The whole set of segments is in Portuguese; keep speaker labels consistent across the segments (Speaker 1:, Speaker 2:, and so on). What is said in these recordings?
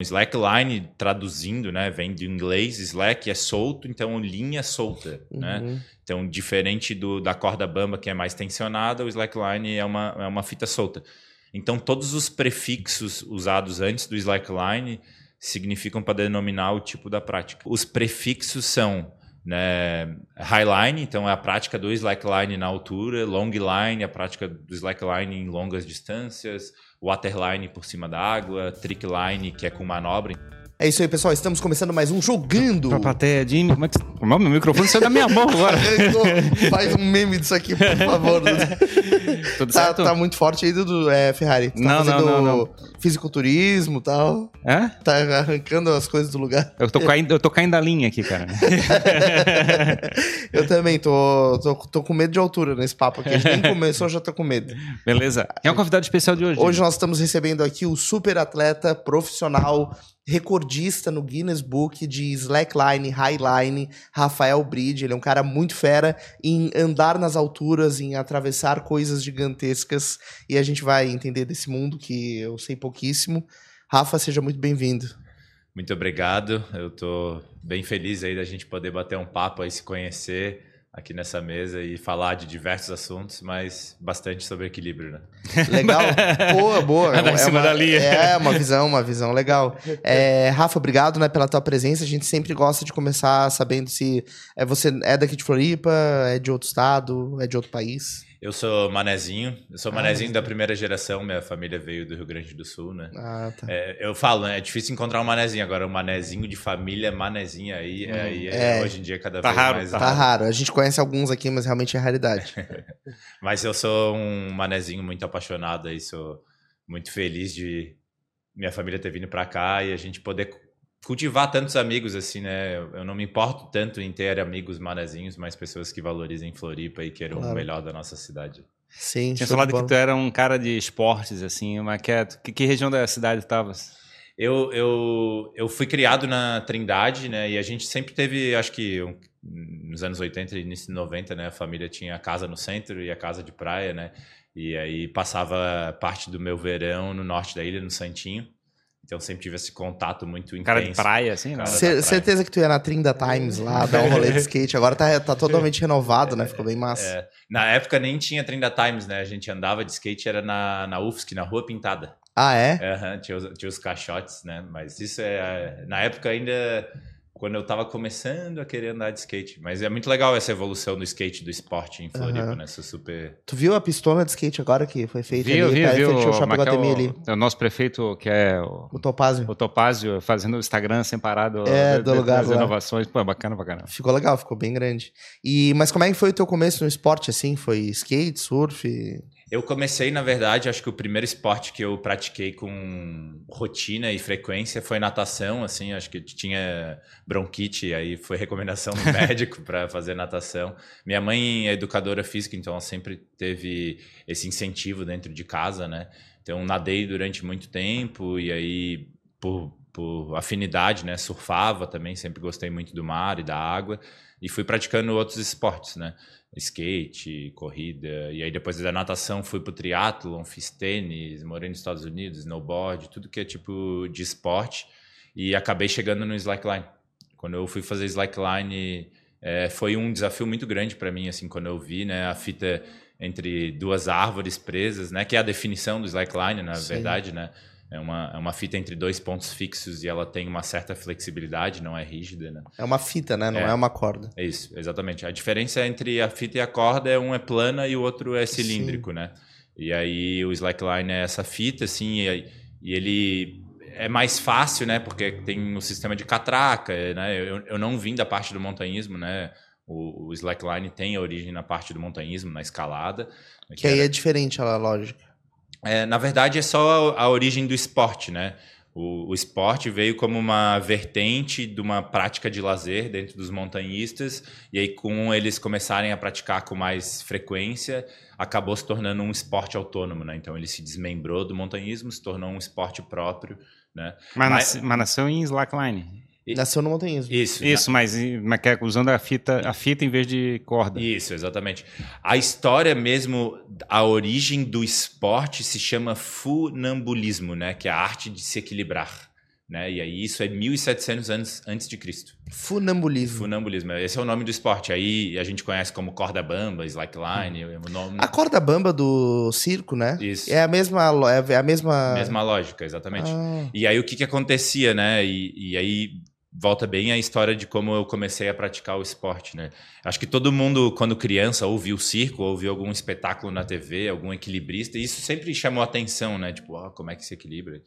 Speaker 1: Slackline, traduzindo, né, vem do inglês, slack é solto, então linha solta, né?
Speaker 2: Uhum.
Speaker 1: Então, diferente do, da corda bamba, que é mais tensionada, o slackline é uma, é uma fita solta. Então, todos os prefixos usados antes do slackline significam para denominar o tipo da prática. Os prefixos são né, highline, então é a prática do slackline na altura, longline, a prática do slackline em longas distâncias, waterline por cima da água, trickline, que é com manobra.
Speaker 2: É isso aí, pessoal. Estamos começando mais um Jogando.
Speaker 3: Pra plateia, Jimmy, como é que... Meu microfone saiu da minha mão agora.
Speaker 2: Faz um meme disso aqui, por favor.
Speaker 3: Tudo
Speaker 2: tá,
Speaker 3: certo?
Speaker 2: tá muito forte aí, Dudu, é, Ferrari. Tá
Speaker 3: Não, não,
Speaker 2: fazendo
Speaker 3: não, não.
Speaker 2: fisiculturismo e tal.
Speaker 3: Hã?
Speaker 2: Tá arrancando as coisas do lugar.
Speaker 3: Eu tô, caindo, eu tô caindo da linha aqui, cara.
Speaker 2: Eu também tô, tô, tô com medo de altura nesse papo aqui. A gente nem começou, já tô com medo.
Speaker 3: Beleza. Quem é o convidado especial de hoje?
Speaker 2: Hoje nós estamos recebendo aqui o super atleta profissional, recordista no Guinness Book de slackline, highline, Rafael Bride. Ele é um cara muito fera em andar nas alturas, em atravessar coisas gigantescas. E a gente vai entender desse mundo que eu sei pouquíssimo. Rafa, seja muito bem-vindo.
Speaker 1: Muito obrigado. Eu tô bem feliz aí da gente poder bater um papo aí, se conhecer aqui nessa mesa e falar de diversos assuntos, mas bastante sobre equilíbrio, né?
Speaker 2: Legal? Boa, boa.
Speaker 3: Andar em cima
Speaker 2: uma,
Speaker 3: da linha.
Speaker 2: É, uma visão, uma visão legal. É, Rafa, obrigado né, pela tua presença. A gente sempre gosta de começar sabendo se é, você é daqui de Floripa, é de outro estado, é de outro país.
Speaker 1: Eu sou manezinho, eu sou
Speaker 2: Ah,
Speaker 1: manezinho
Speaker 2: mas-
Speaker 1: da primeira geração, minha família veio do Rio Grande do Sul, né?
Speaker 2: Ah, tá.
Speaker 1: É, eu falo, né? É difícil encontrar um manezinho. Agora, um manezinho de família, manezinho aí,
Speaker 2: Hum,
Speaker 1: aí é,
Speaker 2: é.
Speaker 1: hoje em dia cada
Speaker 3: Tá
Speaker 1: vez
Speaker 3: raro,
Speaker 1: mais
Speaker 2: Tá raro. A gente conhece alguns aqui, mas realmente é raridade.
Speaker 1: Mas eu sou um manezinho muito apaixonado aí, sou muito feliz de minha família ter vindo pra cá e a gente poder cultivar tantos amigos assim, né? Eu, não me importo tanto em ter amigos manezinhos, mas pessoas que valorizem Floripa e queiram
Speaker 2: Claro.
Speaker 1: o melhor da nossa cidade.
Speaker 2: Sim,
Speaker 3: Tinha falado que tu era um cara de esportes, assim, mas que, que, que região da cidade tu tavas?
Speaker 1: Eu, eu, eu fui criado na Trindade, né? E a gente sempre teve, acho que um- nos anos 80 e início de 90, né? A família tinha a casa no centro e a casa de praia, né? E aí passava parte do meu verão no norte da ilha, no Santinho. Então sempre tive esse contato muito intenso.
Speaker 3: Cara de praia, assim,
Speaker 1: praia.
Speaker 2: certeza que tu ia na Trinda Times lá, dar um rolê de skate. Agora tá, tá totalmente renovado, né? Ficou bem massa.
Speaker 1: É, na época nem tinha Trinda Times, né? A gente andava de skate, era na, na UFSC, na Rua Pintada.
Speaker 2: Ah, é?
Speaker 1: Aham, tinha, os, tinha os caixotes, né? Mas isso é. Na época ainda. Quando eu tava começando a querer andar de skate. Mas é muito legal essa evolução do skate, do esporte em Floripa,
Speaker 2: Aham.
Speaker 1: né? Super.
Speaker 2: Tu viu a pistola de skate agora que foi feita
Speaker 3: Viu,
Speaker 2: ali?
Speaker 3: viu,
Speaker 2: tá? Fechou o Shopping
Speaker 3: é o,
Speaker 2: ali.
Speaker 3: é o nosso prefeito, que é o,
Speaker 2: O Topázio.
Speaker 3: o Topázio, fazendo o Instagram sem parar do,
Speaker 2: É, do
Speaker 3: de-
Speaker 2: lugar
Speaker 3: das inovações. Pô, bacana pra caramba.
Speaker 2: Ficou legal, ficou bem grande. E, mas como é que foi o teu começo no esporte, assim? Foi skate, surf?
Speaker 1: Eu comecei, na verdade, acho que o primeiro esporte que eu pratiquei com rotina e frequência foi natação, assim, acho que tinha bronquite, aí foi recomendação do médico para fazer natação. Minha mãe é educadora física, então ela sempre teve esse incentivo dentro de casa, né? Então nadei durante muito tempo e aí por, por afinidade, né, surfava também, sempre gostei muito do mar e da água e fui praticando outros esportes, né? Skate, corrida, e aí depois da natação fui pro triatlon, fiz tênis, morei nos Estados Unidos, snowboard, tudo que é tipo de esporte, e acabei chegando no slackline. Quando eu fui fazer slackline, é, foi um desafio muito grande para mim, assim, quando eu vi, né, a fita entre duas árvores presas, né, que é a definição do slackline, na
Speaker 2: Sim.
Speaker 1: verdade, né, é uma, é uma fita entre dois pontos fixos e ela tem uma certa flexibilidade, não é rígida, né.
Speaker 2: É uma fita, né? Não é,
Speaker 1: É.
Speaker 2: uma corda.
Speaker 1: É isso, exatamente. A diferença entre a fita e a corda é um é plana e o outro é cilíndrico, né? E aí o slackline é essa fita, assim, e, e ele é mais fácil, né? Porque tem o sistema de catraca, né? Eu, eu não vim da parte do montanhismo, né? O, o slackline tem a origem na parte do montanhismo, na escalada.
Speaker 2: Que aí
Speaker 1: era-
Speaker 2: é diferente a lógica.
Speaker 1: É, na verdade, é só a, origem do esporte, né? O, o esporte veio como uma vertente de uma prática de lazer dentro dos montanhistas, e aí, com eles começarem a praticar com mais frequência, acabou se tornando um esporte autônomo, né? Então, ele se desmembrou do montanhismo, se tornou um esporte próprio, né?
Speaker 3: Mas,
Speaker 1: Mas-
Speaker 3: mas nasceu em slackline.
Speaker 2: Nasceu no montanhismo.
Speaker 1: Isso,
Speaker 3: Isso, mas, mas é usando a fita, a fita em vez de corda.
Speaker 1: Isso, exatamente. A história mesmo, a origem do esporte se chama funambulismo, né? Que é a arte de se equilibrar. né? E aí isso é 1700 anos antes de Cristo.
Speaker 2: Funambulismo.
Speaker 1: Funambulismo, esse é o nome do esporte. Aí a gente conhece como corda bamba, slackline, o nome...
Speaker 2: A corda bamba do circo, né?
Speaker 1: Isso.
Speaker 2: É a mesma, é a mesma.
Speaker 1: Mesma lógica, exatamente.
Speaker 2: Ah,
Speaker 1: E aí o que que acontecia, né? E, e aí volta bem a história de como eu comecei a praticar o esporte, né? Acho que todo mundo, quando criança, ouviu circo, ouviu algum espetáculo na TV, algum equilibrista, e isso sempre chamou atenção, né? Tipo, ó, como é que se equilibra?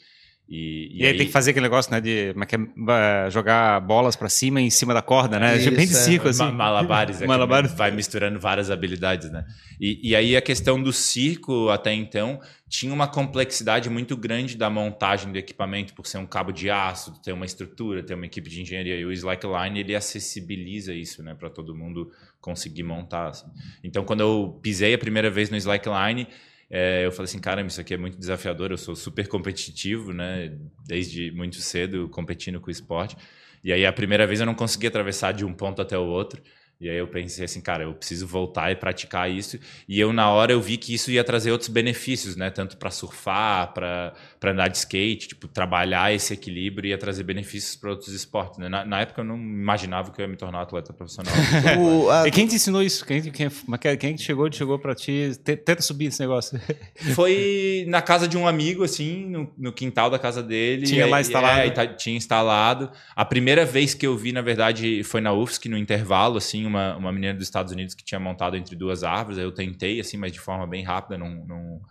Speaker 1: E,
Speaker 3: E, aí, tem que fazer aquele negócio, né, de como é que é, jogar bolas pra cima e em cima da corda, né?
Speaker 2: Isso,
Speaker 3: Bem de
Speaker 2: é.
Speaker 3: circo, assim.
Speaker 1: Ma- malabares, é
Speaker 3: Malabares.
Speaker 1: vai misturando várias habilidades, né? E, e aí a questão do circo até então tinha uma complexidade muito grande da montagem do equipamento, por ser um cabo de aço, ter uma estrutura, ter uma equipe de engenharia. E o Slackline ele acessibiliza isso, né, para todo mundo conseguir montar. assim. Então, quando eu pisei a primeira vez no Slackline é, eu falei assim, caramba, isso aqui é muito desafiador, eu sou super competitivo, né? Desde muito cedo competindo com o esporte. E aí a primeira vez eu não consegui atravessar de um ponto até o outro. E aí eu pensei assim, cara, eu preciso voltar e praticar isso. E eu na hora eu vi que isso ia trazer outros benefícios, né? Tanto para surfar, para andar de skate, tipo, trabalhar esse equilíbrio ia trazer benefícios para outros esportes, né? Na, na época eu não imaginava que eu ia me tornar atleta profissional.
Speaker 2: o- a-
Speaker 3: E quem te ensinou isso? Quem, quem, mas quem quem chegou, chegou pra ti? Te- Tenta subir esse negócio.
Speaker 1: Foi na casa de um amigo, assim, no, no quintal da casa dele.
Speaker 3: Tinha lá
Speaker 1: aí-
Speaker 3: instalado?
Speaker 1: É, tá- tinha instalado. A primeira vez que eu vi, na verdade, foi na UFSC, no intervalo, assim, uma, uma menina dos Estados Unidos que tinha montado entre duas árvores. Eu tentei, assim, mas de forma bem rápida, não, não,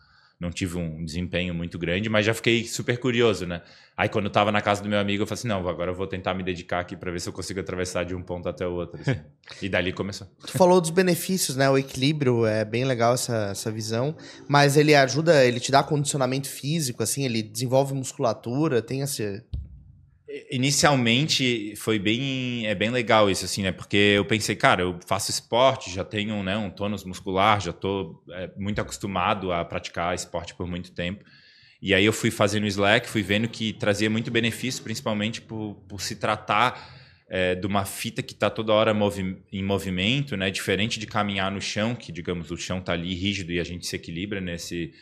Speaker 1: não tive um desempenho muito grande, mas já fiquei super curioso, né? Aí quando eu tava na casa do meu amigo, eu falei assim, não, agora eu vou tentar me dedicar aqui para ver se eu consigo atravessar de um ponto até o outro. assim. e dali começou.
Speaker 2: Tu falou dos benefícios, né? O equilíbrio é bem legal essa, essa visão, mas ele ajuda, ele te dá condicionamento físico, assim, ele desenvolve musculatura, tem esse.
Speaker 1: Inicialmente foi bem é bem legal isso assim, né? Porque eu pensei, cara, eu faço esporte, já tenho né, um tônus muscular, já tô é, muito acostumado a praticar esporte por muito tempo. E aí eu fui fazendo Slack, fui vendo que trazia muito benefício, principalmente por, por se tratar é, de uma fita que está toda hora movi em movimento, né? Diferente de caminhar no chão, que digamos o chão está ali rígido e a gente se equilibra nesse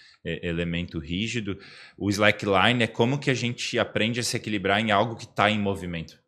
Speaker 1: elemento rígido. O slackline é como que a gente aprende a se equilibrar em algo que está em movimento,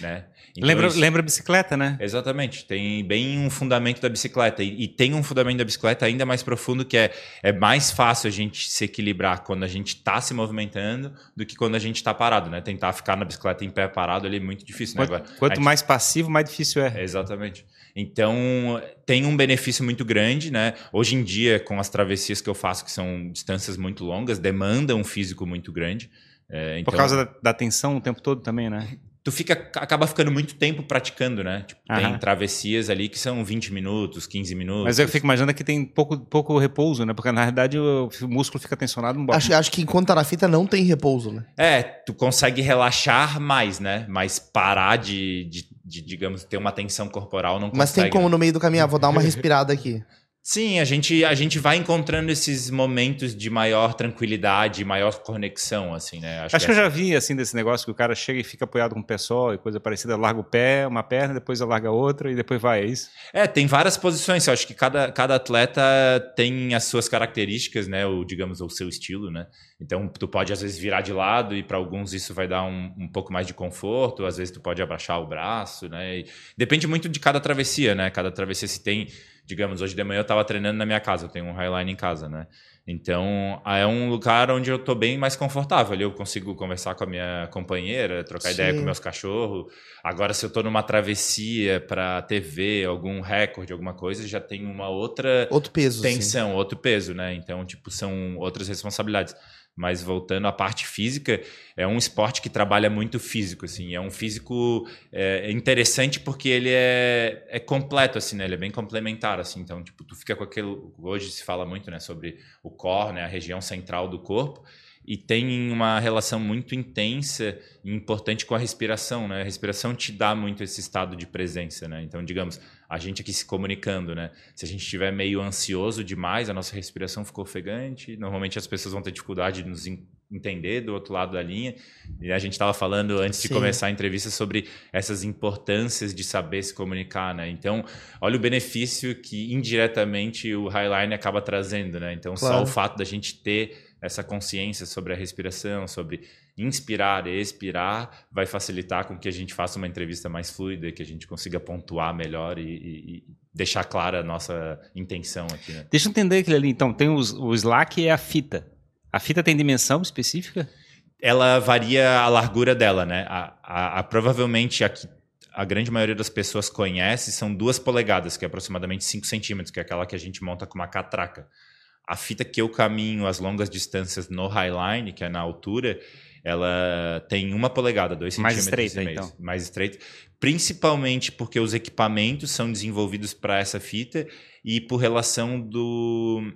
Speaker 1: né? Então,
Speaker 3: lembra,
Speaker 1: isso-
Speaker 3: lembra bicicleta, né?
Speaker 1: Exatamente, tem bem um fundamento da bicicleta e, e tem um fundamento da bicicleta ainda mais profundo que é é mais fácil a gente se equilibrar quando a gente está se movimentando do que quando a gente está parado, né? Tentar ficar na bicicleta em pé parado ali é muito difícil, né?
Speaker 3: Quanto,
Speaker 1: Agora,
Speaker 3: quanto
Speaker 1: gente-
Speaker 3: mais passivo, mais difícil é.
Speaker 1: Exatamente. Então, tem um benefício muito grande, né? Hoje em dia, com as travessias que eu faço, que são distâncias muito longas, demandam um físico muito grande. É,
Speaker 3: Por
Speaker 1: então,
Speaker 3: causa da, da tensão o tempo todo também, né?
Speaker 1: tu fica, acaba ficando muito tempo praticando, né? Tipo, tem travessias ali que são 20 minutos, 15 minutos.
Speaker 3: Mas eu fico imaginando que tem pouco, pouco repouso, né? Porque na realidade o, músculo fica tensionado. Bota-
Speaker 2: Acho, acho que enquanto tá na fita não tem repouso, né?
Speaker 1: É, tu consegue relaxar mais, né? Mas parar de, de, de, digamos, ter uma tensão corporal não consegue.
Speaker 2: Mas tem como
Speaker 1: né?
Speaker 2: no meio do caminho, ah, vou dar uma respirada aqui.
Speaker 1: Sim, a gente, a gente vai encontrando esses momentos de maior tranquilidade, maior conexão, assim, né?
Speaker 3: Acho que eu já vi, assim, desse negócio que o cara chega e fica apoiado com o só e coisa parecida. Larga o pé, uma perna, depois larga outra e depois vai, é isso?
Speaker 1: É, tem várias posições. Eu acho que cada, cada atleta tem as suas características, né? O, digamos, o seu estilo, né? Então, tu pode, às vezes, virar de lado e para alguns isso vai dar um, um pouco mais de conforto. Às vezes, tu pode abaixar o braço, né? E depende muito de cada travessia, né? Cada travessia se tem... Digamos, hoje de manhã eu estava treinando na minha casa. Eu tenho um Highline em casa, né? Então, é um lugar onde eu tô bem mais confortável. Ali eu consigo conversar com a minha companheira, trocar ideia
Speaker 2: Sim.
Speaker 1: com meus cachorros. Agora, se eu tô numa travessia para TV, algum recorde, alguma coisa, já tem uma outra
Speaker 2: Outro peso.
Speaker 1: tensão, outro peso, né? Então, tipo, são outras responsabilidades. Mas voltando à parte física, é um esporte que trabalha muito físico, assim. É um físico é, interessante porque ele é, é completo, assim, né? Ele é bem complementar, assim. Então, tipo, tu fica com aquilo... Hoje se fala muito, né? Sobre o core, né? A região central do corpo. E tem uma relação muito intensa e importante com a respiração, né? A respiração te dá muito esse estado de presença, né? Então, digamos, a gente aqui se comunicando, né? Se a gente estiver meio ansioso demais, a nossa respiração ficou ofegante. Normalmente as pessoas vão ter dificuldade de nos en- entender do outro lado da linha. E a gente estava falando antes de
Speaker 2: Sim.
Speaker 1: começar a entrevista sobre essas importâncias de saber se comunicar, né? Então, olha o benefício que indiretamente o Highline acaba trazendo, né? Então, só
Speaker 2: Claro.
Speaker 1: o fato da gente ter essa consciência sobre a respiração, sobre inspirar e expirar vai facilitar com que a gente faça uma entrevista mais fluida, que a gente consiga pontuar melhor e, e, e deixar clara a nossa intenção aqui. Né?
Speaker 3: Deixa eu entender aquilo ali. Então, tem os, o Slack e a fita. A fita tem dimensão específica?
Speaker 1: Ela varia a largura dela, né? A, a, a provavelmente aqui a grande maioria das pessoas conhece são duas polegadas, que é aproximadamente 5 centímetros, que é aquela que a gente monta com uma catraca. A fita que eu caminho as longas distâncias no Highline, que é na altura, ela tem uma polegada, dois
Speaker 3: mais
Speaker 1: centímetros
Speaker 3: estreita,
Speaker 1: e meio.
Speaker 3: então.
Speaker 1: Mais estreita. Principalmente porque os equipamentos são desenvolvidos para essa fita e por relação do,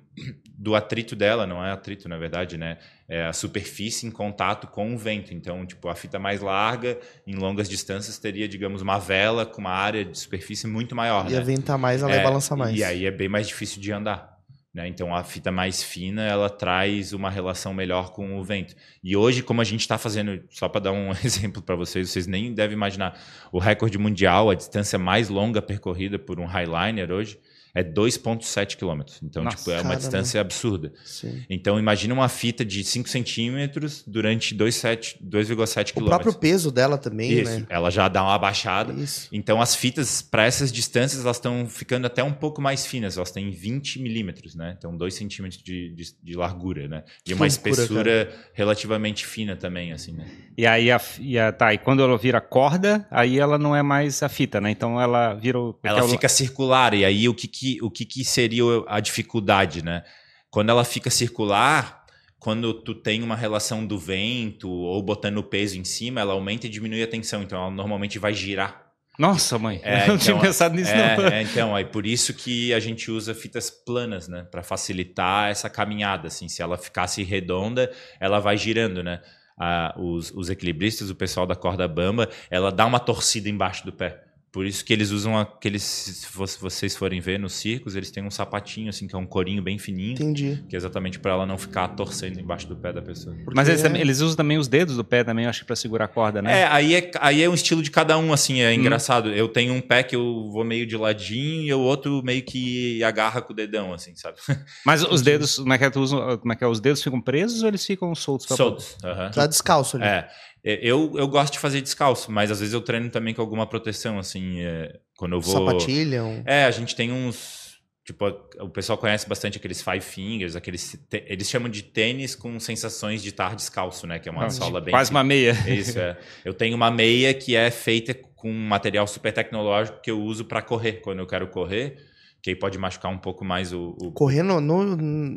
Speaker 1: do atrito dela, não é atrito, na verdade, né? É a superfície em contato com o vento. Então, tipo, a fita mais larga, em longas distâncias, teria, digamos, uma vela com uma área de superfície muito maior.
Speaker 2: Ia
Speaker 1: né?
Speaker 2: ventar mais, ela
Speaker 1: É,
Speaker 2: ia balançar mais.
Speaker 1: E aí é bem mais difícil de andar. Né? Então a fita mais fina ela traz uma relação melhor com o vento. E hoje, como a gente está fazendo, só para dar um exemplo para vocês, vocês nem devem imaginar, o recorde mundial, a distância mais longa percorrida por um Highliner hoje é 2,7 quilômetros. Então,
Speaker 3: Nossa,
Speaker 1: tipo, é uma distância absurda.
Speaker 2: Sim.
Speaker 1: Então, imagina uma fita de 5 centímetros durante 2,7 2,7
Speaker 2: O próprio
Speaker 1: quilômetros.
Speaker 2: peso dela também,
Speaker 1: Isso,
Speaker 2: né?
Speaker 1: ela já dá uma abaixada.
Speaker 2: Isso.
Speaker 1: Então, as fitas, para essas distâncias, elas estão ficando até um pouco mais finas. Elas têm 20 milímetros, né? Então, 2 centímetros de, de, de largura, né? E uma
Speaker 2: loucura,
Speaker 1: espessura relativamente fina também, assim, né?
Speaker 3: E aí, a, e a, tá, e quando ela vira corda, aí ela não é mais a fita, né? Então ela vira o.
Speaker 1: Ela
Speaker 3: é o-
Speaker 1: fica circular. E aí, o que, que, o que, que seria a dificuldade, né? Quando ela fica circular, quando tu tem uma relação do vento ou botando o peso em cima, ela aumenta e diminui a tensão. Então, ela normalmente vai girar.
Speaker 3: Nossa, mãe.
Speaker 1: É,
Speaker 3: eu não tinha
Speaker 1: então,
Speaker 3: pensado nisso,
Speaker 1: é,
Speaker 3: não.
Speaker 1: é, então, é por isso que a gente usa fitas planas, né? Para facilitar essa caminhada. Assim, se ela ficasse redonda, ela vai girando, né? Ah, os, os equilibristas, o pessoal da corda bamba, ela dá uma torcida embaixo do pé. Por isso que eles usam aqueles. Se vo- vocês forem ver nos circos, eles têm um sapatinho, assim, que é um corinho bem fininho,
Speaker 2: Entendi.
Speaker 1: que é exatamente para ela não ficar torcendo embaixo do pé da pessoa.
Speaker 2: Porque
Speaker 3: Mas eles,
Speaker 2: é-
Speaker 3: também- eles usam também os dedos do pé também, eu acho, para segurar a corda, né?
Speaker 1: É, aí é, aí é um estilo de cada um, assim,
Speaker 3: Hum.
Speaker 1: é engraçado. Eu tenho um pé que eu vou meio de ladinho e o outro meio que agarra com o dedão, assim, sabe?
Speaker 3: Mas os dedos, como é que é, tu usa, como é que é? Os dedos ficam presos ou eles ficam soltos? pra-
Speaker 1: Soltos. aham.
Speaker 2: Tá descalço ali.
Speaker 1: É. É, Eu, eu gosto de fazer descalço, mas às vezes eu treino também com alguma proteção, assim, é, quando eu vou...
Speaker 2: Sapatilha. um-
Speaker 1: É, a gente tem uns... Tipo, o pessoal conhece bastante aqueles five fingers, aqueles... te- Eles chamam de tênis com sensações de estar descalço, né? Que é uma
Speaker 3: Ah,
Speaker 1: sola bem...
Speaker 3: Quase uma meia.
Speaker 1: Isso, é. Eu tenho uma meia que é feita com um material super tecnológico que eu uso para correr, quando eu quero correr, que aí pode machucar um pouco mais o... o...
Speaker 2: Correndo no,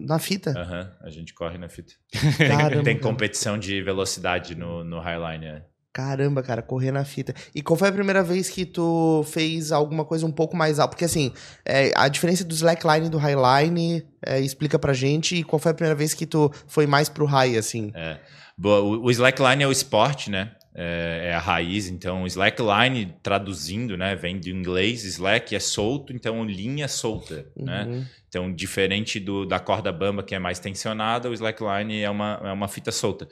Speaker 2: na fita.
Speaker 1: Aham, a gente corre na fita.
Speaker 2: Caramba,
Speaker 1: Tem, competição de velocidade no, no Highline, é.
Speaker 2: Caramba, cara, correr na fita. E qual foi a primeira vez que tu fez alguma coisa um pouco mais alta? Porque assim, é, a diferença do slackline e do highline, é, explica pra gente. E qual foi a primeira vez que tu foi mais pro high, assim?
Speaker 1: É. Boa, o, o slackline é o esporte, né? É, é a raiz. Então, slackline, traduzindo, né? Vem do inglês, slack é solto, então linha solta, né?
Speaker 2: Uhum.
Speaker 1: Então, diferente do, da corda bamba, que é mais tensionada, o slackline é uma, é uma fita solta.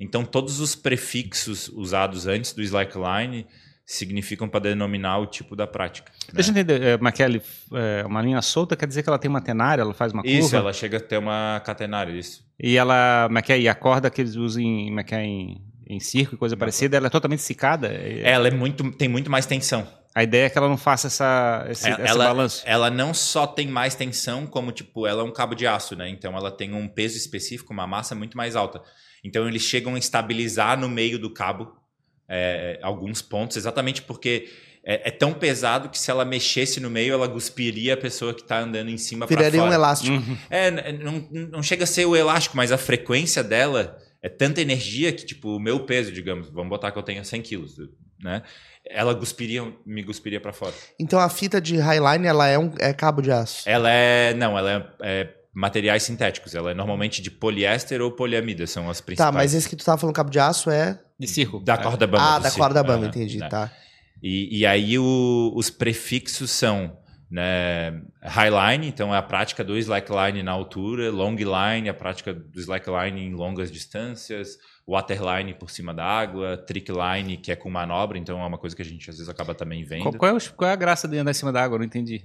Speaker 1: Então, todos os prefixos usados antes do slackline significam para denominar o tipo da prática. né?
Speaker 3: Deixa eu entender, é, Maquele, é, uma linha solta quer dizer que ela tem uma tenária, ela faz uma curva?
Speaker 1: Isso, ela chega a ter uma catenária, isso.
Speaker 3: E ela, como é é? A corda que eles usam em, é? em, em circo e coisa parecida, ela é totalmente esticada? É-
Speaker 1: Ela é muito, tem muito mais tensão.
Speaker 3: A ideia é que ela não faça essa, esse,
Speaker 1: É,
Speaker 3: esse
Speaker 1: ela,
Speaker 3: balanço.
Speaker 1: ela não só tem mais tensão, como tipo, ela é um cabo de aço, né? Então ela tem um peso específico, uma massa muito mais alta. Então eles chegam a estabilizar no meio do cabo é, alguns pontos, exatamente porque é, é tão pesado que se ela mexesse no meio, ela cuspiria a pessoa que está andando em cima para
Speaker 2: Viraria
Speaker 1: fora.
Speaker 2: um elástico.
Speaker 3: Uhum.
Speaker 1: É, não, não chega a ser o elástico, mas a frequência dela é tanta energia que, tipo, o meu peso, digamos, vamos botar que eu tenha 100 quilos, né? Ela cuspiria, me cuspiria para fora.
Speaker 2: Então a fita de highline, ela é um é cabo de aço.
Speaker 1: Ela é. Não, ela é, é materiais sintéticos. Ela é normalmente de poliéster ou poliamida, são as
Speaker 2: Tá,
Speaker 1: principais.
Speaker 2: mas esse que tu tava falando cabo de aço é.
Speaker 3: De circo.
Speaker 1: Da
Speaker 3: É.
Speaker 1: corda bamba.
Speaker 2: ah, da
Speaker 1: circo.
Speaker 2: corda bamba,
Speaker 1: Aham,
Speaker 2: entendi,
Speaker 1: né?
Speaker 2: tá.
Speaker 1: E, e aí o- os prefixos são né, highline, então é a prática do slackline na altura, longline, a prática do slackline em longas distâncias, waterline por cima da água, trickline, que é com manobra, então é uma coisa que a gente às vezes acaba também vendo.
Speaker 3: Qual, qual é o- qual é a graça de andar em cima da água? Eu não entendi.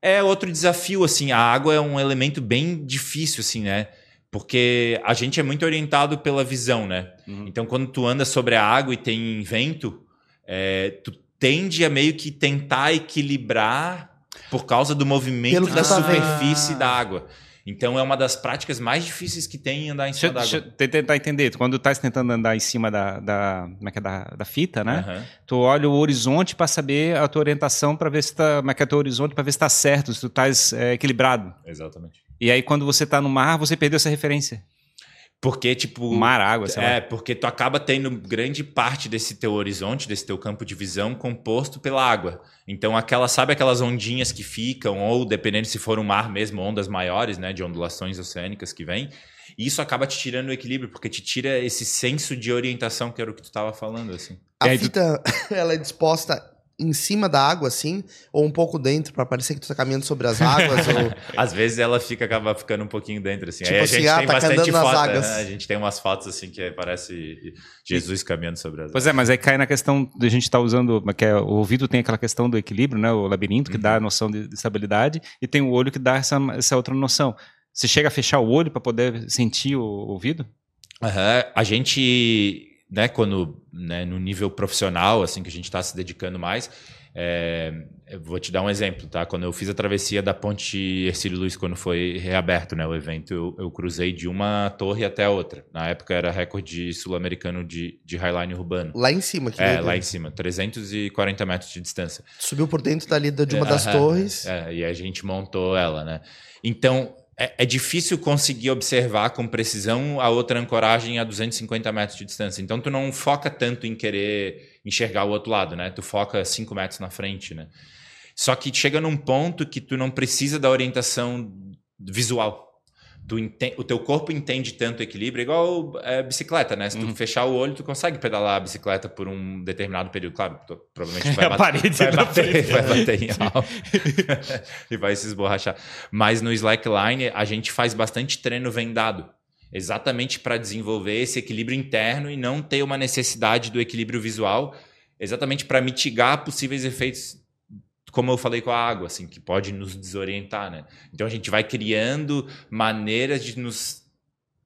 Speaker 1: É outro desafio, assim, a água é um elemento bem difícil, assim, né? Porque a gente é muito orientado pela visão, né?
Speaker 3: Uhum.
Speaker 1: Então, quando tu anda sobre a água e tem vento, é, tu tende a meio que tentar equilibrar por causa do movimento
Speaker 2: Pelo
Speaker 1: da superfície da água. Então, é uma das práticas mais difíceis que tem andar em
Speaker 3: Deixa,
Speaker 1: cima da
Speaker 3: deixa
Speaker 1: água.
Speaker 3: eu tentar entender. Quando tu tá tentando andar em cima da, da, como é que é, da, da fita, né?
Speaker 1: Aham.
Speaker 3: Tu olha o horizonte para saber a tua orientação, para ver se tá, como é que é o teu horizonte, para ver se tá certo, se tu tá é, equilibrado.
Speaker 1: Exatamente.
Speaker 3: E aí, quando você tá no mar, você perdeu essa referência.
Speaker 1: Porque, tipo.
Speaker 3: Mar, água, sei
Speaker 1: É,
Speaker 3: lá.
Speaker 1: porque tu acaba tendo grande parte desse teu horizonte, desse teu campo de visão composto pela água. Então, aquela, sabe aquelas ondinhas que ficam, ou dependendo se for um mar mesmo, ondas maiores, né, de ondulações oceânicas que vêm. Isso acaba te tirando o equilíbrio, porque te tira esse senso de orientação que era o que tu estava falando, assim.
Speaker 2: A fita, ela é disposta em cima da água, assim, ou um pouco dentro, pra parecer que tu tá caminhando sobre as águas, ou...
Speaker 1: Às vezes ela fica, acaba ficando um pouquinho dentro, assim.
Speaker 2: Tipo
Speaker 1: Aí a
Speaker 2: assim,
Speaker 1: gente
Speaker 2: ah,
Speaker 1: tem
Speaker 2: tá
Speaker 1: bastante foto,
Speaker 2: águas.
Speaker 1: né? A gente tem umas fotos, assim, que parece Jesus caminhando sobre as
Speaker 3: Pois é, mas aí cai na questão de a gente estar usando, que é, o ouvido tem aquela questão do equilíbrio, né? O labirinto que dá a noção de, de estabilidade e tem o olho que dá essa, essa outra noção. Você chega a fechar o olho para poder sentir o ouvido?
Speaker 1: Aham. A gente, né, quando né, no nível profissional, assim, que a gente está se dedicando mais, é, vou te dar um exemplo, tá? Quando eu fiz a travessia da ponte Ercílio Luz, quando foi reaberto, né, o evento, eu, eu cruzei de uma torre até outra. Na época era recorde sul-americano de, de highline urbano.
Speaker 2: Lá em cima, que
Speaker 1: É, lá em cima, 340 metros de distância.
Speaker 2: subiu por dentro dali da- de uma das
Speaker 1: Aham,
Speaker 2: torres.
Speaker 1: É, e a gente montou ela, né? Então, é, é difícil conseguir observar com precisão a outra ancoragem a 250 metros de distância. Então, tu não foca tanto em querer enxergar o outro lado, né? Tu foca 5 metros na frente, né? Só que chega num ponto que tu não precisa da orientação visual. Tu enten- o teu corpo entende tanto equilíbrio, igual é, bicicleta, né? Se tu
Speaker 3: Uhum.
Speaker 1: fechar o olho, tu consegue pedalar a bicicleta por um determinado período. Claro, tu, provavelmente vai bater, vai bater,
Speaker 3: frente.
Speaker 1: vai bater em algo e vai se esborrachar. Mas no slackline a gente faz bastante treino vendado, exatamente para desenvolver esse equilíbrio interno e não ter uma necessidade do equilíbrio visual, exatamente para mitigar possíveis efeitos como eu falei com a água, assim, que pode nos desorientar, né? Então a gente vai criando maneiras de nos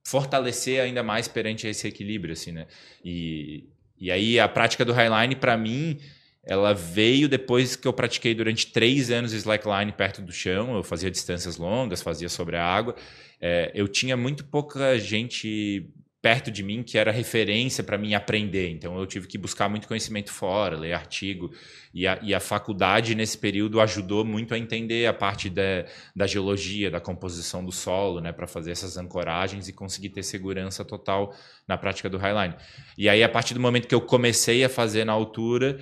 Speaker 1: fortalecer ainda mais perante esse equilíbrio, assim, né? E, e aí a prática do Highline, para mim, ela veio depois que eu pratiquei durante três anos slackline perto do chão. Eu fazia distâncias longas, fazia sobre a água. É, eu tinha muito pouca gente perto de mim que era referência para mim aprender. Então eu tive que buscar muito conhecimento fora, ler artigo. E a, e a faculdade, nesse período, ajudou muito a entender a parte da, da geologia, da composição do solo, né, para fazer essas ancoragens e conseguir ter segurança total na prática do Highline. E aí, a partir do momento que eu comecei a fazer na altura,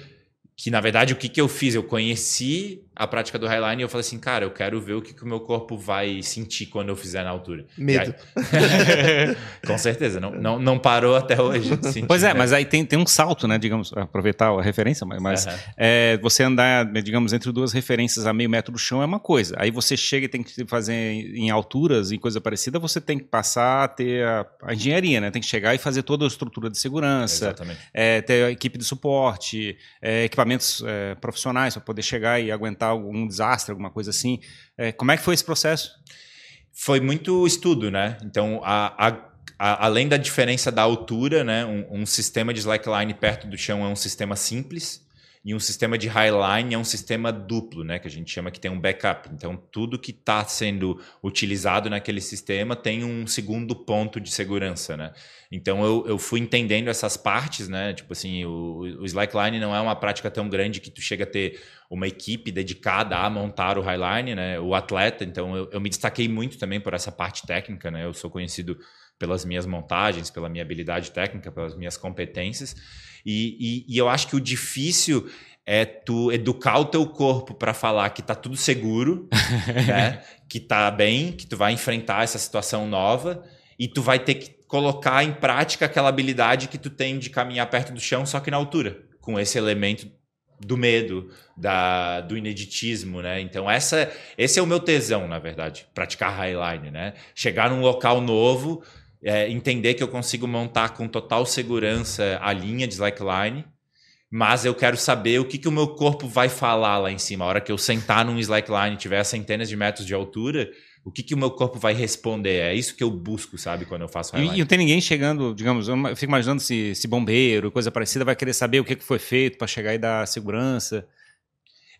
Speaker 1: que na verdade o que, que eu fiz? Eu conheci a prática do Highline e eu falei assim, cara, eu quero ver o que, que o meu corpo vai sentir quando eu fizer na altura.
Speaker 2: Medo.
Speaker 1: E aí- Com certeza, não, não, não parou até hoje. sentir,
Speaker 3: Pois é,
Speaker 1: né?
Speaker 3: mas aí tem, tem um salto, né? Digamos, aproveitar a referência, mas, mas
Speaker 1: Aham.
Speaker 3: é, você andar, né, digamos, entre duas referências a meio metro do chão é uma coisa. Aí você chega e tem que fazer em alturas, em coisa parecida, você tem que passar a ter a, a engenharia, né? Tem que chegar e fazer toda a estrutura de segurança,
Speaker 1: Exatamente.
Speaker 3: é, ter a equipe de suporte, é, equipamentos é, profissionais para poder chegar e aguentar algum desastre, alguma coisa assim. É, como é que foi esse processo?
Speaker 1: Foi muito estudo, né? Então, a- a- a- além da diferença da altura, né? Um, um sistema de slackline perto do chão é um sistema simples e um sistema de highline é um sistema duplo, né? Que a gente chama que tem um backup. Então, tudo que está sendo utilizado naquele sistema tem um segundo ponto de segurança, né? Então, eu, eu fui entendendo essas partes, né? Tipo assim, o, o slackline não é uma prática tão grande que tu chega a ter uma equipe dedicada a montar o Highline, né? O atleta, então eu, eu me destaquei muito também por essa parte técnica, né? Eu sou conhecido pelas minhas montagens, pela minha habilidade técnica, pelas minhas competências. E, e, e eu acho que o difícil é tu educar o teu corpo para falar que tá tudo seguro, né? Que tá bem, que tu vai enfrentar essa situação nova e tu vai ter que colocar em prática aquela habilidade que tu tem de caminhar perto do chão, só que na altura, com esse elemento do medo, da, do ineditismo, né? Então essa, esse é o meu tesão, na verdade, praticar highline, né? Chegar num local novo, é, entender que eu consigo montar com total segurança a linha de slackline, mas eu quero saber o que, que o meu corpo vai falar lá em cima. A hora que eu sentar num slackline e tiver centenas de metros de altura, o que, que o meu corpo vai responder. É isso que eu busco, sabe, quando eu faço
Speaker 3: highlight. E, e não tem ninguém chegando, digamos, eu fico imaginando se, se bombeiro, coisa parecida, vai querer saber o que, que foi feito para chegar e dar segurança.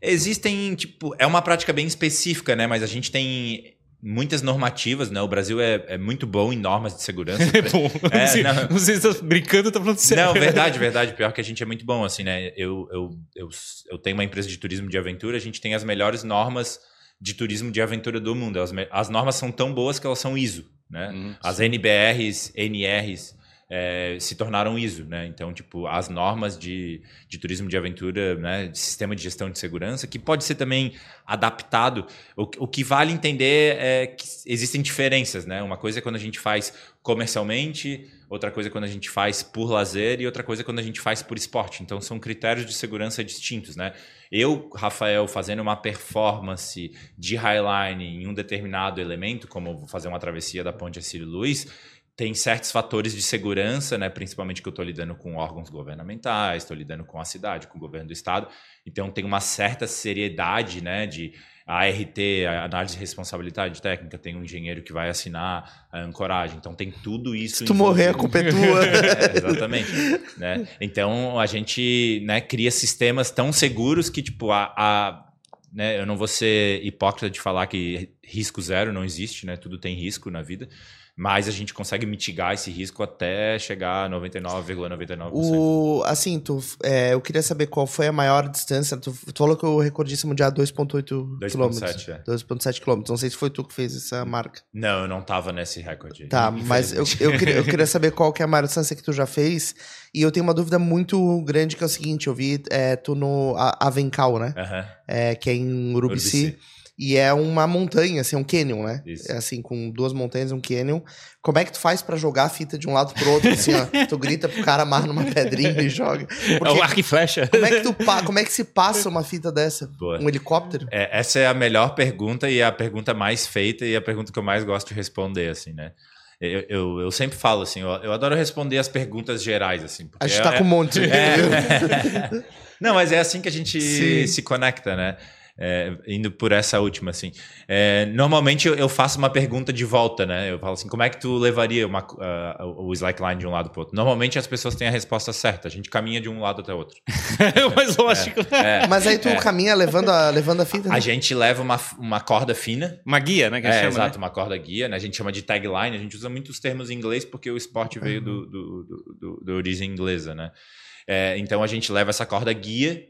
Speaker 1: Existem, tipo, é uma prática bem específica, né? Mas a gente tem muitas normativas, né? O Brasil é, é muito bom em normas de segurança.
Speaker 3: É bom. É, não, sei, não, não sei se você tá brincando ou tá falando sério.
Speaker 1: Não, verdade, verdade. Pior que a gente é muito bom, assim, né? Eu, eu, eu, eu tenho uma empresa de turismo de aventura, a gente tem as melhores normas de turismo de aventura do mundo. As, as normas são tão boas que elas são ISO, né? Uhum, as NBRs, NRs, é, se tornaram ISO, né? Então, tipo, as normas de, de turismo de aventura, né? De sistema de gestão de segurança, que pode ser também adaptado. O, o que vale entender é que existem diferenças, né? Uma coisa é quando a gente faz comercialmente, outra coisa é quando a gente faz por lazer e outra coisa é quando a gente faz por esporte. Então, são critérios de segurança distintos, né? Eu, Rafael, fazendo uma performance de highline em um determinado elemento, como fazer uma travessia da Ponte Acílio Luiz, tem certos fatores de segurança, né? principalmente que eu estou lidando com órgãos governamentais, estou lidando com a cidade, com o governo do estado. Então tem uma certa seriedade né? de ART, análise de responsabilidade técnica, tem um engenheiro que vai assinar a ancoragem. Então tem tudo isso.
Speaker 2: Se tu morrer, a culpa é tua.
Speaker 1: é, exatamente. né? Então a gente né, cria sistemas tão seguros que, tipo, a, a né, eu não vou ser hipócrita de falar que risco zero não existe, né? Tudo tem risco na vida mas a gente consegue mitigar esse risco até chegar a 99,99%.
Speaker 2: O, assim, tu, é, eu queria saber qual foi a maior distância. Tu, tu falou que o recordista mundial é 2,8 km. 2,7 é. 2,7 km. Não sei se foi tu que fez essa marca.
Speaker 1: Não, eu não tava nesse recorde.
Speaker 2: Tá, mas eu, eu, queria, eu queria saber qual que é a maior distância que tu já fez. E eu tenho uma dúvida muito grande que é o seguinte: eu vi é, tu no Avencal, né?
Speaker 1: Uhum.
Speaker 2: É, que é em Urubici. Urubici. E é uma montanha, assim, é um canyon, né? Isso. É assim, com duas montanhas, um canyon. Como é que tu faz para jogar a fita de um lado pro outro, assim, ó? Tu grita pro cara, amarra numa pedrinha e joga.
Speaker 3: Porque, é o arco e flecha.
Speaker 2: Como é, que tu, como é que se passa uma fita dessa? Boa. Um helicóptero?
Speaker 1: É, essa é a melhor pergunta e a pergunta mais feita e a pergunta que eu mais gosto de responder, assim, né? Eu, eu, eu, sempre falo assim, eu, eu, adoro responder as perguntas gerais, assim.
Speaker 2: A gente tá é, com um monte.
Speaker 1: É, Não, mas é assim que a gente Sim. se conecta, né? É, indo por essa última, assim. É, normalmente eu, faço uma pergunta de volta, né? Eu falo assim, como é que tu levaria uma, uh, o slackline de um lado para outro? Normalmente as pessoas têm a resposta certa. A gente caminha de um lado até o outro.
Speaker 3: Mas lógico.
Speaker 2: É, é, Mas aí tu é. caminha levando a, levando a fita?
Speaker 1: Né? A gente leva uma, uma corda fina.
Speaker 3: Uma guia, né?
Speaker 1: Que é, chama, exato, né? uma corda guia. Né? A gente chama de tagline. A gente usa muitos termos em inglês porque o esporte veio uhum. do, do, do, do, do origem inglesa, né? É, então a gente leva essa corda guia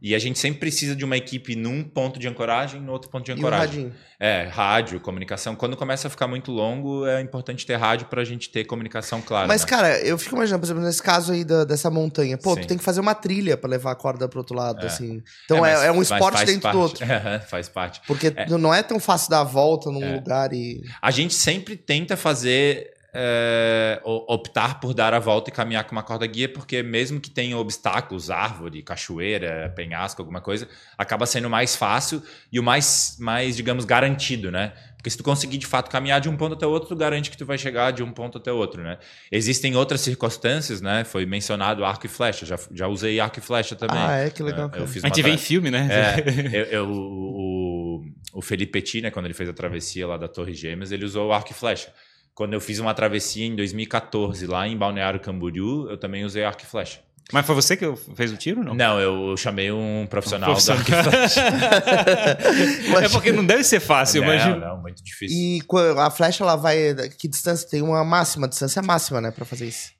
Speaker 1: e a gente sempre precisa de uma equipe num ponto de ancoragem, no outro ponto de ancoragem. é, rádio, comunicação. Quando começa a ficar muito longo, é importante ter rádio para a gente ter comunicação clara.
Speaker 2: Mas,
Speaker 1: né?
Speaker 2: cara, eu fico imaginando, por exemplo, nesse caso aí da, dessa montanha, pô, Sim. tu tem que fazer uma trilha para levar a corda pro outro lado, é. assim. Então é, é, é um esporte dentro
Speaker 1: parte.
Speaker 2: do outro.
Speaker 1: faz parte.
Speaker 2: Porque
Speaker 1: é.
Speaker 2: não é tão fácil dar a volta num é. lugar e.
Speaker 1: A gente sempre tenta fazer é, optar por dar a volta e caminhar com uma corda guia, porque mesmo que tenha obstáculos, árvore, cachoeira, penhasco, alguma coisa, acaba sendo mais fácil e o mais, mais digamos, garantido, né? Porque se tu conseguir de fato caminhar de um ponto até outro, tu garante que tu vai chegar de um ponto até outro, né? Existem outras circunstâncias, né? Foi mencionado arco e flecha, já, já usei arco e flecha também.
Speaker 2: Ah, é que legal.
Speaker 3: É, eu fiz a gente vê em filme, né?
Speaker 1: É, eu, eu, o, o Felipe Petit, né, quando ele fez a travessia lá da Torre Gêmeas, ele usou o arco e flecha. Quando eu fiz uma travessia em 2014 lá em Balneário Camboriú, eu também usei arco e flecha.
Speaker 3: Mas foi você que fez o tiro, não?
Speaker 1: Não, eu chamei um profissional, um profissional. do arco e flecha.
Speaker 3: é porque não deve ser fácil,
Speaker 1: não,
Speaker 3: imagino.
Speaker 1: Não, muito difícil.
Speaker 2: E a flecha, ela vai... Que distância? Tem uma máxima, distância máxima, né, para fazer isso.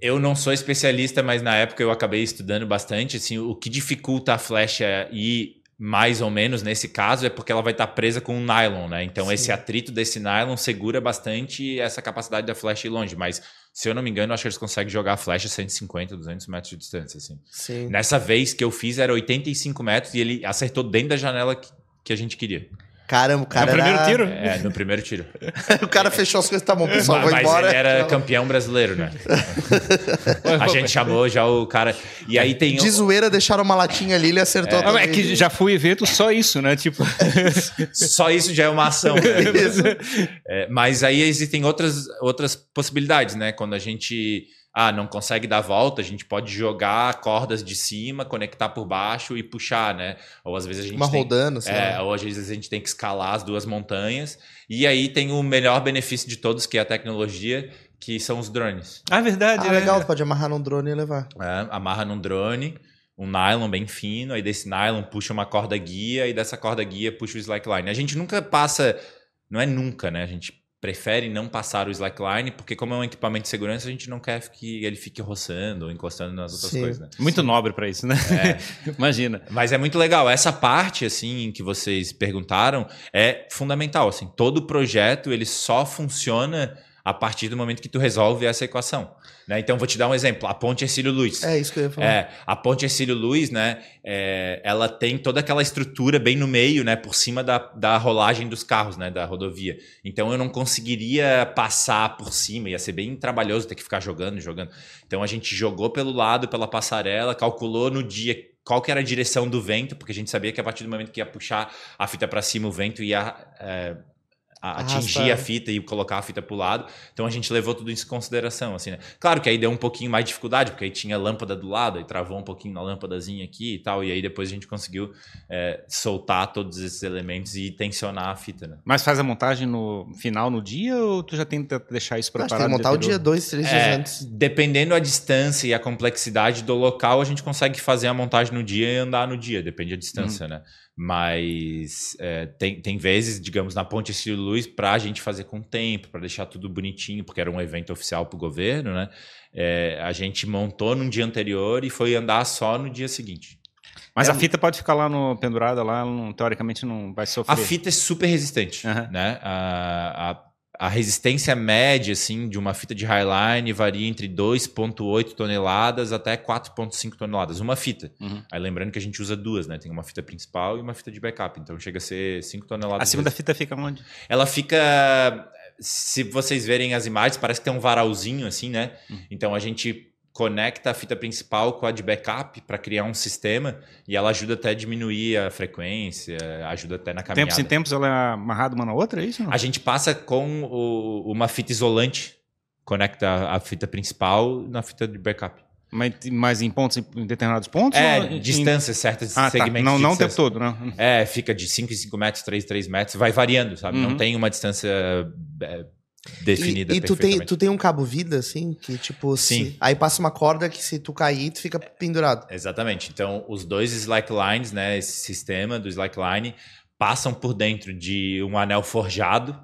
Speaker 1: Eu não sou especialista, mas na época eu acabei estudando bastante. Assim, o que dificulta a flecha e mais ou menos nesse caso é porque ela vai estar presa com um nylon, né? Então Sim. esse atrito desse nylon segura bastante essa capacidade da flecha ir longe, mas se eu não me engano, acho que eles conseguem jogar a flecha 150, 200 metros de distância, assim.
Speaker 2: Sim.
Speaker 1: Nessa vez que eu fiz era 85 metros e ele acertou dentro da janela que, que a gente queria.
Speaker 2: Caramba, o cara.
Speaker 3: No primeiro tiro?
Speaker 1: É, no primeiro tiro.
Speaker 2: o cara fechou as coisas, tá bom, pessoal, mas, vou embora.
Speaker 1: Mas ele era campeão brasileiro, né? a gente chamou já o cara. E aí tem.
Speaker 2: De zoeira, deixaram uma latinha ali, ele acertou.
Speaker 3: É, é que já fui evento só isso, né? Tipo.
Speaker 1: só isso já é uma ação. Né? É, mas aí existem outras, outras possibilidades, né? Quando a gente ah, não consegue dar volta, a gente pode jogar cordas de cima, conectar por baixo e puxar, né? Ou às vezes a gente
Speaker 2: Uma
Speaker 1: tem,
Speaker 2: rodando, sei
Speaker 1: é,
Speaker 2: lá.
Speaker 1: ou às vezes a gente tem que escalar as duas montanhas. E aí tem o melhor benefício de todos, que é a tecnologia, que são os drones.
Speaker 3: Ah, verdade.
Speaker 2: Ah,
Speaker 3: né?
Speaker 2: legal, tu pode amarrar num drone e levar.
Speaker 1: É, amarra num drone, um nylon bem fino, aí desse nylon puxa uma corda guia e dessa corda guia puxa o slackline. A gente nunca passa, não é nunca, né? A gente prefere não passar o slackline, porque como é um equipamento de segurança, a gente não quer que ele fique roçando ou encostando nas outras
Speaker 2: Sim.
Speaker 1: coisas, né?
Speaker 3: Muito nobre pra isso, né? Imagina.
Speaker 1: Mas é muito legal. Essa parte, assim, que vocês perguntaram, é fundamental. Assim, todo projeto, ele só funciona a partir do momento que tu resolve essa equação. Né? Então, vou te dar um exemplo. A ponte Ercílio Luz.
Speaker 2: É isso que eu ia falar.
Speaker 1: É, a ponte Ercílio Luz, né? é, ela tem toda aquela estrutura bem no meio, né? Por cima da, da rolagem dos carros, né? Da rodovia. Então eu não conseguiria passar por cima, ia ser bem trabalhoso ter que ficar jogando, jogando. Então a gente jogou pelo lado, pela passarela, calculou no dia qual que era a direção do vento, porque a gente sabia que a partir do momento que ia puxar a fita para cima, o vento ia é, a- atingir a fita e colocar a fita para o lado. Então a gente levou tudo isso em consideração, assim, né? Claro que aí deu um pouquinho mais de dificuldade, porque aí tinha lâmpada do lado, aí travou um pouquinho na lâmpadazinha aqui e tal, e aí depois a gente conseguiu é, soltar todos esses elementos e tensionar a fita, né?
Speaker 3: Mas faz a montagem no final, no dia, ou tu já tenta deixar isso
Speaker 2: Acho que
Speaker 3: preparado?
Speaker 2: tem que montar o dia dois, três dias
Speaker 1: É,
Speaker 2: antes.
Speaker 1: dependendo a distância e a complexidade do local, a gente consegue fazer a montagem no dia e andar no dia, depende da distância, né? Mas é, tem, tem vezes, digamos, na Ponte Estilo Luz, para a gente fazer com tempo, para deixar tudo bonitinho, porque era um evento oficial para o governo, né? É, a gente montou num dia anterior e foi andar só no dia seguinte.
Speaker 3: Mas
Speaker 2: É
Speaker 3: a fita pode ficar lá no pendurada, lá, não- teoricamente não vai sofrer.
Speaker 1: A fita é super resistente,
Speaker 3: Aham.
Speaker 1: né? A, a, a resistência média, assim, de uma fita de Highline varia entre 2,8 toneladas até 4,5 toneladas. Uma fita.
Speaker 3: Uhum.
Speaker 1: Aí lembrando que a gente usa duas, né? Tem uma fita principal e uma fita de backup. Então chega a ser 5 toneladas.
Speaker 3: A segunda fita fica onde?
Speaker 1: Ela fica... Se vocês verem as imagens, parece que tem um varalzinho, assim, né?
Speaker 3: Uhum.
Speaker 1: Então a gente conecta a fita principal com a de backup para criar um sistema e ela ajuda até a diminuir a frequência, ajuda até na caminhada.
Speaker 3: Tempos em tempos ela é amarrada uma na outra, é isso? não?
Speaker 1: A gente passa com o- uma fita isolante, conecta a fita principal na fita de backup.
Speaker 3: Mas, mas em pontos, em determinados pontos?
Speaker 1: É,
Speaker 3: ou em-
Speaker 1: distâncias, certos
Speaker 3: Ah, tá.
Speaker 1: segmentos
Speaker 3: Não,
Speaker 1: de
Speaker 3: não o tempo todo, não.
Speaker 1: É, fica de 5 em 5 metros, 3 em 3 metros, vai variando, sabe?
Speaker 3: Uhum.
Speaker 1: Não tem uma distância é, definida
Speaker 2: E, e tu, tem, tu tem um cabo vida, assim, que tipo, se-
Speaker 1: Sim.
Speaker 2: aí passa uma corda que se tu cair, tu fica pendurado.
Speaker 1: Exatamente. Então, os dois slacklines, né, esse sistema do slackline, passam por dentro de um anel forjado.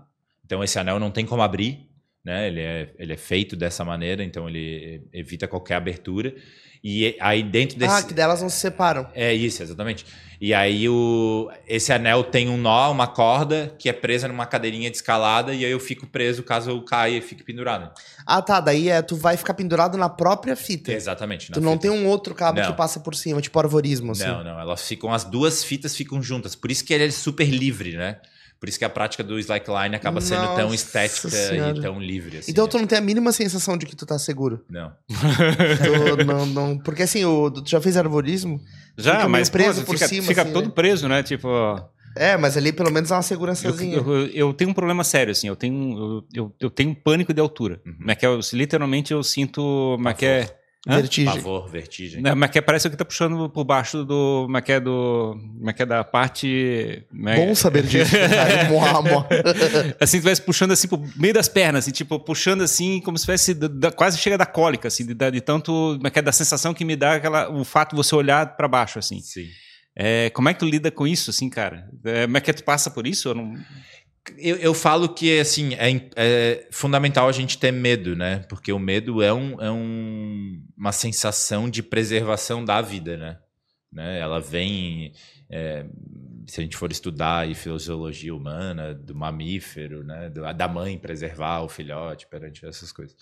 Speaker 1: Então, esse anel não tem como abrir, né? Ele é, ele é feito dessa maneira, então ele evita qualquer abertura. E aí dentro desse
Speaker 2: Ah, que delas não se separam.
Speaker 1: É isso, exatamente. E aí o, esse anel tem um nó, uma corda que é presa numa cadeirinha de escalada e aí eu fico preso caso eu caia e fique pendurado.
Speaker 2: Ah, tá. Daí é, tu vai ficar pendurado na própria fita.
Speaker 1: Exatamente.
Speaker 2: Tu não
Speaker 1: fita.
Speaker 2: tem um outro cabo
Speaker 1: Não.
Speaker 2: que passa por cima, tipo arvorismo, assim.
Speaker 1: Não, não, elas ficam, as duas fitas ficam juntas. Por isso que ele é super livre, né? Por isso que a prática do slackline acaba sendo tão
Speaker 2: Nossa
Speaker 1: estética
Speaker 2: Senhora.
Speaker 1: e tão livre. assim,
Speaker 2: Então
Speaker 1: né?
Speaker 2: tu não tem a mínima sensação de que tu tá seguro.
Speaker 1: Não.
Speaker 2: Tu não, não- porque assim, o, tu já fez arvorismo?
Speaker 3: Já, mas
Speaker 2: preso
Speaker 3: pô, fica,
Speaker 2: cima,
Speaker 3: fica
Speaker 2: assim,
Speaker 3: todo
Speaker 2: né?
Speaker 3: preso, né? Tipo,
Speaker 2: É, mas ali pelo menos é uma
Speaker 3: eu,
Speaker 2: segurançazinha.
Speaker 3: eu, eu tenho um problema sério, assim. Eu tenho, eu, eu, eu tenho pânico de altura.
Speaker 1: Uhum.
Speaker 3: Como é que é? Eu- literalmente eu sinto. Como é que é? Hã?
Speaker 2: Vertigem.
Speaker 1: Pavor, vertigem.
Speaker 3: Não, mas que parece que tá puxando por baixo do. Como é que é do. Como é que é da parte. é-
Speaker 2: Bom saber disso. moá.
Speaker 3: assim, estivesse puxando assim pro meio das pernas, assim, tipo, puxando assim, como se tivesse. da- da- quase chega da cólica, assim, de, de tanto. Como é que é da sensação que me dá aquela, o fato de você olhar para baixo, assim.
Speaker 1: Sim.
Speaker 3: É, como é que tu lida com isso, assim, cara? É, como é que tu passa por isso? Eu não...
Speaker 1: Eu, eu falo que assim é, é fundamental a gente ter medo, né? Porque o medo é, um, é um- uma sensação de preservação da vida, né? né? Ela vem, é, se a gente for estudar aí fisiologia humana do mamífero, né? Da mãe preservar o filhote perante essas coisas.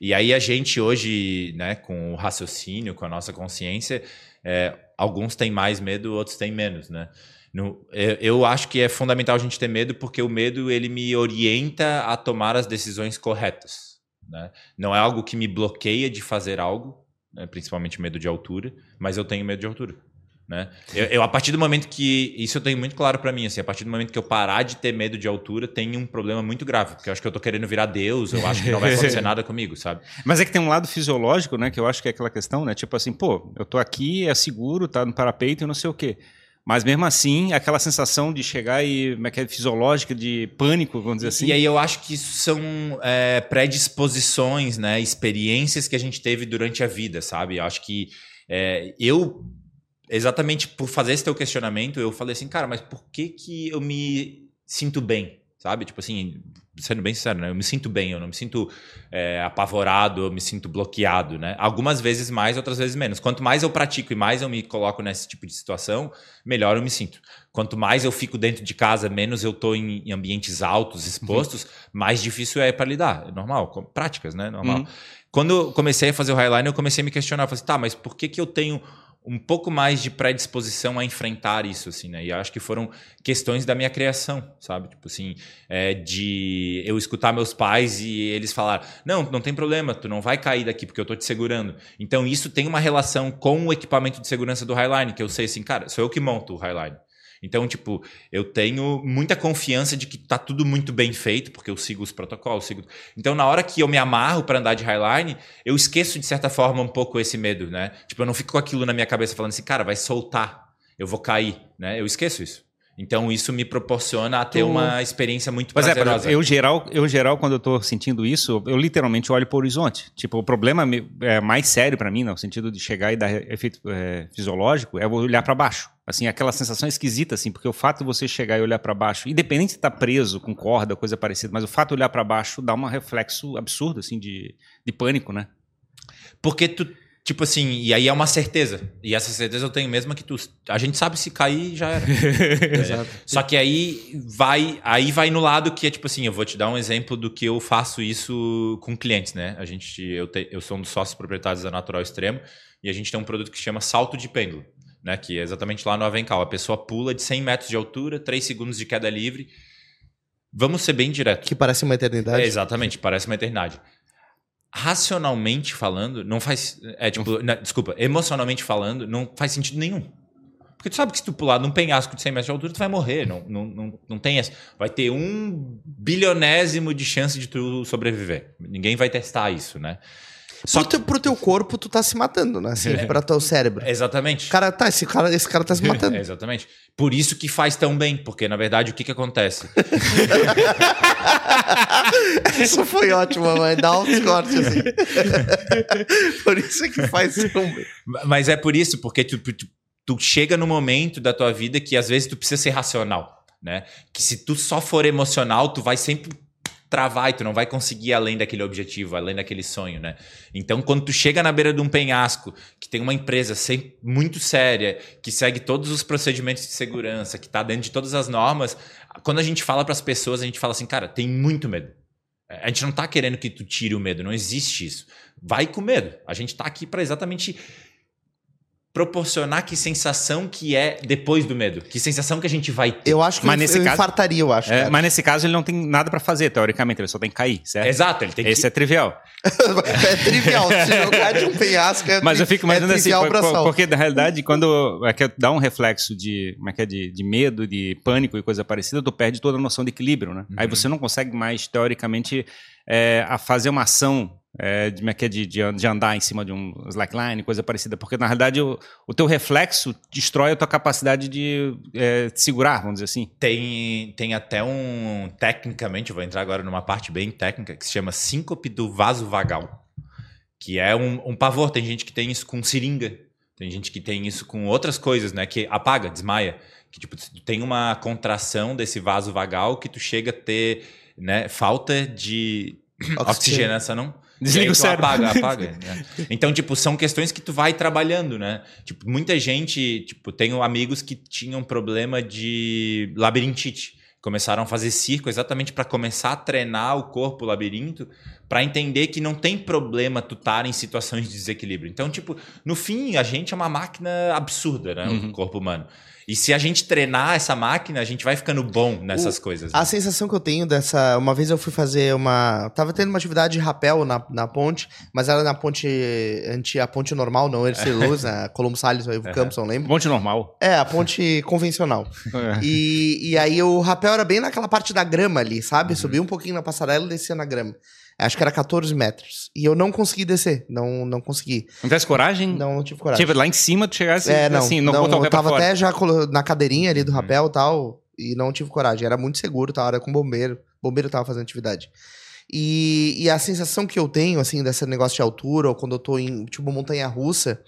Speaker 1: E aí a gente hoje, né? Com o raciocínio, com a nossa consciência, é, alguns têm mais medo, outros têm menos, né? No- eu, eu acho que é fundamental a gente ter medo porque o medo ele me orienta a tomar as decisões corretas. Né? Não é algo que me bloqueia de fazer algo, né? principalmente medo de altura, mas eu tenho medo de altura. Né? Eu, eu, a partir do momento que. Isso eu tenho muito claro para mim, assim, a partir do momento que eu parar de ter medo de altura, tem um problema muito grave. Porque eu acho que eu tô querendo virar Deus, eu acho que não vai acontecer nada comigo, sabe?
Speaker 3: Mas é que tem um lado fisiológico, né? Que eu acho que é aquela questão, né? Tipo assim, pô, eu tô aqui, é seguro, tá no parapeito e não sei o quê. Mas mesmo assim, aquela sensação de chegar e como é que é fisiológica, de pânico, vamos dizer assim.
Speaker 1: E aí eu acho que isso são é, predisposições, né? Experiências que a gente teve durante a vida, sabe? Eu acho que é, eu exatamente por fazer esse teu questionamento, eu falei assim, cara, mas por que que eu me sinto bem, sabe? Tipo assim, sendo bem sincero, né? Eu me sinto bem, eu não me sinto é, apavorado, eu me sinto bloqueado, né? Algumas vezes mais, outras vezes menos. Quanto mais eu pratico e mais eu me coloco nesse tipo de situação, melhor eu me sinto. Quanto mais eu fico dentro de casa, menos eu tô em, em ambientes altos, expostos, uhum. mais difícil é para lidar. É normal, com práticas, né? Normal. Uhum. Quando eu comecei a fazer o Highline, eu comecei a me questionar. Eu falei assim, tá, mas por que que eu tenho um pouco mais de predisposição a enfrentar isso, assim, né? E acho que foram questões da minha criação, sabe? Tipo assim, é, de eu escutar meus pais e eles falar, não, não tem problema, tu não vai cair daqui porque eu tô te segurando. Então isso tem uma relação com o equipamento de segurança do Highline, que eu sei assim, cara, sou eu que monto o Highline. Então, tipo, eu tenho muita confiança de que tá tudo muito bem feito, porque eu sigo os protocolos, sigo... Então, na hora que eu me amarro para andar de highline, eu esqueço de certa forma um pouco esse medo, né? Tipo, eu não fico com aquilo na minha cabeça falando assim, cara, vai soltar, eu vou cair, né? Eu esqueço isso. Então isso me proporciona a ter tu... uma experiência muito
Speaker 3: Mas
Speaker 1: é, prazerosa.
Speaker 3: É, eu geral, eu geral quando eu tô sentindo isso, eu literalmente olho para o horizonte. Tipo, o problema é mais sério para mim, no sentido de chegar e dar efeito é, fisiológico, é olhar para baixo. Assim, aquela sensação esquisita assim, porque o fato de você chegar e olhar para baixo, independente de estar tá preso com corda, coisa parecida, mas o fato de olhar para baixo dá um reflexo absurdo assim de, de pânico, né?
Speaker 1: Porque tu Tipo assim, e aí é uma certeza. E essa certeza eu tenho mesmo que tu. A gente sabe se cair já era. Só que aí vai, aí vai no lado que é tipo assim, eu vou te dar um exemplo do que eu faço isso com clientes, né? A gente, eu, te, eu sou um dos sócios proprietários da Natural Extremo e a gente tem um produto que chama salto de pêndulo, né? Que é exatamente lá no Avencal. A pessoa pula de 100 metros de altura, 3 segundos de queda livre. Vamos ser bem direto.
Speaker 2: Que parece uma eternidade.
Speaker 1: É, exatamente, parece uma eternidade racionalmente falando, não faz. É tipo, não, desculpa, emocionalmente falando, não faz sentido nenhum. Porque tu sabe que se tu pular num penhasco de 100 metros de altura, tu vai morrer. Não, não, não, não tem essa. Vai ter um bilionésimo de chance de tu sobreviver. Ninguém vai testar isso, né?
Speaker 2: Só pro, teu, pro teu corpo, tu tá se matando, né? Assim, é. Pra teu cérebro.
Speaker 1: Exatamente.
Speaker 2: Cara, tá, esse cara, esse cara tá se matando.
Speaker 1: Exatamente. Por isso que faz tão bem, porque na verdade o que que acontece?
Speaker 2: Isso foi ótimo, mãe. Dá um cortes assim. por isso que faz tão bem.
Speaker 1: Mas é por isso, porque tu, tu, tu chega no momento da tua vida que às vezes tu precisa ser racional. Né? Que se tu só for emocional, tu vai sempre travar e tu não vai conseguir além daquele objetivo, além daquele sonho, né? Então, quando tu chega na beira de um penhasco, que tem uma empresa muito séria, que segue todos os procedimentos de segurança, que está dentro de todas as normas, quando a gente fala para as pessoas, a gente fala assim, cara, tem muito medo. A gente não está querendo que tu tire o medo, não existe isso. Vai com medo. A gente está aqui para exatamente proporcionar que sensação que é depois do medo. Que sensação que a gente vai ter.
Speaker 2: Eu acho que
Speaker 3: mas nesse
Speaker 2: eu
Speaker 3: caso,
Speaker 2: infartaria, eu acho.
Speaker 3: É, mas nesse caso ele não tem nada para fazer, teoricamente, ele só tem que cair, certo?
Speaker 1: Exato, ele tem
Speaker 3: Esse que... é trivial.
Speaker 2: é trivial, se jogar de um penhasco é
Speaker 3: Mas eu fico imaginando é assim, por, porque na realidade quando é que dá um reflexo de, como é que é, de, de medo, de pânico e coisa parecida, tu perde toda a noção de equilíbrio, né? Uhum. Aí você não consegue mais, teoricamente, é, a fazer uma ação é, de, é de, de, andar em cima de um slackline, coisa parecida, porque na realidade o, o teu reflexo destrói a tua capacidade de é, segurar, vamos dizer assim.
Speaker 1: Tem, tem até um, tecnicamente, eu vou entrar agora numa parte bem técnica, que se chama síncope do vaso vagal, que é um, um pavor. Tem gente que tem isso com seringa, tem gente que tem isso com outras coisas, né, que apaga, desmaia, que tipo, tem uma contração desse vaso vagal que tu chega a ter né, falta de oxigenação, não?
Speaker 3: Desliga o cérebro.
Speaker 1: Apaga, apaga. né? Então, tipo, são questões que tu vai trabalhando, né? Tipo, muita gente, tipo, tenho amigos que tinham problema de labirintite. Começaram a fazer circo exatamente para começar a treinar o corpo o labirinto, para entender que não tem problema tu estar em situações de desequilíbrio. Então, tipo, no fim, a gente é uma máquina absurda, né? Uhum. O corpo humano. E se a gente treinar essa máquina, a gente vai ficando bom nessas coisas.
Speaker 2: A
Speaker 1: né?
Speaker 2: sensação que eu tenho dessa. Uma vez eu fui fazer uma. Tava tendo uma atividade de rapel na, na ponte, mas era na ponte. Anti, a ponte normal, não Ercei Luz, a Colombo Salles, o Campos, não lembro.
Speaker 3: Monte normal.
Speaker 2: É, a ponte convencional.
Speaker 3: É.
Speaker 2: E, e aí o rapel era bem naquela parte da grama ali, sabe?
Speaker 1: Uhum.
Speaker 2: Subia um pouquinho na passarela e descia na grama. Acho que era 14 metros. E eu não consegui descer. Não, não consegui.
Speaker 3: Não tivesse coragem?
Speaker 2: Não, não tive coragem.
Speaker 3: Tipo, lá em cima tu chegasse
Speaker 2: é, não,
Speaker 3: assim, não,
Speaker 2: não,
Speaker 3: botar o pé
Speaker 2: eu tava
Speaker 3: fora.
Speaker 2: até já na cadeirinha ali do
Speaker 1: Uhum.
Speaker 2: rapel e tal, e não tive coragem. Era muito seguro, tava era com bombeiro. Bombeiro tava fazendo atividade. E, e a sensação que eu tenho, assim, desse negócio de altura, ou quando eu tô em, tipo, montanha russa,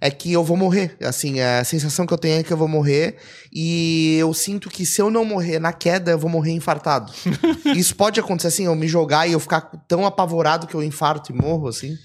Speaker 2: é que eu vou morrer. Assim, a sensação que eu tenho é que eu vou morrer. E eu sinto que se eu não morrer na queda, eu vou morrer infartado. Isso pode acontecer assim, eu me jogar e eu ficar tão apavorado que eu infarto e morro, assim.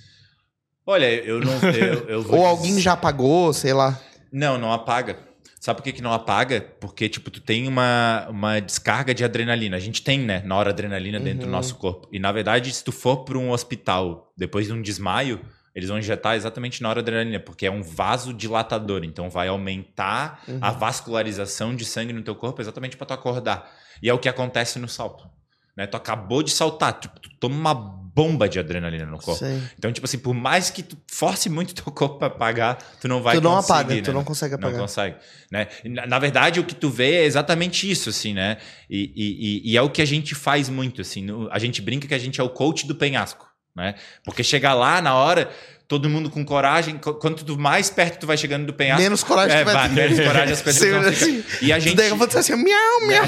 Speaker 1: Olha, eu não. Eu, eu
Speaker 2: Ou
Speaker 1: dizer-
Speaker 2: alguém já apagou, sei lá.
Speaker 1: Não, não apaga. Sabe por que, que não apaga? Porque, tipo, tu tem uma, uma descarga de adrenalina. A gente tem, né, na hora adrenalina dentro do
Speaker 2: Uhum.
Speaker 1: nosso corpo. E, na verdade, se tu for para um hospital depois de um desmaio, eles vão injetar exatamente na hora adrenalina, porque é um vasodilatador. Então, vai aumentar
Speaker 2: Uhum.
Speaker 1: a vascularização de sangue no teu corpo exatamente para tu acordar. E é o que acontece no salto. Né? Tu acabou de saltar, tu, tu toma uma bomba de adrenalina no corpo.
Speaker 2: Sei.
Speaker 1: Então, tipo assim, por mais que tu force muito teu corpo pra apagar, tu não vai
Speaker 2: tu não apaga,
Speaker 1: né?
Speaker 2: tu não consegue apagar.
Speaker 1: Não consegue, né? Na, na verdade, o que tu vê é exatamente isso, assim, né? E, e- e- e é o que a gente faz muito, assim. no- a gente brinca que a gente é o coach do penhasco, né? Porque chegar lá na hora, todo mundo com coragem, qu- quanto mais perto tu vai chegando do penhasco,
Speaker 2: Menos coragem
Speaker 1: é,
Speaker 2: tu vai
Speaker 1: menos coragem as ficar.
Speaker 2: assim.
Speaker 1: E a gente...
Speaker 2: daí eu vou dizer assim, miau, miau.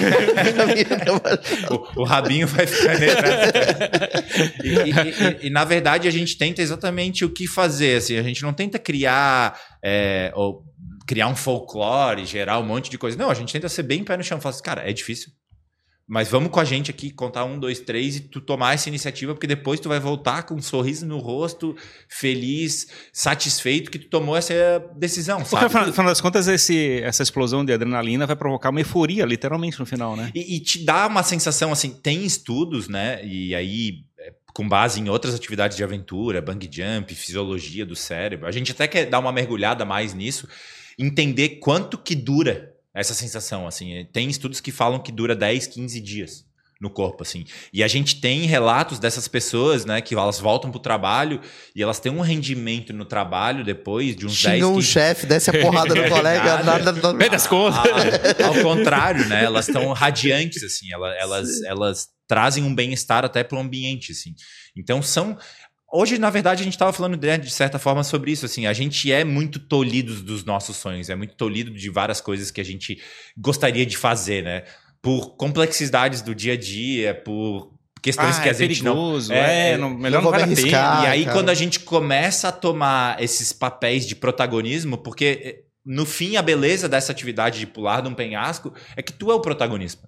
Speaker 1: o, o rabinho vai ficar nele. e, e- e- e, na verdade a gente tenta exatamente o que fazer. Assim, a gente não tenta criar é, ou criar um folclore, gerar um monte de coisa. Não, a gente tenta ser bem pé no chão. Falar assim, cara, é difícil. Mas vamos com a gente aqui, contar um, dois, três e tu tomar essa iniciativa, porque depois tu vai voltar com um sorriso no rosto, feliz, satisfeito que tu tomou essa decisão,
Speaker 3: Porque,
Speaker 1: sabe?
Speaker 3: afinal afinal das contas, esse, essa explosão de adrenalina vai provocar uma euforia, literalmente, no final, né?
Speaker 1: E, e te dá uma sensação assim, tem estudos, né? E aí, é, com base em outras atividades de aventura, bang jump, fisiologia do cérebro, a gente até quer dar uma mergulhada mais nisso, entender quanto que dura essa sensação, assim. Tem estudos que falam que dura 10, 15 dias no corpo, assim. E a gente tem relatos dessas pessoas, né, que elas voltam pro trabalho e elas têm um rendimento no trabalho depois de uns 10,
Speaker 2: Xingam o
Speaker 1: 15
Speaker 2: chefe, desce a porrada no colega.
Speaker 1: Nada.
Speaker 2: nada,
Speaker 3: Vem das contas.
Speaker 1: ah, ao contrário, né? Elas estão radiantes, assim. Elas, elas, elas trazem um bem-estar até para o ambiente, assim. Então são. Hoje, na verdade, a gente estava falando né, de certa forma sobre isso. Assim, a gente é muito tolhido dos nossos sonhos, é muito tolhido de várias coisas que a gente gostaria de fazer, né? Por complexidades do dia a dia, por questões
Speaker 3: Ah,
Speaker 1: que
Speaker 3: é
Speaker 1: a gente não.
Speaker 3: perigoso,
Speaker 1: É,
Speaker 3: é, não, melhor
Speaker 2: não
Speaker 3: não vale
Speaker 2: arriscar.
Speaker 1: E aí,
Speaker 2: cara.
Speaker 1: quando a gente começa a tomar esses papéis de protagonismo, porque eh, no fim a beleza dessa atividade de pular de um penhasco é que tu é o protagonista.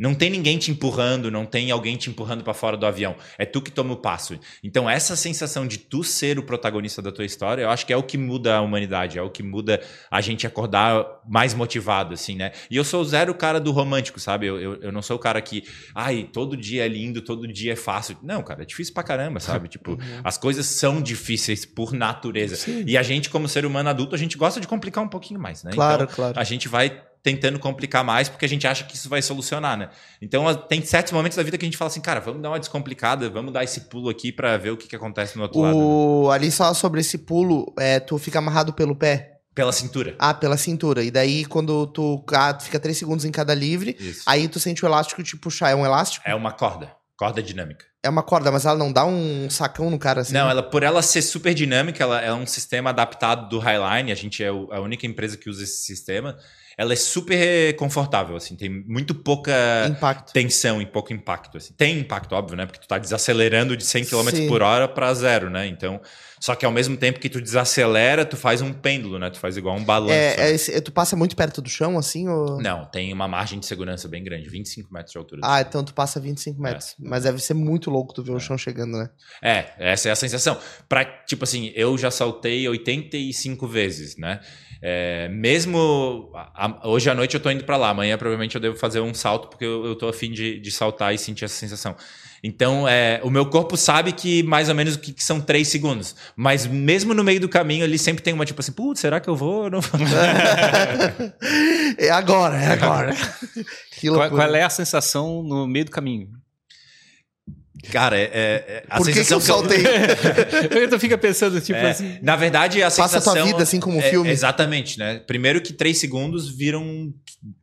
Speaker 1: Não tem ninguém te empurrando, não tem alguém te empurrando para fora do avião. É tu que toma o passo. Então, essa sensação de tu ser o protagonista da tua história, eu acho que é o que muda a humanidade, é o que muda a gente acordar mais motivado, assim, né? E eu sou zero cara do romântico, sabe? Eu, eu, eu não sou o cara que, ai, todo dia é lindo, todo dia é fácil. Não, cara, é difícil pra caramba, sabe? Tipo, as coisas são difíceis por natureza.
Speaker 2: Sim.
Speaker 1: E a gente, como ser humano adulto, a gente gosta de complicar um pouquinho mais, né?
Speaker 2: Claro,
Speaker 1: Então,
Speaker 2: claro.
Speaker 1: a gente vai tentando complicar mais porque a gente acha que isso vai solucionar, né? Então tem certos momentos da vida que a gente fala assim, cara, vamos dar uma descomplicada, vamos dar esse pulo aqui pra ver o que, que acontece no outro lado. né?
Speaker 2: O, ali só sobre esse pulo, é, tu fica amarrado pelo pé.
Speaker 1: Pela cintura.
Speaker 2: Ah, pela cintura. E daí, quando tu, ah, tu fica três segundos em cada livre,
Speaker 1: Isso.
Speaker 2: aí tu sente o elástico te puxar. É um elástico?
Speaker 1: É uma corda. Corda dinâmica.
Speaker 2: É uma corda, mas ela não dá um sacão no cara assim?
Speaker 1: Não, ela, por ela ser super dinâmica, ela é um sistema adaptado do Highline. A gente é o- a única empresa que usa esse sistema. Ela é super confortável, assim, tem muito pouca
Speaker 2: Impacto.
Speaker 1: tensão e pouco impacto. Assim. Tem impacto, óbvio, né? Porque tu tá desacelerando de 100 km
Speaker 2: Sim.
Speaker 1: por hora para zero, né? Então, só que ao mesmo tempo que tu desacelera, tu faz um pêndulo, né? Tu faz igual um balanço.
Speaker 2: É, é esse- tu passa muito perto do chão, assim? Ou...
Speaker 1: Não, tem uma margem de segurança bem grande, 25 metros de altura.
Speaker 2: Ah, então tu passa 25 metros. Mas deve ser muito louco tu ver o chão chegando, né?
Speaker 1: É, essa é a sensação. Pra, tipo assim, eu já saltei 85 vezes, né? É, mesmo a- a- hoje à noite eu tô indo para lá, amanhã provavelmente eu devo fazer um salto porque eu, eu tô afim de, de saltar e sentir essa sensação. Então, é, o meu corpo sabe que mais ou menos o que, que são três segundos. Mas mesmo no meio do caminho, ele sempre tem uma tipo assim, putz, será que eu vou ou não vou?
Speaker 2: É agora, é agora. que
Speaker 3: Qual, qual é a sensação no meio do caminho?
Speaker 1: Cara, é, é- a
Speaker 2: Por que, que
Speaker 1: sensação
Speaker 2: eu saltei?
Speaker 3: eu fica pensando, tipo
Speaker 1: É,
Speaker 3: assim.
Speaker 1: Na verdade, a
Speaker 2: Passa a
Speaker 1: sensação...
Speaker 2: tua vida assim como um
Speaker 1: é-
Speaker 2: filme.
Speaker 1: Exatamente, né? Primeiro que três segundos viram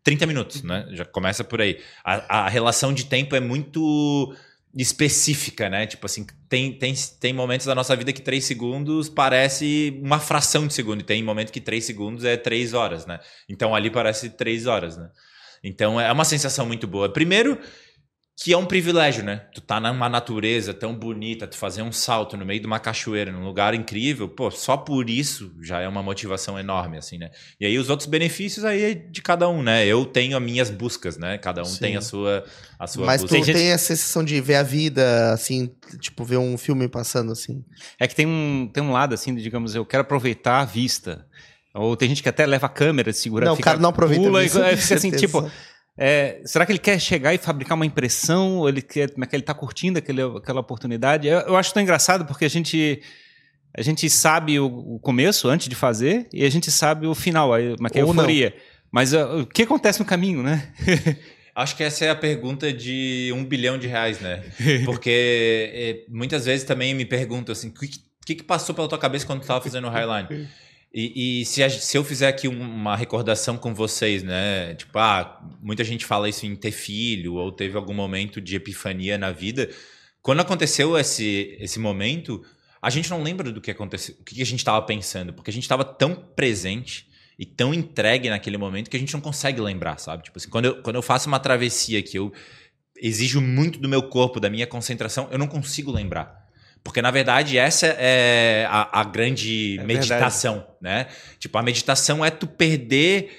Speaker 1: 30 minutos, né? Já começa por aí. A, a relação de tempo é muito específica, né? Tipo assim, tem, tem, tem momentos da nossa vida que três segundos parece uma fração de segundo, e tem momento que três segundos é três horas, né? Então ali parece três horas, né? Então é uma sensação muito boa. Primeiro, que é um privilégio, né? Tu tá numa natureza tão bonita, tu fazer um salto no meio de uma cachoeira, num lugar incrível, pô, só por isso já é uma motivação enorme, assim, né? E aí os outros benefícios aí é de cada um, né? Eu tenho as minhas buscas, né? Cada um
Speaker 2: Sim.
Speaker 1: tem a sua, a sua
Speaker 2: Mas tu
Speaker 1: busca.
Speaker 3: Tem
Speaker 2: tem,
Speaker 3: gente-
Speaker 2: a sensação de ver a vida, assim, tipo, ver um filme passando, assim.
Speaker 3: É que tem um, tem um lado assim, de, digamos, eu quero aproveitar a vista. Ou tem gente que até leva a câmera, segura
Speaker 2: não, o
Speaker 3: fica-
Speaker 2: cara não aproveita
Speaker 3: pula e fica assim,
Speaker 2: certeza.
Speaker 3: tipo, é, será que ele quer chegar e fabricar uma impressão? Ou ele quer, como é que ele está curtindo aquele, aquela oportunidade? Eu, eu acho tão engraçado porque a gente a gente sabe o, o começo antes de fazer e a gente sabe o final, aí, como é que é a
Speaker 2: Ou não.
Speaker 3: euforia. Mas uh, o que acontece no caminho, né?
Speaker 1: Acho que essa é a pergunta de um bilhão de reais, né? Porque é, muitas vezes também me perguntam assim, o que, que, que passou pela tua cabeça quando tu tava fazendo o Highline? E, e se, a- se eu fizer aqui um- uma recordação com vocês, né? Tipo, ah, muita gente fala isso em ter filho, ou teve algum momento de epifania na vida. Quando aconteceu esse, esse momento, a gente não lembra do que aconteceu, o que a gente estava pensando, porque a gente estava tão presente e tão entregue naquele momento que a gente não consegue lembrar, sabe? Tipo assim, quando eu, quando eu faço uma travessia que eu exijo muito do meu corpo, da minha concentração, eu não consigo lembrar. Porque, na verdade, essa é a, a grande
Speaker 3: É
Speaker 1: meditação, né? Tipo, a meditação é tu perder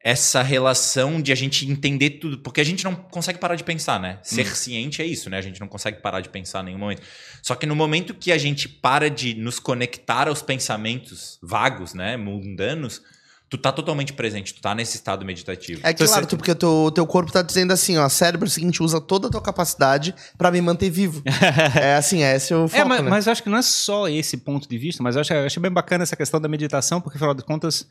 Speaker 1: essa relação de a gente entender tudo, porque a gente não consegue parar de pensar, né? Ser ciente é isso, né? A gente não consegue parar de pensar em nenhum momento. Só que no momento que a gente para de nos conectar aos pensamentos vagos, né, mundanos, tu tá totalmente presente, tu tá nesse estado meditativo.
Speaker 2: É
Speaker 3: Então,
Speaker 2: claro,
Speaker 3: você-
Speaker 2: tu, porque o teu, teu corpo tá dizendo assim, ó, cérebro é o seguinte, usa toda a tua capacidade pra me manter vivo. é assim, é esse o foco,
Speaker 3: É, mas,
Speaker 2: né?
Speaker 3: mas eu acho que não é só esse ponto de vista, mas eu acho, eu acho bem bacana essa questão da meditação, porque, afinal de contas,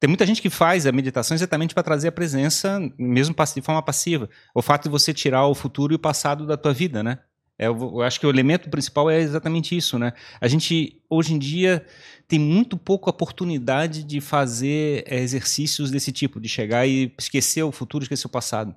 Speaker 3: tem muita gente que faz a meditação exatamente para trazer a presença, mesmo de forma passiva. O fato de você tirar o futuro e o passado da tua vida, né? É, eu, eu acho que o elemento principal é exatamente isso, né? A gente, hoje em dia, tem muito pouca oportunidade de fazer é, exercícios desse tipo, de chegar e esquecer o futuro, esquecer o passado.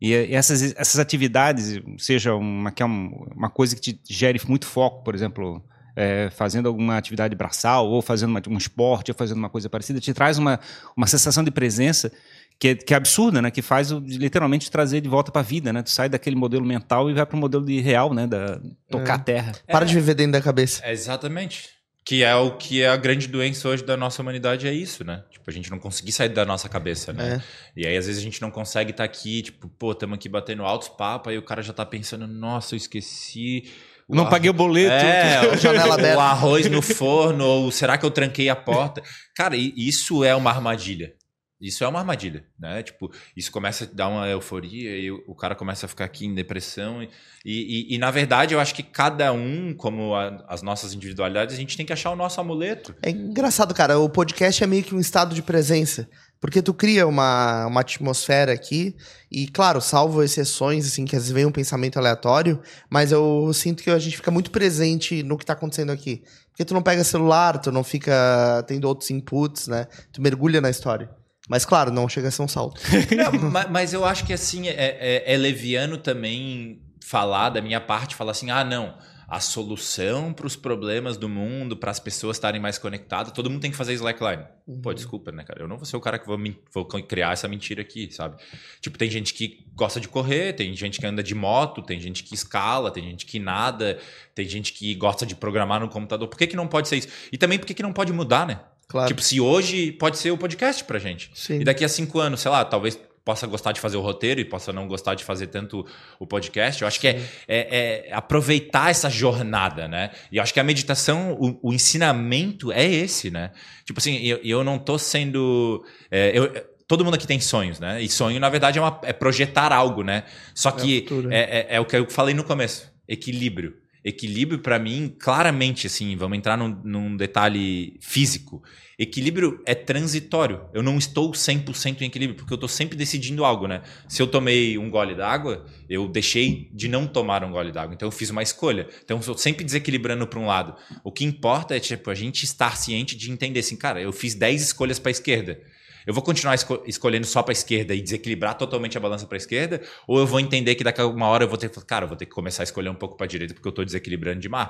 Speaker 3: E, eh, essas, essas atividades, seja uma, que é um- uma coisa que te gere muito foco, por exemplo, eh, fazendo alguma atividade braçal, ou fazendo uma- um esporte, ou fazendo uma coisa parecida, te traz uma, uma sensação de presença que é, que é absurda, né? Que faz literalmente trazer de volta para a vida, né? Tu sai daquele modelo mental e vai para o modelo de real, né? Da tocar a terra.
Speaker 2: Para de viver dentro da cabeça.
Speaker 1: É, Exatamente. Que é o que é a grande doença hoje da nossa humanidade, é isso, né? Tipo, a gente não conseguir sair da nossa cabeça, né? E aí, às vezes, a gente não consegue estar aqui, tipo, pô, estamos aqui batendo altos papos, aí o cara já tá pensando, nossa, eu esqueci. o
Speaker 3: Não paguei o boleto.
Speaker 1: É,
Speaker 2: Janela
Speaker 1: o arroz no forno, ou será que eu tranquei a porta? Cara, isso é uma armadilha. Isso é uma armadilha, né? Tipo, isso começa a dar uma euforia e o cara começa a ficar aqui em depressão. E, e, e, na verdade, eu acho que cada um, como a- as nossas individualidades, a gente tem que achar o nosso amuleto.
Speaker 2: É engraçado, cara. O podcast é meio que um estado de presença. Porque tu cria uma, uma atmosfera aqui, e claro, salvo exceções, assim, que às vezes vem um pensamento aleatório, mas eu sinto que a gente fica muito presente no que tá acontecendo aqui. Porque tu não pega celular, tu não fica tendo outros inputs, né? Tu mergulha na história. Mas claro, não chega a ser um salto.
Speaker 1: Não, ma- mas eu acho que assim, é, é- é leviano também falar da minha parte, falar assim, ah, não, a solução para os problemas do mundo, para as pessoas estarem mais conectadas, todo mundo tem que fazer slackline. Pô, desculpa, né, cara? Eu não vou ser o cara que vou, vou criar essa mentira aqui, sabe? Tipo, tem gente que gosta de correr, tem gente que anda de moto, tem gente que escala, tem gente que nada, tem gente que gosta de programar no computador. Por que, que não pode ser isso? E também por que, que não pode mudar, né?
Speaker 2: Claro.
Speaker 1: Tipo, se hoje pode ser o podcast pra gente.
Speaker 2: Sim.
Speaker 1: E daqui a cinco anos, sei lá, talvez possa gostar de fazer o roteiro e possa não gostar de fazer tanto o podcast. Eu acho que é, é, é aproveitar essa jornada, né? E eu acho que a meditação, o, o ensinamento é esse, né? Tipo assim, eu, eu não tô sendo. É, eu, todo mundo aqui tem sonhos, né? E sonho, na verdade, é, uma, é projetar algo, né? Só que é, é, é, é, o que eu falei no começo: equilíbrio. Equilíbrio, para mim, claramente, assim, vamos entrar num, num detalhe físico. Equilíbrio é transitório. Eu não estou 100% em equilíbrio, porque eu estou sempre decidindo algo, né? Se eu tomei um gole d'água, eu deixei de não tomar um gole d'água. Então eu fiz uma escolha. Então eu estou sempre desequilibrando para um lado. O que importa é tipo, a gente estar ciente de entender assim, cara, eu fiz 10 escolhas para a esquerda eu vou continuar esco escolhendo só para esquerda e desequilibrar totalmente a balança para esquerda? Ou eu vou entender que daqui a uma hora eu vou ter que, cara, eu vou ter que começar a escolher um pouco para direita porque eu estou desequilibrando demais?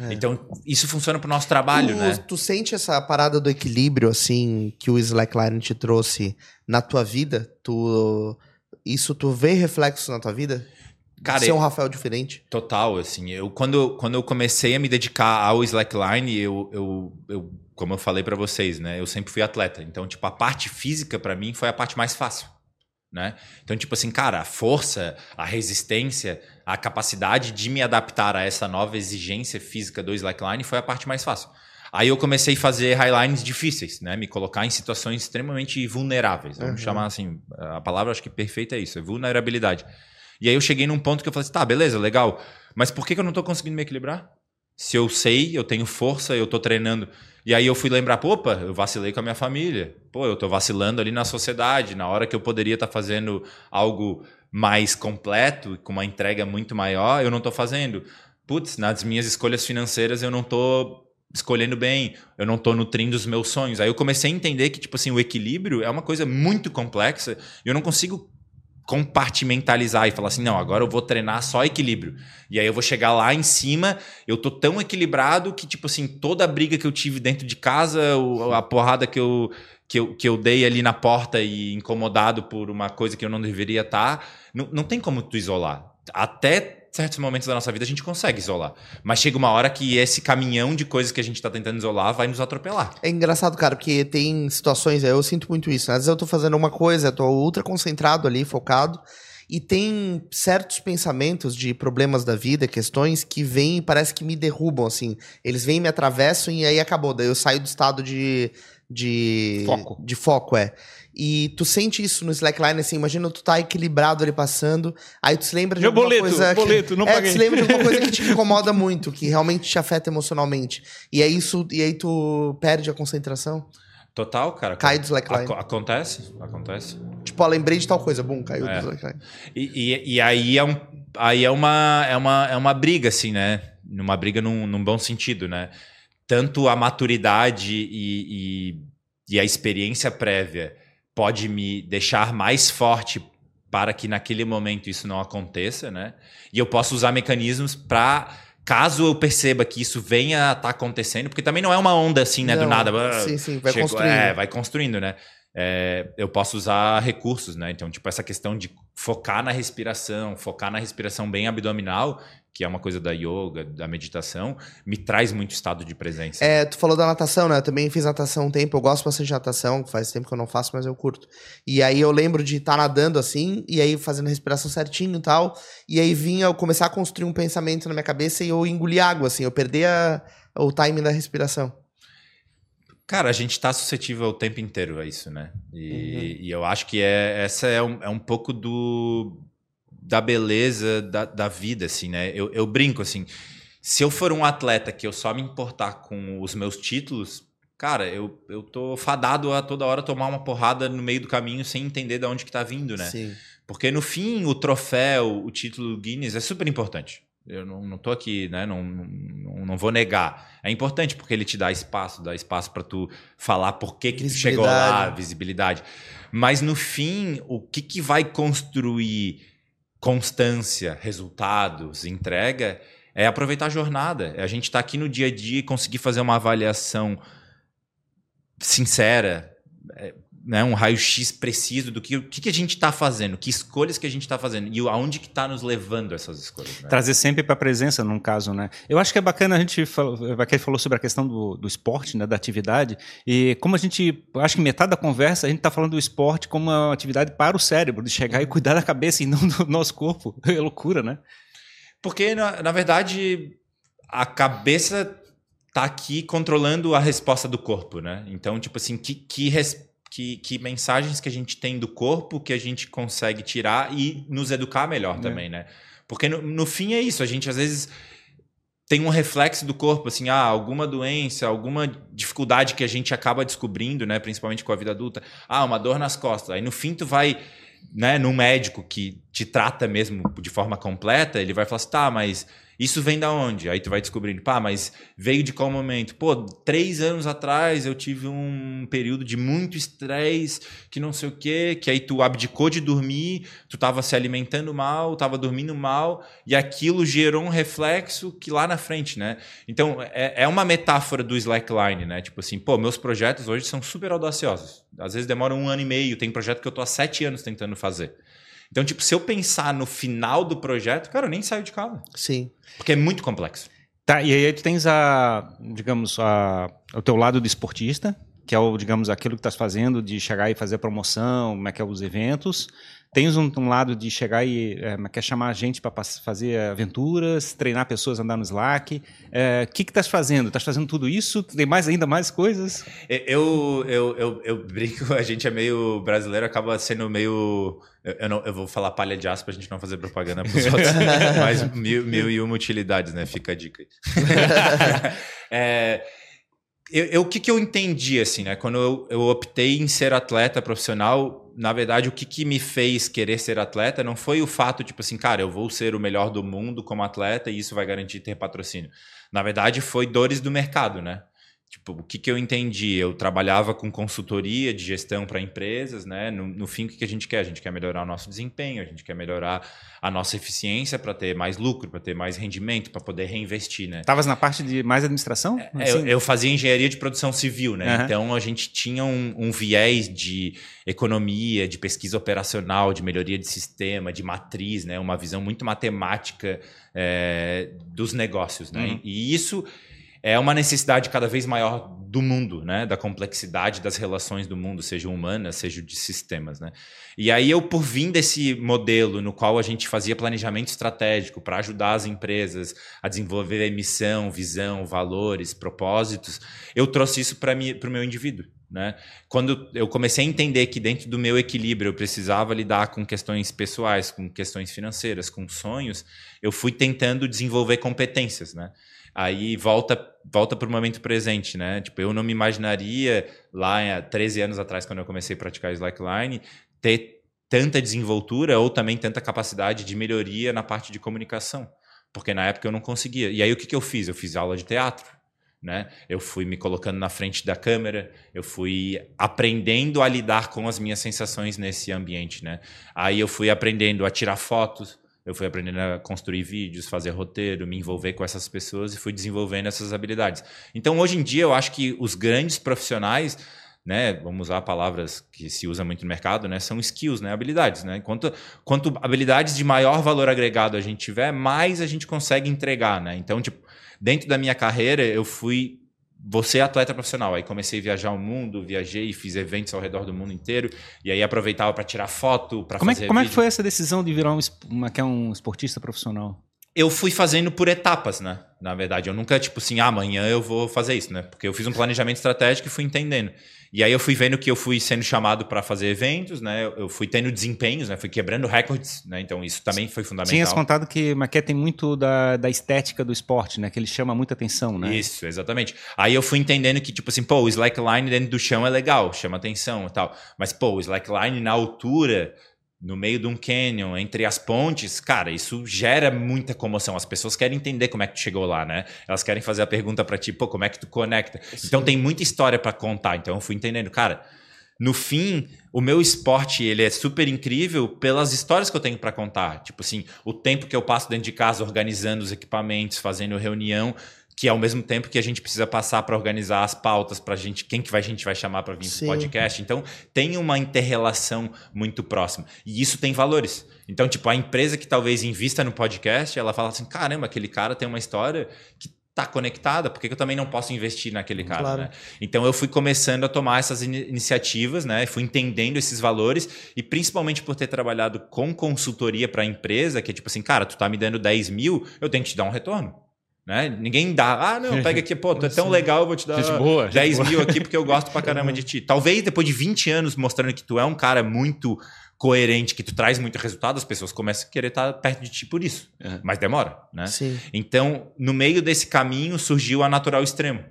Speaker 1: É. Então, isso funciona para o nosso trabalho,
Speaker 2: tu,
Speaker 1: né?
Speaker 2: Tu sente essa parada do equilíbrio, assim, que o Slackline te trouxe na tua vida? Tu, isso tu vê reflexo na tua vida? Cara, ser um Rafael diferente.
Speaker 1: Total, assim. Eu, quando, quando eu comecei a me dedicar ao slackline, eu, eu, eu como eu falei para vocês, né? Eu sempre fui atleta. Então, tipo, a parte física para mim foi a parte mais fácil, né? Então, tipo assim, cara, a força, a resistência, a capacidade de me adaptar a essa nova exigência física do slackline foi a parte mais fácil. Aí eu comecei a fazer highlines difíceis, né? Me colocar em situações extremamente vulneráveis. Vamos uhum. chamar assim, a palavra acho que perfeita é isso, é vulnerabilidade. E aí eu cheguei num ponto que eu falei assim, tá, beleza, legal. Mas por que, que eu não tô conseguindo me equilibrar? Se eu sei, eu tenho força, eu tô treinando. E aí eu fui lembrar, opa, eu vacilei com a minha família. Pô, eu tô vacilando ali na sociedade, na hora que eu poderia estar tá fazendo algo mais completo, com uma entrega muito maior, eu não tô fazendo. Putz, nas minhas escolhas financeiras eu não tô escolhendo bem, eu não tô nutrindo os meus sonhos. Aí eu comecei a entender que, tipo assim, o equilíbrio é uma coisa muito complexa e eu não consigo compartimentalizar e falar assim, não, agora eu vou treinar só equilíbrio. E aí eu vou chegar lá em cima, eu tô tão equilibrado que, tipo assim, toda a briga que eu tive dentro de casa, a porrada que eu, que eu, que eu dei ali na porta e incomodado por uma coisa que eu não deveria estar, tá, não, não tem como tu isolar. Até certos momentos da nossa vida a gente consegue isolar. Mas chega uma hora que esse caminhão de coisas que a gente está tentando isolar vai nos atropelar.
Speaker 2: É engraçado, cara, porque tem situações, eu sinto muito isso. Né? Às vezes eu tô fazendo uma coisa, eu tô ultra concentrado ali, focado, e tem certos pensamentos de problemas da vida, questões que vêm e parece que me derrubam, assim. Eles vêm, me atravessam e aí acabou. Daí eu saio do estado de. De
Speaker 3: foco.
Speaker 2: De foco, é. E tu sente isso no slackline, assim, imagina tu tá equilibrado ali passando, aí tu se lembra de
Speaker 3: Meu
Speaker 2: alguma
Speaker 3: boleto,
Speaker 2: coisa...
Speaker 3: boleto,
Speaker 2: que,
Speaker 3: não
Speaker 2: é,
Speaker 3: paguei.
Speaker 2: tu se lembra de alguma coisa que te incomoda muito, que realmente te afeta emocionalmente. E aí, isso, e aí tu perde a concentração.
Speaker 1: Total, cara.
Speaker 2: Cai do slackline. Ac
Speaker 1: acontece, acontece.
Speaker 2: Tipo, ó, lembrei de tal coisa, bum, caiu é. do slackline.
Speaker 1: E, e, e, aí, é, um, aí é, uma, é, uma, é uma briga, assim, né? Numa briga num, num bom sentido, né? Tanto a maturidade e, e, e a experiência prévia pode me deixar mais forte para que naquele momento isso não aconteça, né? E eu posso usar mecanismos para caso eu perceba que isso venha a estar tá acontecendo, porque também não é uma onda assim, né, não, do nada.
Speaker 2: Ah, sim, sim, vai chegou, construindo.
Speaker 1: É, vai construindo, né? É, eu posso usar recursos, né? Então, tipo, essa questão de focar na respiração, focar na respiração bem abdominal, que é uma coisa da yoga, da meditação, me traz muito estado de presença.
Speaker 2: É, tu falou da natação, né? Eu também fiz natação um tempo, eu gosto bastante de natação, faz tempo que eu não faço, mas eu curto. E aí eu lembro de estar tá nadando assim, e aí fazendo a respiração certinho e tal, e aí vinha eu começar a construir um pensamento na minha cabeça e eu engoli água, assim, eu perdi a, o timing da respiração.
Speaker 1: Cara, a gente está suscetível o tempo inteiro a isso, né? E, uhum. e eu acho que é, essa é um, é um pouco do, da beleza da, da vida, assim, né? Eu, eu brinco, assim, se eu for um atleta que eu só me importar com os meus títulos, cara, eu, eu tô fadado a toda hora tomar uma porrada no meio do caminho sem entender de onde que tá vindo, né?
Speaker 2: Sim.
Speaker 1: Porque no fim, o troféu, o título Guinness é super importante. Eu não, não tô aqui, né? Não, não, não vou negar. É importante porque ele te dá espaço, dá espaço para tu falar por que, que tu chegou lá, visibilidade. Mas no fim, o que, que vai construir constância, resultados, entrega, é aproveitar a jornada. É a gente estar tá aqui no dia a dia e conseguir fazer uma avaliação sincera, é, né, um raio-x preciso do que o que, que a gente está fazendo, que escolhas que a gente está fazendo e aonde que está nos levando essas escolhas. Né?
Speaker 3: Trazer sempre para a presença, num caso, né? Eu acho que é bacana a gente falou, falou sobre a questão do, do esporte, né, da atividade e como a gente, acho que metade da conversa a gente está falando do esporte como uma atividade para o cérebro, de chegar e uhum. cuidar da cabeça e não do nosso corpo. É loucura, né?
Speaker 1: Porque na, na verdade a cabeça tá aqui controlando a resposta do corpo, né? Então, tipo assim, que, que resposta que, que, mensagens que a gente tem do corpo que a gente consegue tirar e nos educar melhor é. também, né? Porque no, no, fim é isso, a gente às vezes tem um reflexo do corpo, assim, ah, alguma doença, alguma dificuldade que a gente acaba descobrindo, né, principalmente com a vida adulta, ah, uma dor nas costas. Aí no fim tu vai, né, num médico que te trata mesmo de forma completa, ele vai falar assim, tá, mas isso vem da onde? Aí tu vai descobrindo, pá, mas veio de qual momento? Pô, três anos atrás eu tive um período de muito estresse, que não sei o quê, que aí tu abdicou de dormir, tu tava se alimentando mal, tava dormindo mal, e aquilo gerou um reflexo que lá na frente, né? Então, é, é uma metáfora do slackline, né? Tipo assim, pô, meus projetos hoje são super audaciosos. Às vezes demoram um ano e meio, tem projeto que eu tô há sete anos tentando fazer. Então, tipo, se eu pensar no final do projeto, cara, eu nem saio de casa.
Speaker 2: Sim.
Speaker 1: Porque é muito complexo.
Speaker 3: Tá, e aí tu tens a, digamos, a, o teu lado do esportista, que é o, digamos, aquilo que estás fazendo de chegar e fazer promoção, como é que é os eventos. Tens um, um lado de chegar e é, quer chamar a gente para fazer aventuras, treinar pessoas a andar no Slack. O é, que estás fazendo? Estás fazendo tudo isso? Tem mais ainda mais coisas?
Speaker 1: Eu, eu, eu, eu brinco, a gente é meio brasileiro, acaba sendo meio. Eu, não, eu vou falar palha de aço para a gente não fazer propaganda para os outros. mas mil, mil e uma utilidades, né? Fica a dica aí. é, eu, eu, o que, que eu entendi, assim, né? Quando eu, eu optei em ser atleta profissional, na verdade, o que, que me fez querer ser atleta não foi o fato, tipo assim, cara, eu vou ser o melhor do mundo como atleta e isso vai garantir ter patrocínio. Na verdade, foi dores do mercado, né? Tipo, o que, que eu entendi? Eu trabalhava com consultoria de gestão para empresas, né? No, no, fim, o que, que a gente quer? A gente quer melhorar o nosso desempenho, a gente quer melhorar a nossa eficiência para ter mais lucro, para ter mais rendimento, para poder reinvestir, né?
Speaker 3: Estavas na parte de mais administração?
Speaker 1: Assim? eu, eu, fazia engenharia de produção civil, né? Uhum. Então a gente tinha um, um, viés de economia, de pesquisa operacional, de melhoria de sistema, de matriz, né? Uma visão muito matemática é, dos negócios, né? Uhum. E isso é uma necessidade cada vez maior do mundo, né? Da complexidade das relações do mundo, seja humanas, seja de sistemas, né? E aí eu, por vir desse modelo no qual a gente fazia planejamento estratégico para ajudar as empresas a desenvolver emissão, visão, valores, propósitos, eu trouxe isso para o meu indivíduo. Né? Quando eu comecei a entender que dentro do meu equilíbrio eu precisava lidar com questões pessoais, com questões financeiras, com sonhos, eu fui tentando desenvolver competências, né? Aí volta volta para o momento presente, né? Tipo, eu não me imaginaria lá 13 anos atrás, quando eu comecei a praticar slackline, ter tanta desenvoltura ou também tanta capacidade de melhoria na parte de comunicação, porque na época eu não conseguia. E aí o que, que eu fiz? Eu fiz aula de teatro. Né? Eu fui me colocando na frente da câmera, eu fui aprendendo a lidar com as minhas sensações nesse ambiente, né? Aí eu fui aprendendo a tirar fotos, eu fui aprendendo a construir vídeos, fazer roteiro, me envolver com essas pessoas e fui desenvolvendo essas habilidades. Então, hoje em dia, eu acho que os grandes profissionais, né, vamos usar palavras que se usa muito no mercado, né, são skills, né, habilidades, né? Quanto, quanto habilidades de maior valor agregado a gente tiver, mais a gente consegue entregar, né? Então, tipo, dentro da minha carreira, eu fui você é atleta profissional. Aí comecei a viajar o mundo, viajei, fiz eventos ao redor do mundo inteiro. E aí aproveitava para tirar foto, para fazer.
Speaker 3: É, como vídeo. é que foi essa decisão de virar um, uma, que é um esportista profissional?
Speaker 1: Eu fui fazendo por etapas, né? Na verdade, eu nunca, tipo assim, ah, amanhã eu vou fazer isso, né? Porque eu fiz um planejamento estratégico e fui entendendo. E aí eu fui vendo que eu fui sendo chamado para fazer eventos, né? Eu fui tendo desempenhos, né? Fui quebrando recordes, né? Então isso também foi fundamental.
Speaker 3: Tinha contado que Maquet tem muito da, da estética do esporte, né? Que ele chama muita atenção, né?
Speaker 1: Isso, exatamente. Aí eu fui entendendo que, tipo assim, pô, o slackline dentro do chão é legal, chama atenção e tal. Mas, pô, o slackline na altura no meio de um canyon, entre as pontes, cara, isso gera muita comoção. As pessoas querem entender como é que tu chegou lá, né? Elas querem fazer a pergunta para ti, pô, como é que tu conecta? Sim. Então tem muita história para contar. Então eu fui entendendo, cara, no fim, o meu esporte ele é super incrível pelas histórias que eu tenho para contar. Tipo assim, o tempo que eu passo dentro de casa organizando os equipamentos, fazendo reunião, que ao mesmo tempo que a gente precisa passar para organizar as pautas para gente, quem que vai, a gente vai chamar para vir para o podcast. Então, tem uma interrelação muito próxima. E isso tem valores. Então, tipo, a empresa que talvez invista no podcast, ela fala assim: caramba, aquele cara tem uma história que tá conectada, por que eu também não posso investir naquele cara? Claro. Né? Então eu fui começando a tomar essas in iniciativas, né? Fui entendendo esses valores e principalmente por ter trabalhado com consultoria para a empresa, que é tipo assim, cara, tu tá me dando 10 mil, eu tenho que te dar um retorno. Né? Ninguém dá, ah, não, pega aqui, pô, tu é tão legal, eu vou te dar gente boa, 10 gente mil boa. aqui porque eu gosto pra caramba de ti. Talvez depois de 20 anos mostrando que tu é um cara muito coerente, que tu traz muito resultado, as pessoas começam a querer estar perto de ti por isso. Uhum. Mas demora, né?
Speaker 2: Sim.
Speaker 1: Então, no meio desse caminho surgiu a Natural Extremo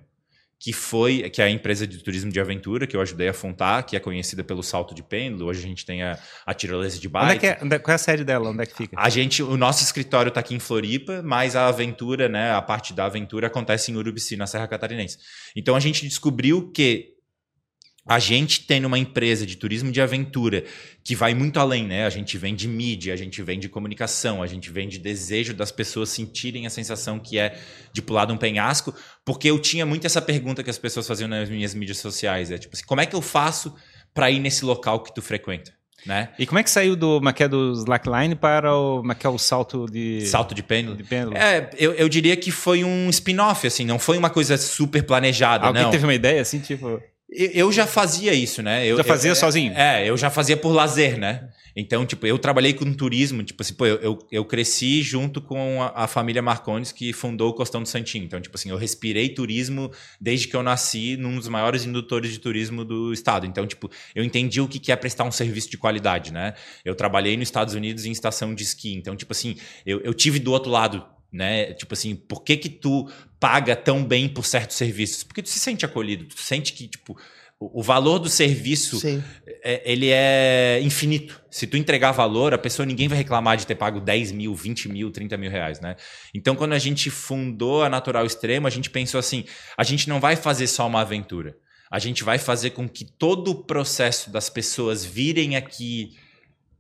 Speaker 1: que foi que é a empresa de turismo de aventura que eu ajudei a fundar, que é conhecida pelo salto de pêndulo. Hoje a gente tem a, a tirolesa de bike.
Speaker 3: Onde é que é, onde, é, qual é a sede dela? Onde é que fica?
Speaker 1: A gente, o nosso escritório está aqui em Floripa, mas a aventura, né, a parte da aventura acontece em Urubici, na Serra Catarinense. Então a gente descobriu que a gente tem uma empresa de turismo de aventura que vai muito além, né? A gente vem de mídia, a gente vem de comunicação, a gente vem de desejo das pessoas sentirem a sensação que é de pular de um penhasco, porque eu tinha muito essa pergunta que as pessoas faziam nas minhas mídias sociais, é tipo assim, como é que eu faço para ir nesse local que tu frequenta? Né?
Speaker 3: E como é que saiu do Maquia é do slackline para o Maquia é o salto de
Speaker 1: salto de pêndulo? De pêndulo? É, eu, eu diria que foi um spin-off, assim, não foi uma coisa super planejada,
Speaker 3: Alguém
Speaker 1: não.
Speaker 3: teve uma ideia assim, tipo
Speaker 1: eu já fazia isso, né? Eu,
Speaker 3: já fazia
Speaker 1: eu,
Speaker 3: sozinho?
Speaker 1: É, eu já fazia por lazer, né? Então, tipo, eu trabalhei com turismo, tipo assim, pô, eu, eu, cresci junto com a, a, família Marcondes que fundou o Costão do Santinho. Então, tipo assim, eu respirei turismo desde que eu nasci num dos maiores indutores de turismo do estado. Então, tipo, eu entendi o que é prestar um serviço de qualidade, né? Eu trabalhei nos Estados Unidos em estação de esqui. Então, tipo assim, eu, eu tive do outro lado né? Tipo assim, por que que tu paga tão bem por certos serviços? Porque tu se sente acolhido, tu sente que, tipo, o, valor do serviço é, ele é infinito. Se tu entregar valor, a pessoa ninguém vai reclamar de ter pago 10 mil, 20 mil, 30 mil reais, né? Então, quando a gente fundou a Natural Extremo, a gente pensou assim: a gente não vai fazer só uma aventura. A gente vai fazer com que todo o processo das pessoas virem aqui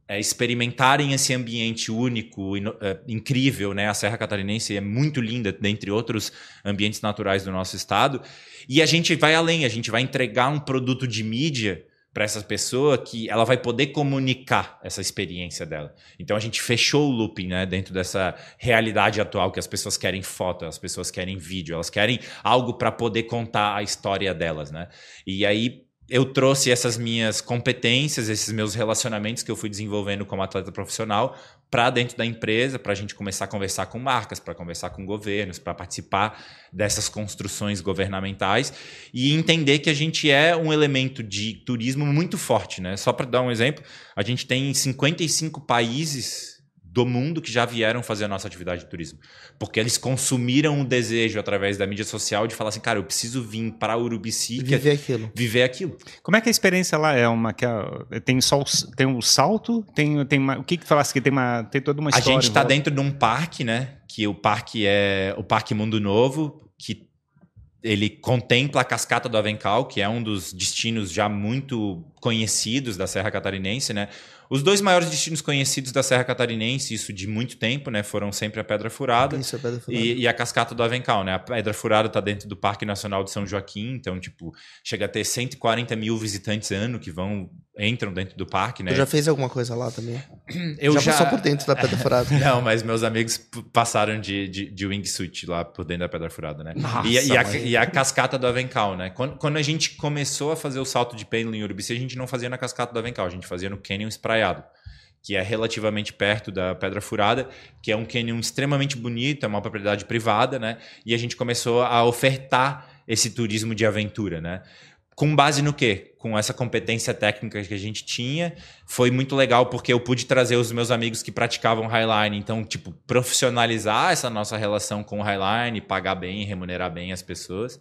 Speaker 1: é, experimentarem esse ambiente único, é, incrível, né? A Serra Catarinense é muito linda, dentre outros ambientes naturais do nosso estado. E a gente vai além, a gente vai entregar um produto de mídia para essa pessoa que ela vai poder comunicar essa experiência dela. Então a gente fechou o looping, né, dentro dessa realidade atual que as pessoas querem foto, as pessoas querem vídeo, elas querem algo para poder contar a história delas, né? E aí eu trouxe essas minhas competências, esses meus relacionamentos que eu fui desenvolvendo como atleta profissional para dentro da empresa, para a gente começar a conversar com marcas, para conversar com governos, para participar dessas construções governamentais e entender que a gente é um elemento de turismo muito forte. Né? Só para dar um exemplo, a gente tem 55 países do mundo que já vieram fazer a nossa atividade de turismo. Porque eles consumiram o desejo através da mídia social de falar assim, cara, eu preciso vir para Urubici.
Speaker 2: Viver aquilo.
Speaker 1: Viver aquilo.
Speaker 3: Como é que a experiência lá é uma que é, tem só tem um salto, tem tem uma, o que que falasse que tem uma tem toda uma história.
Speaker 1: A gente está dentro de um parque, né? Que o parque é o Parque Mundo Novo, que ele contempla a Cascata do Avencal, que é um dos destinos já muito conhecidos da Serra Catarinense, né? Os dois maiores destinos conhecidos da Serra Catarinense, isso de muito tempo, né? Foram sempre a Pedra Furada,
Speaker 2: isso, a Pedra Furada.
Speaker 1: E, e, a Cascata do Avencal, né? A Pedra Furada está dentro do Parque Nacional de São Joaquim, então, tipo, chega a ter 140 mil visitantes ano que vão entram dentro do parque, né?
Speaker 2: Tu já fez alguma coisa lá também?
Speaker 1: Eu já,
Speaker 2: já passou por dentro da Pedra Furada.
Speaker 1: Não, mas meus amigos passaram de, de, de wingsuit lá por dentro da Pedra Furada, né?
Speaker 2: Nossa,
Speaker 1: e, e, a, e, a, cascata do Avencal, né? Quando, quando, a gente começou a fazer o salto de pêndulo em Urubici, a gente não fazia na cascata do Avencal, a gente fazia no Canyon Que é relativamente perto da Pedra Furada, que é um canyon extremamente bonito, é uma propriedade privada, né? E a gente começou a ofertar esse turismo de aventura, né? Com base no quê? Com essa competência técnica que a gente tinha, foi muito legal porque eu pude trazer os meus amigos que praticavam Highline, então, tipo, profissionalizar essa nossa relação com o Highline, pagar bem, remunerar bem as pessoas.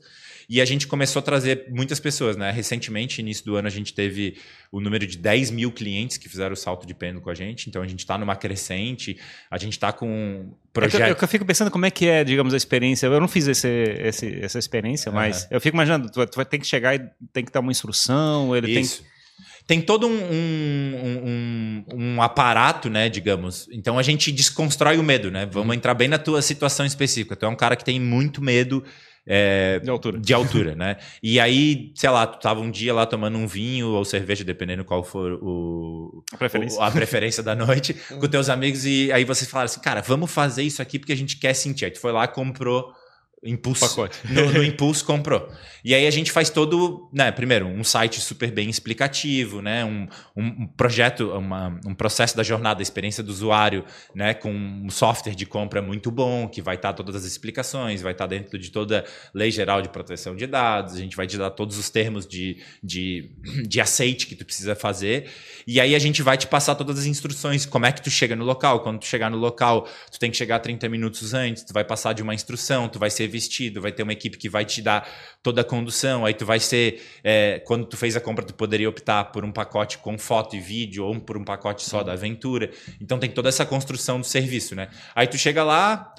Speaker 1: E a gente começou a trazer muitas pessoas, né? Recentemente, início do ano, a gente teve o número de 10 mil clientes que fizeram o salto de pêndulo com a gente. Então a gente está numa crescente, a gente está com projeto.
Speaker 3: É que eu, eu, fico pensando como é que é, digamos, a experiência. Eu não fiz esse, esse essa experiência, mas uhum. eu fico imaginando, tu, tu vai ter que chegar e tem que dar uma instrução, ele
Speaker 1: Isso.
Speaker 3: tem
Speaker 1: tem todo um, um, um, um, aparato, né, digamos. Então a gente desconstrói o medo, né? Vamos entrar bem na tua situação específica. Tu é um cara que tem muito medo é,
Speaker 3: de altura.
Speaker 1: De altura, né? E aí, sei lá, tu tava um dia lá tomando um vinho ou cerveja, dependendo qual for o,
Speaker 3: a preferência,
Speaker 1: o, a preferência da noite, com teus amigos, e aí vocês falaram assim, cara, vamos fazer isso aqui porque a gente quer sentir. Aí tu foi lá, comprou Impulso. No, no, Impulso comprou. E aí a gente faz todo, né? Primeiro, um site super bem explicativo, né? Um, um projeto, uma, um processo da jornada, da experiência do usuário, né? Com um software de compra muito bom, que vai estar todas as explicações, vai estar dentro de toda lei geral de proteção de dados, a gente vai te dar todos os termos de, de, de aceite que tu precisa fazer. E aí a gente vai te passar todas as instruções, como é que tu chega no local. Quando tu chegar no local, tu tem que chegar 30 minutos antes, tu vai passar de uma instrução, tu vai ser vestido, vai ter uma equipe que vai te dar toda a condução, aí tu vai ser, é, quando tu fez a compra, tu poderia optar por um pacote com foto e vídeo ou por um pacote só da aventura. Então tem toda essa construção do serviço, né? Aí tu chega lá,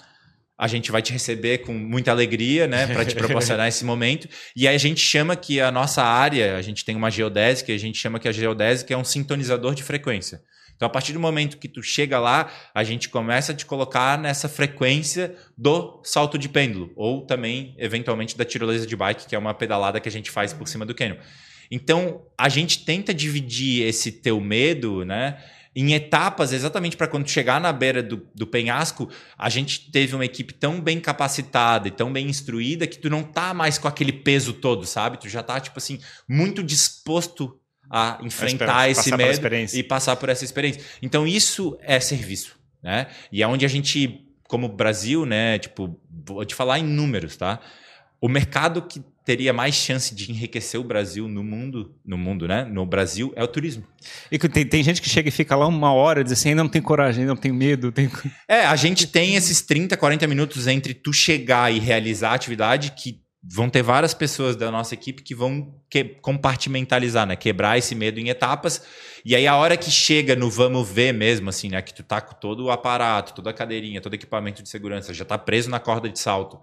Speaker 1: a gente vai te receber com muita alegria, né, para te proporcionar esse momento. E aí a gente chama que a nossa área, a gente tem uma geodésica, a gente chama que a geodésica é um sintonizador de frequência. Então, a partir do momento que tu chega lá, a gente começa a te colocar nessa frequência do salto de pêndulo, ou também, eventualmente, da tirolesa de bike, que é uma pedalada que a gente faz por cima do cânion. Então, a gente tenta dividir esse teu medo, né? em etapas, exatamente para quando chegar na beira do, do, penhasco, a gente teve uma equipe tão bem capacitada e tão bem instruída que tu não tá mais com aquele peso todo, sabe? Tu já tá, tipo assim, muito disposto a enfrentar a esse medo e passar por essa experiência. Então, isso é serviço, né? E é onde a gente, como Brasil, né? Tipo, vou te falar em números, tá? O mercado que teria mais chance de enriquecer o Brasil no mundo, no mundo, né? No Brasil é o turismo.
Speaker 3: E tem, tem gente que chega e fica lá uma hora e diz assim, não tem coragem, não tem medo, tem
Speaker 1: É, a gente tem esses 30, 40 minutos entre tu chegar e realizar a atividade que vão ter várias pessoas da nossa equipe que vão que, compartimentalizar, né? Quebrar esse medo em etapas. E aí a hora que chega no vamos ver mesmo, assim, né? Que tu tá com todo o aparato, toda a cadeirinha, todo o equipamento de segurança, já tá preso na corda de salto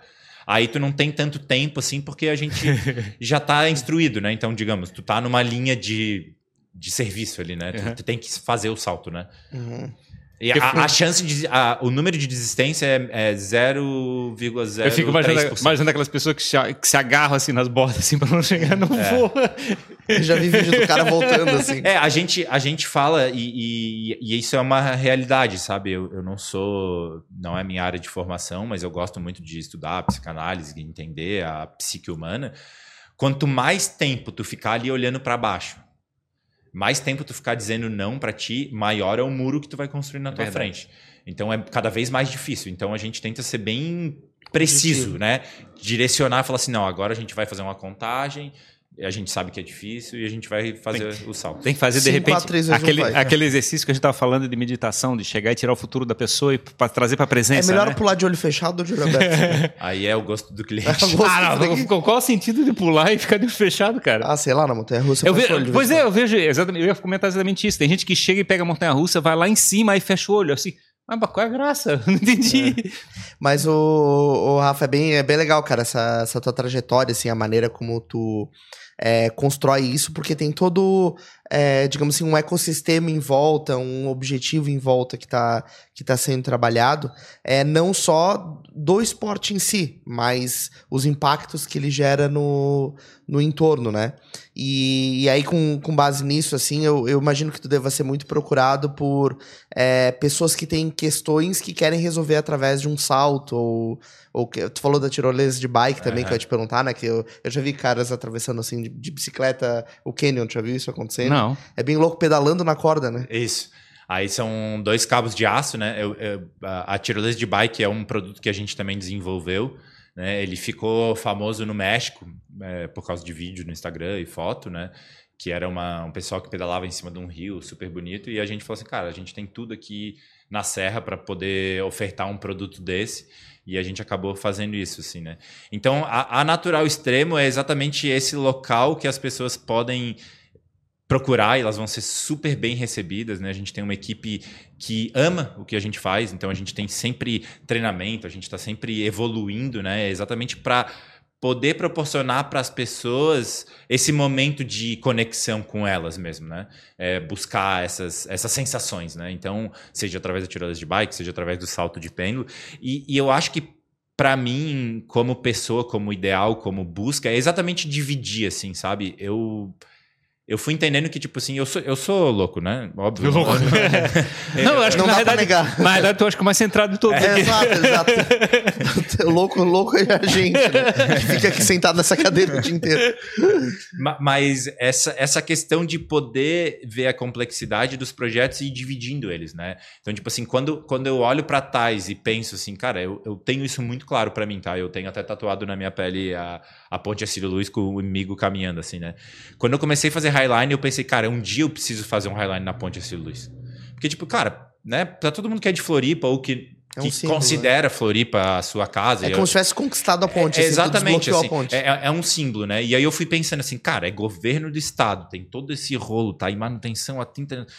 Speaker 1: Aí tu não tem tanto tempo assim, porque a gente já está instruído, né? Então, digamos, tu tá numa linha de, de serviço ali, né? Tu, tu tem que fazer o salto, né? Uhum. E a, a, chance de. A, o número de desistência é, é 0,03%.
Speaker 3: Eu fico imaginando, imaginando aquelas pessoas que se, que se agarram assim nas bordas assim para não chegar no é. voo.
Speaker 2: Eu já vi vídeo do cara voltando assim.
Speaker 1: É, a gente, a gente fala e, e, e isso é uma realidade, sabe? Eu, eu não sou. Não é minha área de formação, mas eu gosto muito de estudar psicanálise, entender a psique humana. Quanto mais tempo tu ficar ali olhando para baixo mais tempo tu ficar dizendo não para ti, maior é o muro que tu vai construir na tua Verdade. frente. Então é cada vez mais difícil. Então a gente tenta ser bem preciso, né? Direcionar, falar assim, não, agora a gente vai fazer uma contagem, a gente sabe que é difícil e a gente vai fazer tem, o salto.
Speaker 3: Tem que fazer, de repente, 4, 3, aquele, vai, aquele exercício que a gente estava falando de meditação, de chegar e tirar o futuro da pessoa e pra trazer para a presença.
Speaker 2: É melhor
Speaker 3: né?
Speaker 2: pular de olho fechado ou de olho aberto?
Speaker 1: Aí é o gosto do cliente.
Speaker 3: É ah, não, qual o sentido de pular e ficar de olho fechado, cara?
Speaker 2: Ah, sei lá, na montanha-russa.
Speaker 3: Eu ve... Pois é, eu vejo, exatamente, eu ia comentar exatamente isso. Tem gente que chega e pega a montanha-russa, vai lá em cima e fecha o olho, assim... Mas qual é a graça? Não entendi. É.
Speaker 2: Mas o, o Rafa, é bem, é bem legal, cara, essa, essa tua trajetória, assim, a maneira como tu é, constrói isso, porque tem todo, é, digamos assim, um ecossistema em volta, um objetivo em volta que está que tá sendo trabalhado, é não só do esporte em si, mas os impactos que ele gera no, no entorno, né? E, e aí, com, com base nisso, assim, eu, eu imagino que tu deva ser muito procurado por é, pessoas que têm questões que querem resolver através de um salto ou ou tu falou da tirolesa de bike também, uhum. que eu ia te perguntar, né? Que eu, eu já vi caras atravessando assim de, de bicicleta o canyon, já viu isso acontecendo?
Speaker 3: Não.
Speaker 2: É bem louco pedalando na corda, né?
Speaker 1: Isso. Aí são dois cabos de aço, né? Eu, eu, a, a tirolesa de bike é um produto que a gente também desenvolveu. Né? Ele ficou famoso no México é, por causa de vídeo no Instagram e foto, né? Que era uma, um pessoal que pedalava em cima de um rio super bonito. E a gente falou assim, cara, a gente tem tudo aqui na serra para poder ofertar um produto desse. E a gente acabou fazendo isso, assim, né? Então, a, a Natural Extremo é exatamente esse local que as pessoas podem procurar e elas vão ser super bem recebidas, né? A gente tem uma equipe que ama o que a gente faz, então a gente tem sempre treinamento, a gente está sempre evoluindo, né? Exatamente para poder proporcionar para as pessoas esse momento de conexão com elas mesmo, né? É, buscar essas, essas sensações, né? Então, seja através da tirada de bike, seja através do salto de pêndulo. E, e eu acho que para mim, como pessoa, como ideal, como busca, é exatamente dividir, assim, sabe? Eu eu fui entendendo que, tipo assim, eu sou, eu sou louco, né? Óbvio.
Speaker 3: Louco. não, eu acho
Speaker 2: Não
Speaker 3: que na verdade,
Speaker 2: negar.
Speaker 3: na verdade, eu acho que o mais centrado de todos
Speaker 2: É, exato, exato. louco, louco é a gente, né? Que fica aqui sentado nessa cadeira o dia inteiro.
Speaker 1: Ma- Mas essa, essa questão de poder ver a complexidade dos projetos e ir dividindo eles, né? Então, tipo assim, quando, quando eu olho pra trás e penso assim, cara, eu, eu tenho isso muito claro pra mim, tá? Eu tenho até tatuado na minha pele a, a ponte Acílio Luz com o inimigo caminhando, assim, né? Quando eu comecei a fazer highline, eu pensei, cara, um dia eu preciso fazer um highline na ponte Acílio Luz. Porque, tipo, cara, né? Pra todo mundo que é de Floripa ou que,
Speaker 2: É um
Speaker 1: que
Speaker 2: símbolo,
Speaker 1: considera Floripa a sua casa.
Speaker 2: É
Speaker 1: e
Speaker 2: como
Speaker 1: eu-
Speaker 2: se tivesse conquistado a ponte.
Speaker 1: é,
Speaker 2: assim,
Speaker 1: exatamente, assim,
Speaker 2: a ponte.
Speaker 1: é, é um símbolo, né? E aí eu fui pensando assim, cara, é governo do estado, tem todo esse rolo, tá em manutenção há 30 anos.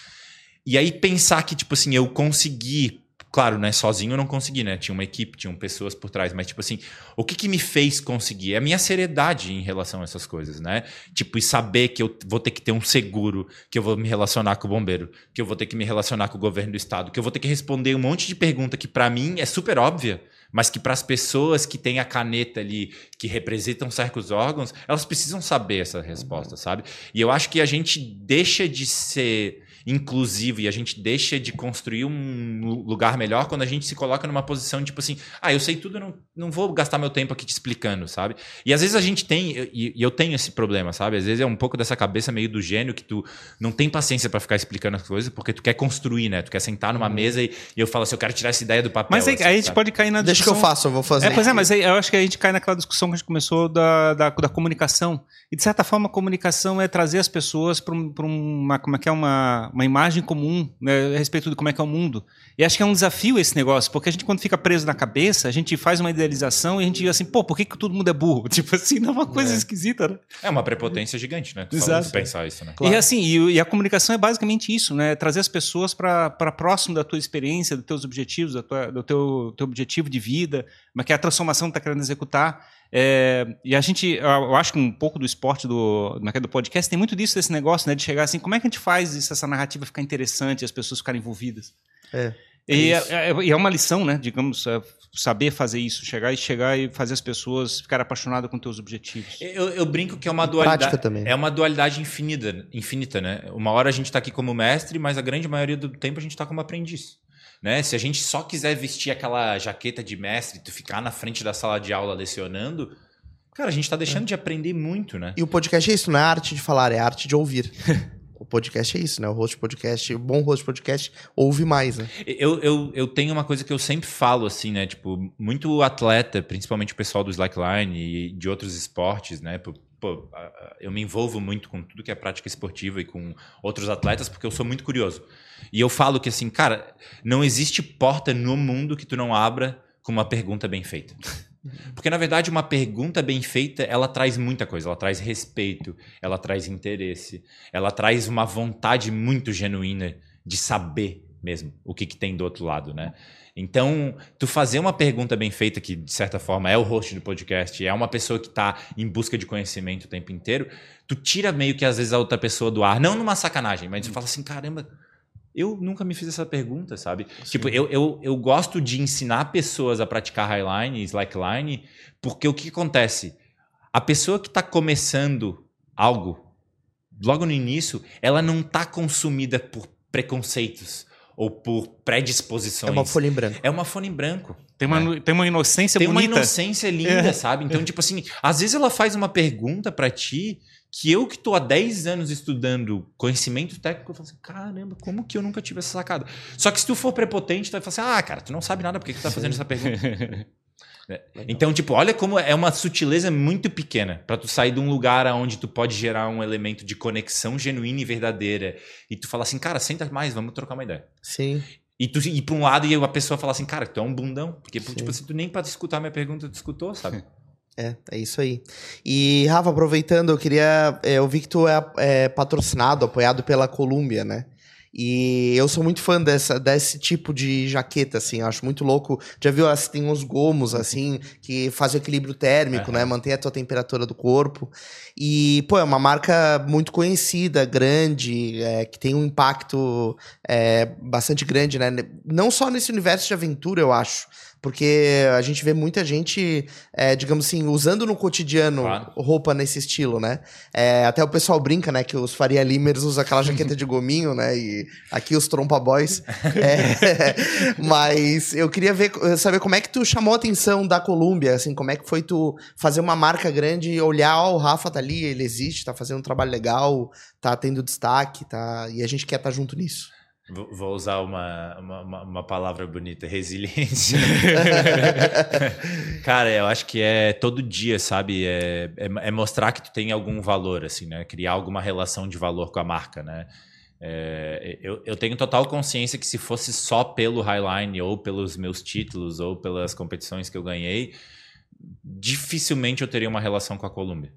Speaker 1: E aí pensar que, tipo assim, eu consegui, claro, né, sozinho eu não consegui, né? Tinha uma equipe, tinham pessoas por trás, mas tipo assim, o que que me fez conseguir? É a minha seriedade em relação a essas coisas, né? Tipo, e saber que eu vou ter que ter um seguro, que eu vou me relacionar com o bombeiro, que eu vou ter que me relacionar com o governo do estado, que eu vou ter que responder um monte de pergunta que pra mim é super óbvia, mas que para as pessoas que têm a caneta ali, que representam certos órgãos, elas precisam saber essa resposta, sabe? E eu acho que a gente deixa de ser inclusivo e a gente deixa de construir um lu- lugar melhor quando a gente se coloca numa posição de, tipo assim, ah, eu sei tudo, eu não, não vou gastar meu tempo aqui te explicando, sabe? E às vezes a gente tem, e, e eu tenho esse problema, sabe? Às vezes é um pouco dessa cabeça meio do gênio que tu não tem paciência para ficar explicando as coisas porque tu quer construir, né? Tu quer sentar numa mesa e, e eu falo assim, eu quero tirar essa ideia do papel.
Speaker 3: Mas aí,
Speaker 1: assim,
Speaker 3: aí a gente pode cair na
Speaker 2: Deixa que eu
Speaker 3: discussão-
Speaker 2: faço, eu vou fazer.
Speaker 3: É, pois é, mas aí eu acho que a gente cai naquela discussão que a gente começou da, da, da comunicação. E, de certa forma, a comunicação é trazer as pessoas para um, pra uma, como é que é, uma, uma imagem comum né, a respeito de como é que é o mundo. E acho que é um desafio esse negócio, porque a gente, quando fica preso na cabeça, a gente faz uma idealização e a gente diz assim, pô, por que, que todo mundo é burro? Tipo assim, não é uma coisa esquisita, né?
Speaker 1: É uma prepotência gigante, né? Tu
Speaker 3: Exato.
Speaker 1: pensar isso, né?
Speaker 2: Claro.
Speaker 3: E assim, e, e a comunicação é basicamente isso, né? Trazer as pessoas para próximo da tua experiência, dos teus objetivos, da tua- do teu, teu objetivo de vida, mas que é a transformação que está querendo executar. É, e a gente, eu acho que um pouco do esporte do, do podcast tem muito disso, desse negócio, né? De chegar assim, como é que a gente faz isso, essa narrativa ficar interessante, as pessoas ficarem envolvidas?
Speaker 2: É,
Speaker 3: E
Speaker 2: é
Speaker 3: é, é- e é uma lição, né? Digamos, é, saber fazer isso, chegar e chegar e fazer as pessoas ficarem apaixonadas com teus objetivos.
Speaker 1: Eu, eu brinco que é uma dualidade. É uma dualidade infinita, infinita, né? Uma hora a gente tá aqui como mestre, mas a grande maioria do tempo a gente tá como aprendiz. Né? Se a gente só quiser vestir aquela jaqueta de mestre, tu ficar na frente da sala de aula lecionando, cara, a gente tá deixando de aprender muito, né?
Speaker 2: E o podcast é isso, não é arte de falar, é arte de ouvir. o podcast é isso, né? O host podcast, o bom host podcast ouve mais, né?
Speaker 1: Eu, eu, eu tenho uma coisa que eu sempre falo, assim, né? Tipo, muito atleta, principalmente o pessoal do slackline e de outros esportes, né? Pô, eu me envolvo muito com tudo que é prática esportiva e com outros atletas porque eu sou muito curioso. E eu falo que, assim, cara, não existe porta no mundo que tu não abra com uma pergunta bem feita. Porque, na verdade, uma pergunta bem feita, ela traz muita coisa. Ela traz respeito, ela traz interesse, ela traz uma vontade muito genuína de saber mesmo o que, que tem do outro lado, né? Então, tu fazer uma pergunta bem feita, que de certa forma é o host do podcast, é uma pessoa que está em busca de conhecimento o tempo inteiro, tu tira meio que às vezes a outra pessoa do ar, não numa sacanagem, mas tu fala assim, caramba, eu nunca me fiz essa pergunta, sabe? Tipo, eu, eu, eu gosto de ensinar pessoas a praticar highline, slackline, porque o que acontece? A pessoa que está começando algo, logo no início, ela não está consumida por preconceitos ou por predisposições.
Speaker 2: É uma folha em branco.
Speaker 1: É uma folha em branco.
Speaker 3: Tem uma,
Speaker 1: né?
Speaker 3: tem uma inocência
Speaker 1: Tem uma
Speaker 3: bonita.
Speaker 1: inocência linda, sabe? Então, tipo assim, às vezes ela faz uma pergunta pra ti que eu que tô há 10 anos estudando conhecimento técnico, eu falo assim, caramba, como que eu nunca tive essa sacada? Só que se tu for prepotente, tu vai falar assim, ah, cara, tu não sabe nada, por que que tu tá fazendo essa pergunta? É. Então, tipo, olha como é uma sutileza muito pequena pra tu sair de um lugar onde tu pode gerar um elemento de conexão genuína e verdadeira e tu fala assim, cara, senta mais, vamos trocar uma ideia.
Speaker 2: Sim.
Speaker 1: E tu ir pra um lado e a pessoa fala assim, cara, tu é um bundão. Porque,
Speaker 2: Sim.
Speaker 1: tipo, se tu nem pra escutar minha pergunta, tu escutou, sabe?
Speaker 2: É, é isso aí. E, Rafa, aproveitando, eu queria. é, Eu vi que tu é, é patrocinado, apoiado pela Colômbia, né? E eu sou muito fã dessa, desse tipo de jaqueta, assim. Acho muito louco. Já viu, assim, tem uns gomos, assim, que fazem o equilíbrio térmico, né? Mantém a tua temperatura do corpo. E, pô, é uma marca muito conhecida, grande, é, que tem um impacto é, bastante grande, né? Não só nesse universo de aventura, eu acho. Porque a gente vê muita gente, é, digamos assim, usando no cotidiano
Speaker 1: Claro.
Speaker 2: roupa nesse estilo, né? É, até o pessoal brinca, né? Que os Faria Limers usam aquela jaqueta de gominho, né? E aqui os Trompa Boys. É, mas eu queria ver, saber como é que tu chamou a atenção da Colômbia, assim, como é que foi tu fazer uma marca grande e olhar, ó, o Rafa tá ali, ele existe, tá fazendo um trabalho legal, tá tendo destaque, tá? E a gente quer estar junto nisso.
Speaker 1: Vou usar uma, uma, uma- palavra bonita, resiliência. Cara, eu acho que é todo dia, sabe? É, é, é mostrar que tu tem algum valor, assim, né? Criar alguma relação de valor com a marca, né? É, eu, eu tenho total consciência que se fosse só pelo Highline ou pelos meus títulos ou pelas competições que eu ganhei, dificilmente eu teria uma relação com a Columbia.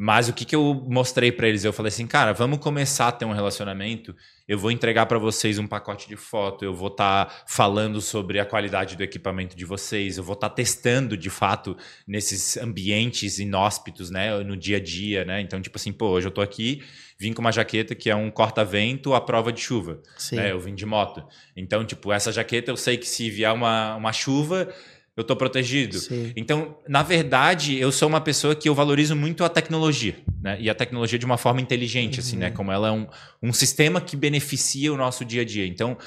Speaker 1: Mas o que, que eu mostrei pra eles? Eu falei assim, cara, vamos começar a ter um relacionamento. Eu vou entregar pra vocês um pacote de foto. Eu vou estar falando sobre a qualidade do equipamento de vocês. Eu vou estar testando de fato nesses ambientes inóspitos, né? No dia a dia, né? Então, tipo assim, pô, hoje eu tô aqui, vim com uma jaqueta que é um corta-vento à prova de chuva.
Speaker 2: Sim.
Speaker 1: Né? Eu vim de moto. Então, tipo, essa jaqueta eu sei que se vier uma, uma chuva, eu tô protegido.
Speaker 2: Sim.
Speaker 1: Então, na verdade, eu sou uma pessoa que eu valorizo muito a tecnologia, né? E a tecnologia de uma forma inteligente, assim, né? Como ela é um, um sistema que beneficia o nosso dia a dia. Então,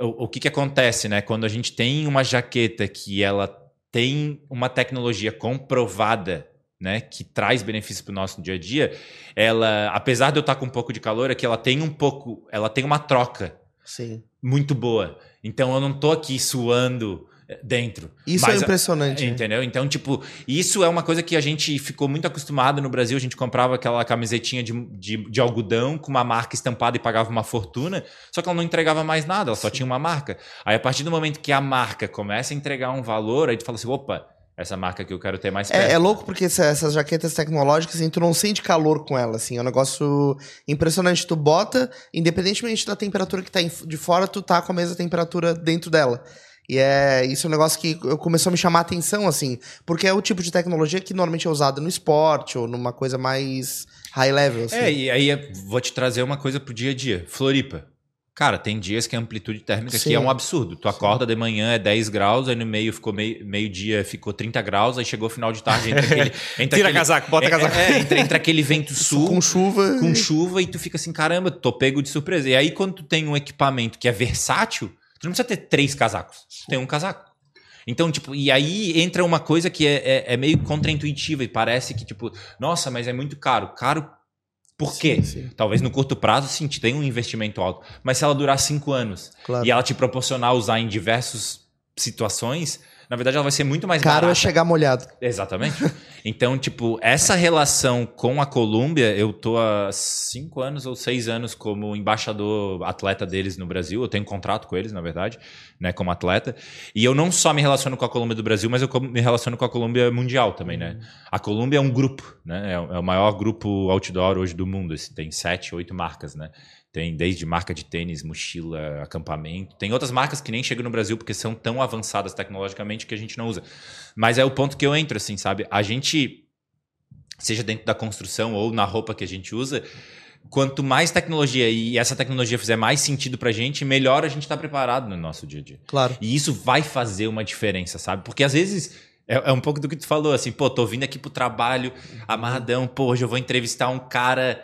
Speaker 1: o, o que que acontece, né? Quando a gente tem uma jaqueta que ela tem uma tecnologia comprovada, né? Que traz benefícios para o nosso dia a dia, ela, apesar de eu estar com um pouco de calor, é que ela tem um pouco, ela tem uma troca
Speaker 2: Sim.
Speaker 1: muito boa. Então, eu não tô aqui suando dentro.
Speaker 2: Isso
Speaker 1: Mas
Speaker 2: é impressionante.
Speaker 1: Entendeu? Então, tipo, isso é uma coisa que a gente ficou muito acostumado no Brasil. A gente comprava aquela camisetinha de, de, de algodão com uma marca estampada e pagava uma fortuna, só que ela não entregava mais nada, ela só tinha uma marca. Aí, a partir do momento que a marca começa a entregar um valor, aí tu fala assim: opa, essa marca que eu quero ter mais perto.
Speaker 2: É, é louco porque essa- essas jaquetas tecnológicas, assim, tu não sente calor com ela, assim. É um negócio impressionante. Tu bota, independentemente da temperatura que tá de fora, tu tá com a mesma temperatura dentro dela. E é isso é um negócio que começou a me chamar a atenção, assim, porque é o tipo de tecnologia que normalmente é usada no esporte ou numa coisa mais high level, assim.
Speaker 1: É, e aí eu vou te trazer uma coisa pro dia a dia. Floripa. Cara, tem dias que a amplitude térmica aqui
Speaker 2: Sim.
Speaker 1: é um absurdo. Tu acorda de manhã é 10 graus, aí no meio ficou meio, meio-dia ficou 30 graus, aí chegou o final de tarde, entra aquele. Entra
Speaker 3: Tira
Speaker 1: aquele,
Speaker 3: casaco, bota
Speaker 1: é,
Speaker 3: casaco.
Speaker 1: É, entra, entra aquele vento sul
Speaker 2: com chuva.
Speaker 1: com chuva e tu fica assim, caramba, tô pego de surpresa. E aí, quando tu tem um equipamento que é versátil, tu não precisa ter três casacos. Tu tem um casaco. Então, tipo, e aí entra uma coisa que é, é, é meio contraintuitiva e parece que, tipo, nossa, mas é muito caro. Caro por quê?
Speaker 2: Sim, sim.
Speaker 1: Talvez no curto prazo, sim, te tem um investimento alto. Mas se ela durar cinco anos
Speaker 2: Claro.
Speaker 1: e ela te proporcionar usar em diversas situações, na verdade ela vai ser muito mais
Speaker 2: Caro é
Speaker 1: barata.
Speaker 2: chegar molhado.
Speaker 1: Exatamente. Então, tipo, essa relação com a Colômbia, eu tô há cinco anos ou seis anos como embaixador atleta deles no Brasil. Eu tenho um contrato com eles, na verdade, né, como atleta. E eu não só me relaciono com a Colômbia do Brasil, mas eu me relaciono com a Colômbia mundial também, né? A Colômbia é um grupo, né? É o é maior grupo outdoor hoje do mundo. Tem sete, oito marcas, né? Tem desde marca de tênis, mochila, acampamento. Tem outras marcas que nem chegam no Brasil porque são tão avançadas tecnologicamente que a gente não usa. Mas é o ponto que eu entro, assim, sabe? A gente, seja dentro da construção ou na roupa que a gente usa, quanto mais tecnologia e essa tecnologia fizer mais sentido pra gente, melhor a gente tá preparado no nosso dia a dia.
Speaker 2: Claro.
Speaker 1: E isso vai fazer uma diferença, sabe? Porque às vezes é, é um pouco do que tu falou, assim, pô, tô vindo aqui pro trabalho amarradão, pô, hoje eu vou entrevistar um cara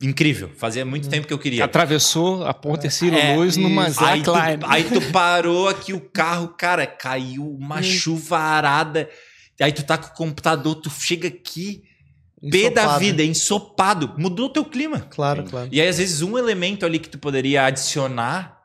Speaker 1: incrível. Fazia muito tempo que eu queria.
Speaker 3: Atravessou a ponte Ciro
Speaker 1: É,
Speaker 3: Luz numa
Speaker 1: Aí tu, aí tu parou aqui o carro, cara, caiu uma chuvarada. Aí tu tá com o computador, tu chega aqui, pé da
Speaker 2: Ensopado.
Speaker 1: vida, ensopado. Mudou o teu clima.
Speaker 2: Claro, claro.
Speaker 1: E aí, às vezes, um elemento ali que tu poderia adicionar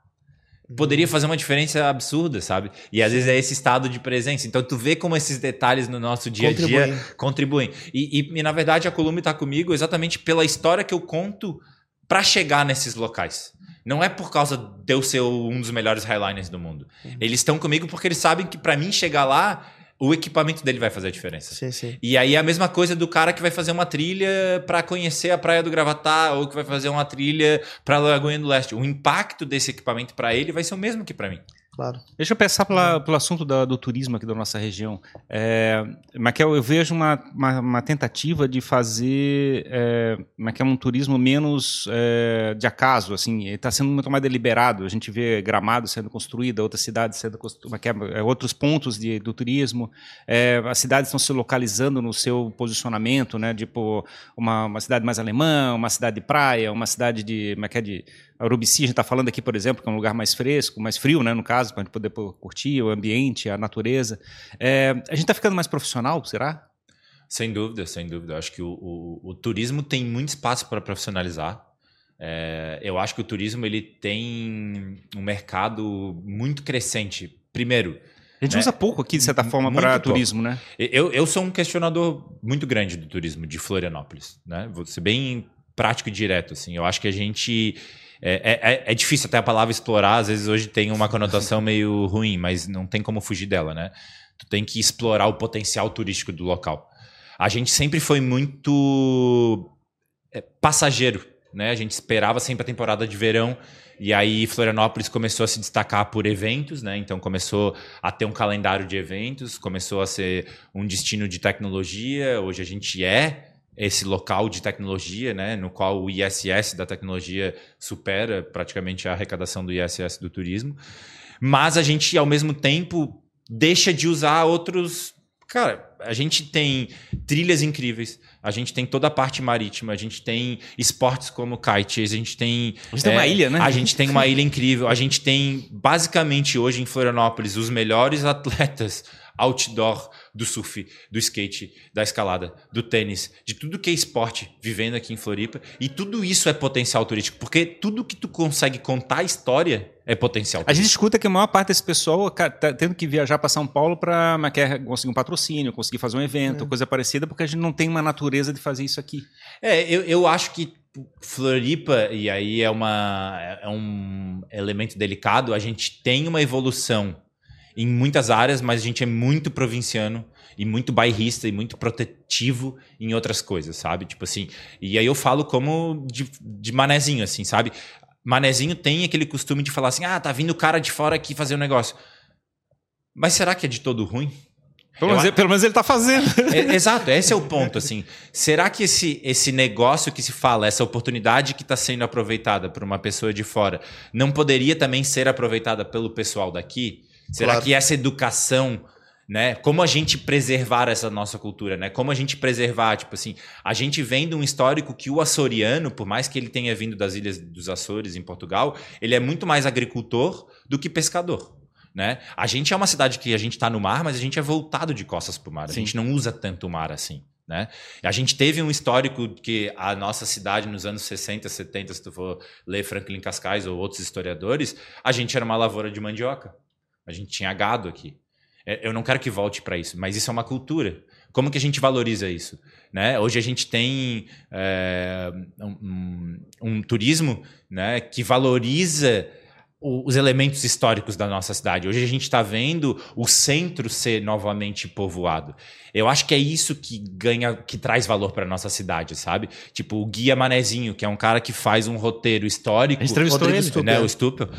Speaker 1: poderia fazer uma diferença absurda, sabe? E às vezes é esse estado de presença. Então, tu vê como esses detalhes no nosso dia a dia
Speaker 2: Contribuem.
Speaker 1: contribuem. E, e, e, na verdade, a Columna está comigo exatamente pela história que eu conto para chegar nesses locais. Não é por causa de eu ser um dos melhores highliners do mundo. Eles estão comigo porque eles sabem que para mim chegar lá o equipamento dele vai fazer a diferença.
Speaker 2: Sim, sim.
Speaker 1: E aí é a mesma coisa do cara que vai fazer uma trilha para conhecer a praia do Gravatar ou que vai fazer uma trilha para Lagoinha do Leste. O impacto desse equipamento para ele vai ser o mesmo que para mim.
Speaker 2: Claro.
Speaker 3: Deixa eu pensar pela, pelo assunto da- do turismo aqui da nossa região. É, Maquel, eu vejo uma, uma, uma tentativa de fazer é, Maquel, um turismo menos é, de acaso, assim, está sendo muito mais deliberado. A gente vê Gramado sendo construída, outras cidades sendo construídas, outros pontos de, do turismo. É, as cidades estão se localizando no seu posicionamento, né? Tipo, uma, uma cidade mais alemã, uma cidade de praia, uma cidade de, é é, de a Urubici, a gente está falando aqui, por exemplo, que é um lugar mais fresco, mais frio, né, no caso, para a gente poder curtir o ambiente, a natureza. É, a gente está ficando mais profissional, será?
Speaker 1: Sem dúvida, sem dúvida. Eu acho que o, o- o turismo tem muito espaço para profissionalizar. É, eu acho que o turismo ele tem um mercado muito crescente. Primeiro,
Speaker 3: A gente
Speaker 1: Né?
Speaker 3: usa pouco aqui, de certa forma, para turismo, né?
Speaker 1: Eu, eu sou um questionador muito grande do turismo de Florianópolis, né? Vou ser bem prático e direto, assim. Eu acho que a gente... É, é- é difícil até a palavra explorar, às vezes hoje tem uma conotação meio ruim, mas não tem como fugir dela, né? Tu tem que explorar o potencial turístico do local. A gente sempre foi muito é, passageiro, né? A gente esperava sempre a temporada de verão e aí Florianópolis começou a se destacar por eventos, né? Então começou a ter um calendário de eventos, começou a ser um destino de tecnologia. Hoje a gente é esse local de tecnologia, né? No qual o ISS da tecnologia supera praticamente a arrecadação do ISS do turismo. Mas a gente, ao mesmo tempo, deixa de usar outros. Cara, a gente tem trilhas incríveis, a gente tem toda a parte marítima, a gente tem esportes como kite, a gente tem
Speaker 3: A gente tem uma
Speaker 1: é,
Speaker 3: ilha, né?
Speaker 1: a gente tem uma ilha incrível. A gente tem, basicamente, hoje em Florianópolis, os melhores atletas outdoor do surf, do skate, da escalada, do tênis, de tudo que é esporte vivendo aqui em Floripa. E tudo isso é potencial turístico, porque tudo que tu consegue contar a história é potencial
Speaker 3: A gente escuta que a maior parte desse pessoal tá tendo que viajar para São Paulo para conseguir um patrocínio, conseguir fazer um evento, coisa parecida, porque a gente não tem uma natureza de fazer isso aqui.
Speaker 1: É, eu, eu acho que Floripa, e aí é, uma, é um elemento delicado, a gente tem uma evolução em muitas áreas, mas a gente é muito provinciano e muito bairrista e muito protetivo em outras coisas, sabe? Tipo assim, e aí eu falo como de, de manezinho, assim, sabe? Manezinho tem aquele costume de falar assim, ah, tá vindo o cara de fora aqui fazer um negócio. Mas será que é de todo ruim?
Speaker 3: Pelo, menos, pelo menos ele está fazendo.
Speaker 1: É, exato, esse é o ponto, assim. Será que esse, esse negócio que se fala, essa oportunidade que está sendo aproveitada por uma pessoa de fora, não poderia também ser aproveitada pelo pessoal daqui? Será
Speaker 2: Claro.
Speaker 1: que essa educação, né? Como a gente preservar essa nossa cultura, né? Como a gente preservar, tipo assim, a gente vem de um histórico que o açoriano, por mais que ele tenha vindo das ilhas dos Açores em Portugal, ele é muito mais agricultor do que pescador. Né? A gente é uma cidade que a gente está no mar, mas a gente é voltado de costas para o mar. A
Speaker 3: Sim.
Speaker 1: gente não usa tanto o mar assim. Né? A gente teve um histórico que a nossa cidade nos anos 60, 70, se tu for ler Franklin Cascais ou outros historiadores, a gente era uma lavoura de mandioca. A gente tinha gado aqui. É, Eu não quero que volte para isso, mas isso é uma cultura. Como que a gente valoriza isso? Né? Hoje a gente tem é, um, um- turismo né, que valoriza os elementos históricos da nossa cidade. Hoje a gente está vendo o centro ser novamente povoado. Eu acho que é isso que ganha, que traz valor para nossa cidade, sabe? Tipo o guia Manezinho, que é um cara que faz um roteiro histórico,
Speaker 3: A gente entrevistou
Speaker 2: Rodrigo
Speaker 3: ele.
Speaker 2: Stupel.
Speaker 1: né? O Stupel,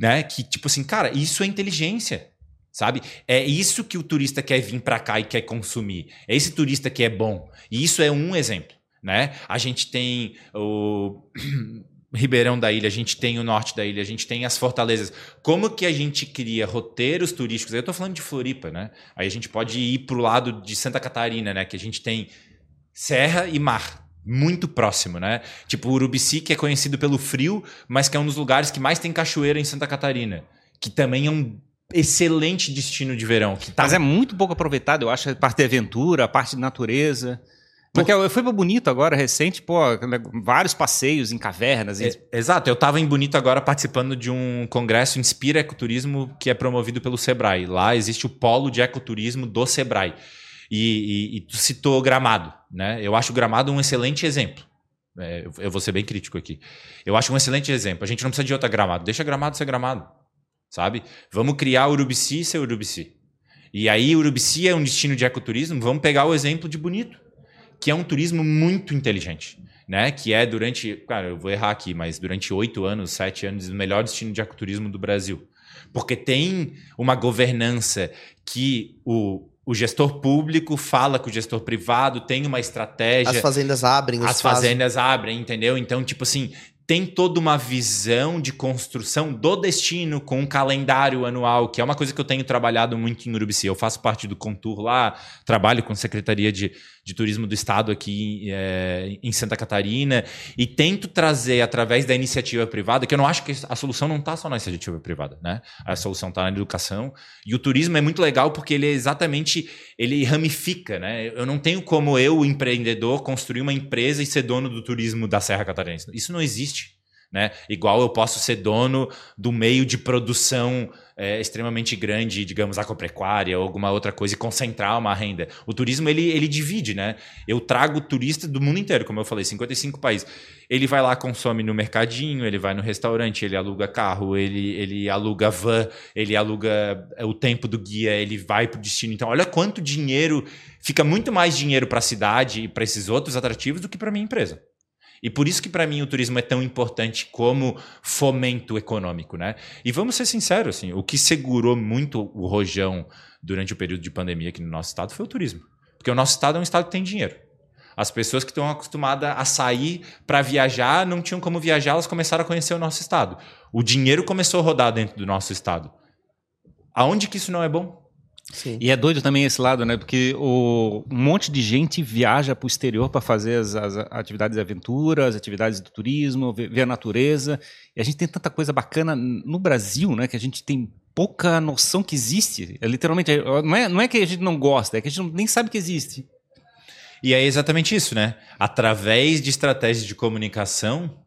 Speaker 1: né? Que tipo assim, cara, isso é inteligência. Sabe? É isso que o turista quer vir para cá e quer consumir. É esse turista que é bom. E isso é um exemplo, né? A gente tem o Ribeirão da Ilha, a gente tem o norte da ilha, a gente tem as fortalezas. Como que a gente cria roteiros turísticos? Eu tô falando de Floripa, né? Aí a gente pode ir pro lado de Santa Catarina, né? Que a gente tem serra e mar. Muito próximo, né? Tipo Urubici, que é conhecido pelo frio, mas que é um dos lugares que mais tem cachoeira em Santa Catarina. Que também é um excelente destino de verão. Que tá
Speaker 3: Mas é muito pouco aproveitado, eu acho, a parte de aventura, a parte de natureza. Porque eu fui para Bonito agora, recente, pô, vários passeios em cavernas. em-
Speaker 1: É, exato, eu estava em Bonito agora participando de um congresso Inspira Ecoturismo que é promovido pelo Sebrae. Lá existe o polo de ecoturismo do Sebrae. E, e- e tu citou Gramado, né? Eu acho Gramado um excelente exemplo. É, eu- vou ser bem crítico aqui. Eu acho um excelente exemplo. A gente não precisa de outra Gramado. Deixa Gramado ser Gramado, sabe? Vamos criar Urubici ser Urubici. E aí, Urubici é um destino de ecoturismo. Vamos pegar o exemplo de Bonito, que é um turismo muito inteligente. Né, que é durante, cara, eu vou errar aqui, mas durante oito anos, sete anos, o melhor destino de ecoturismo do Brasil. Porque tem uma governança que o, o gestor público fala com o gestor privado, tem uma estratégia.
Speaker 2: As fazendas abrem,
Speaker 1: As fazendas abrem, entendeu? Então, tipo assim, tem toda uma visão de construção do destino com um calendário anual, que é uma coisa que eu tenho trabalhado muito em Urubici. Eu faço parte do Contour lá, trabalho com a Secretaria de, de Turismo do Estado aqui é, em Santa Catarina e tento trazer através da iniciativa privada, que eu não acho que a solução não está só na iniciativa privada, né? A solução está na educação. E o turismo é muito legal porque ele é exatamente, ele ramifica, né? Eu não tenho como eu, empreendedor, construir uma empresa e ser dono do turismo da Serra Catarinense. Isso não existe. Né? Igual eu posso ser dono do meio de produção é, extremamente grande, digamos, agropecuária ou alguma outra coisa e concentrar uma renda. O turismo, ele, ele divide, né? Eu trago turista do mundo inteiro, como eu falei, 55 países. Ele vai lá, consome no mercadinho, ele vai no restaurante, ele aluga carro, ele, ele aluga van, ele aluga é, o tempo do guia, ele vai para o destino. Então, olha quanto dinheiro, fica muito mais dinheiro para a cidade e para esses outros atrativos do que para minha empresa. E por isso que para mim o turismo é tão importante como fomento econômico, né? E vamos ser sinceros, assim, o que segurou muito o rojão durante o período de pandemia aqui no nosso estado foi o turismo. Porque o nosso estado é um estado que tem dinheiro. As pessoas que estão acostumadas a sair para viajar não tinham como viajar, elas começaram a conhecer o nosso estado. O dinheiro começou a rodar dentro do nosso estado. Aonde que isso não é bom?
Speaker 3: Sim. E é doido também esse lado, né? Porque o, um monte de gente viaja para o exterior para fazer as, as, atividades de aventura, as atividades do turismo, ver, ver, a natureza. E a gente tem tanta coisa bacana no Brasil, né? Que a gente tem pouca noção que existe. É, literalmente, não é, não é que a gente não gosta, é que a gente nem sabe que existe.
Speaker 1: E é exatamente isso, né? Através de estratégias de comunicação,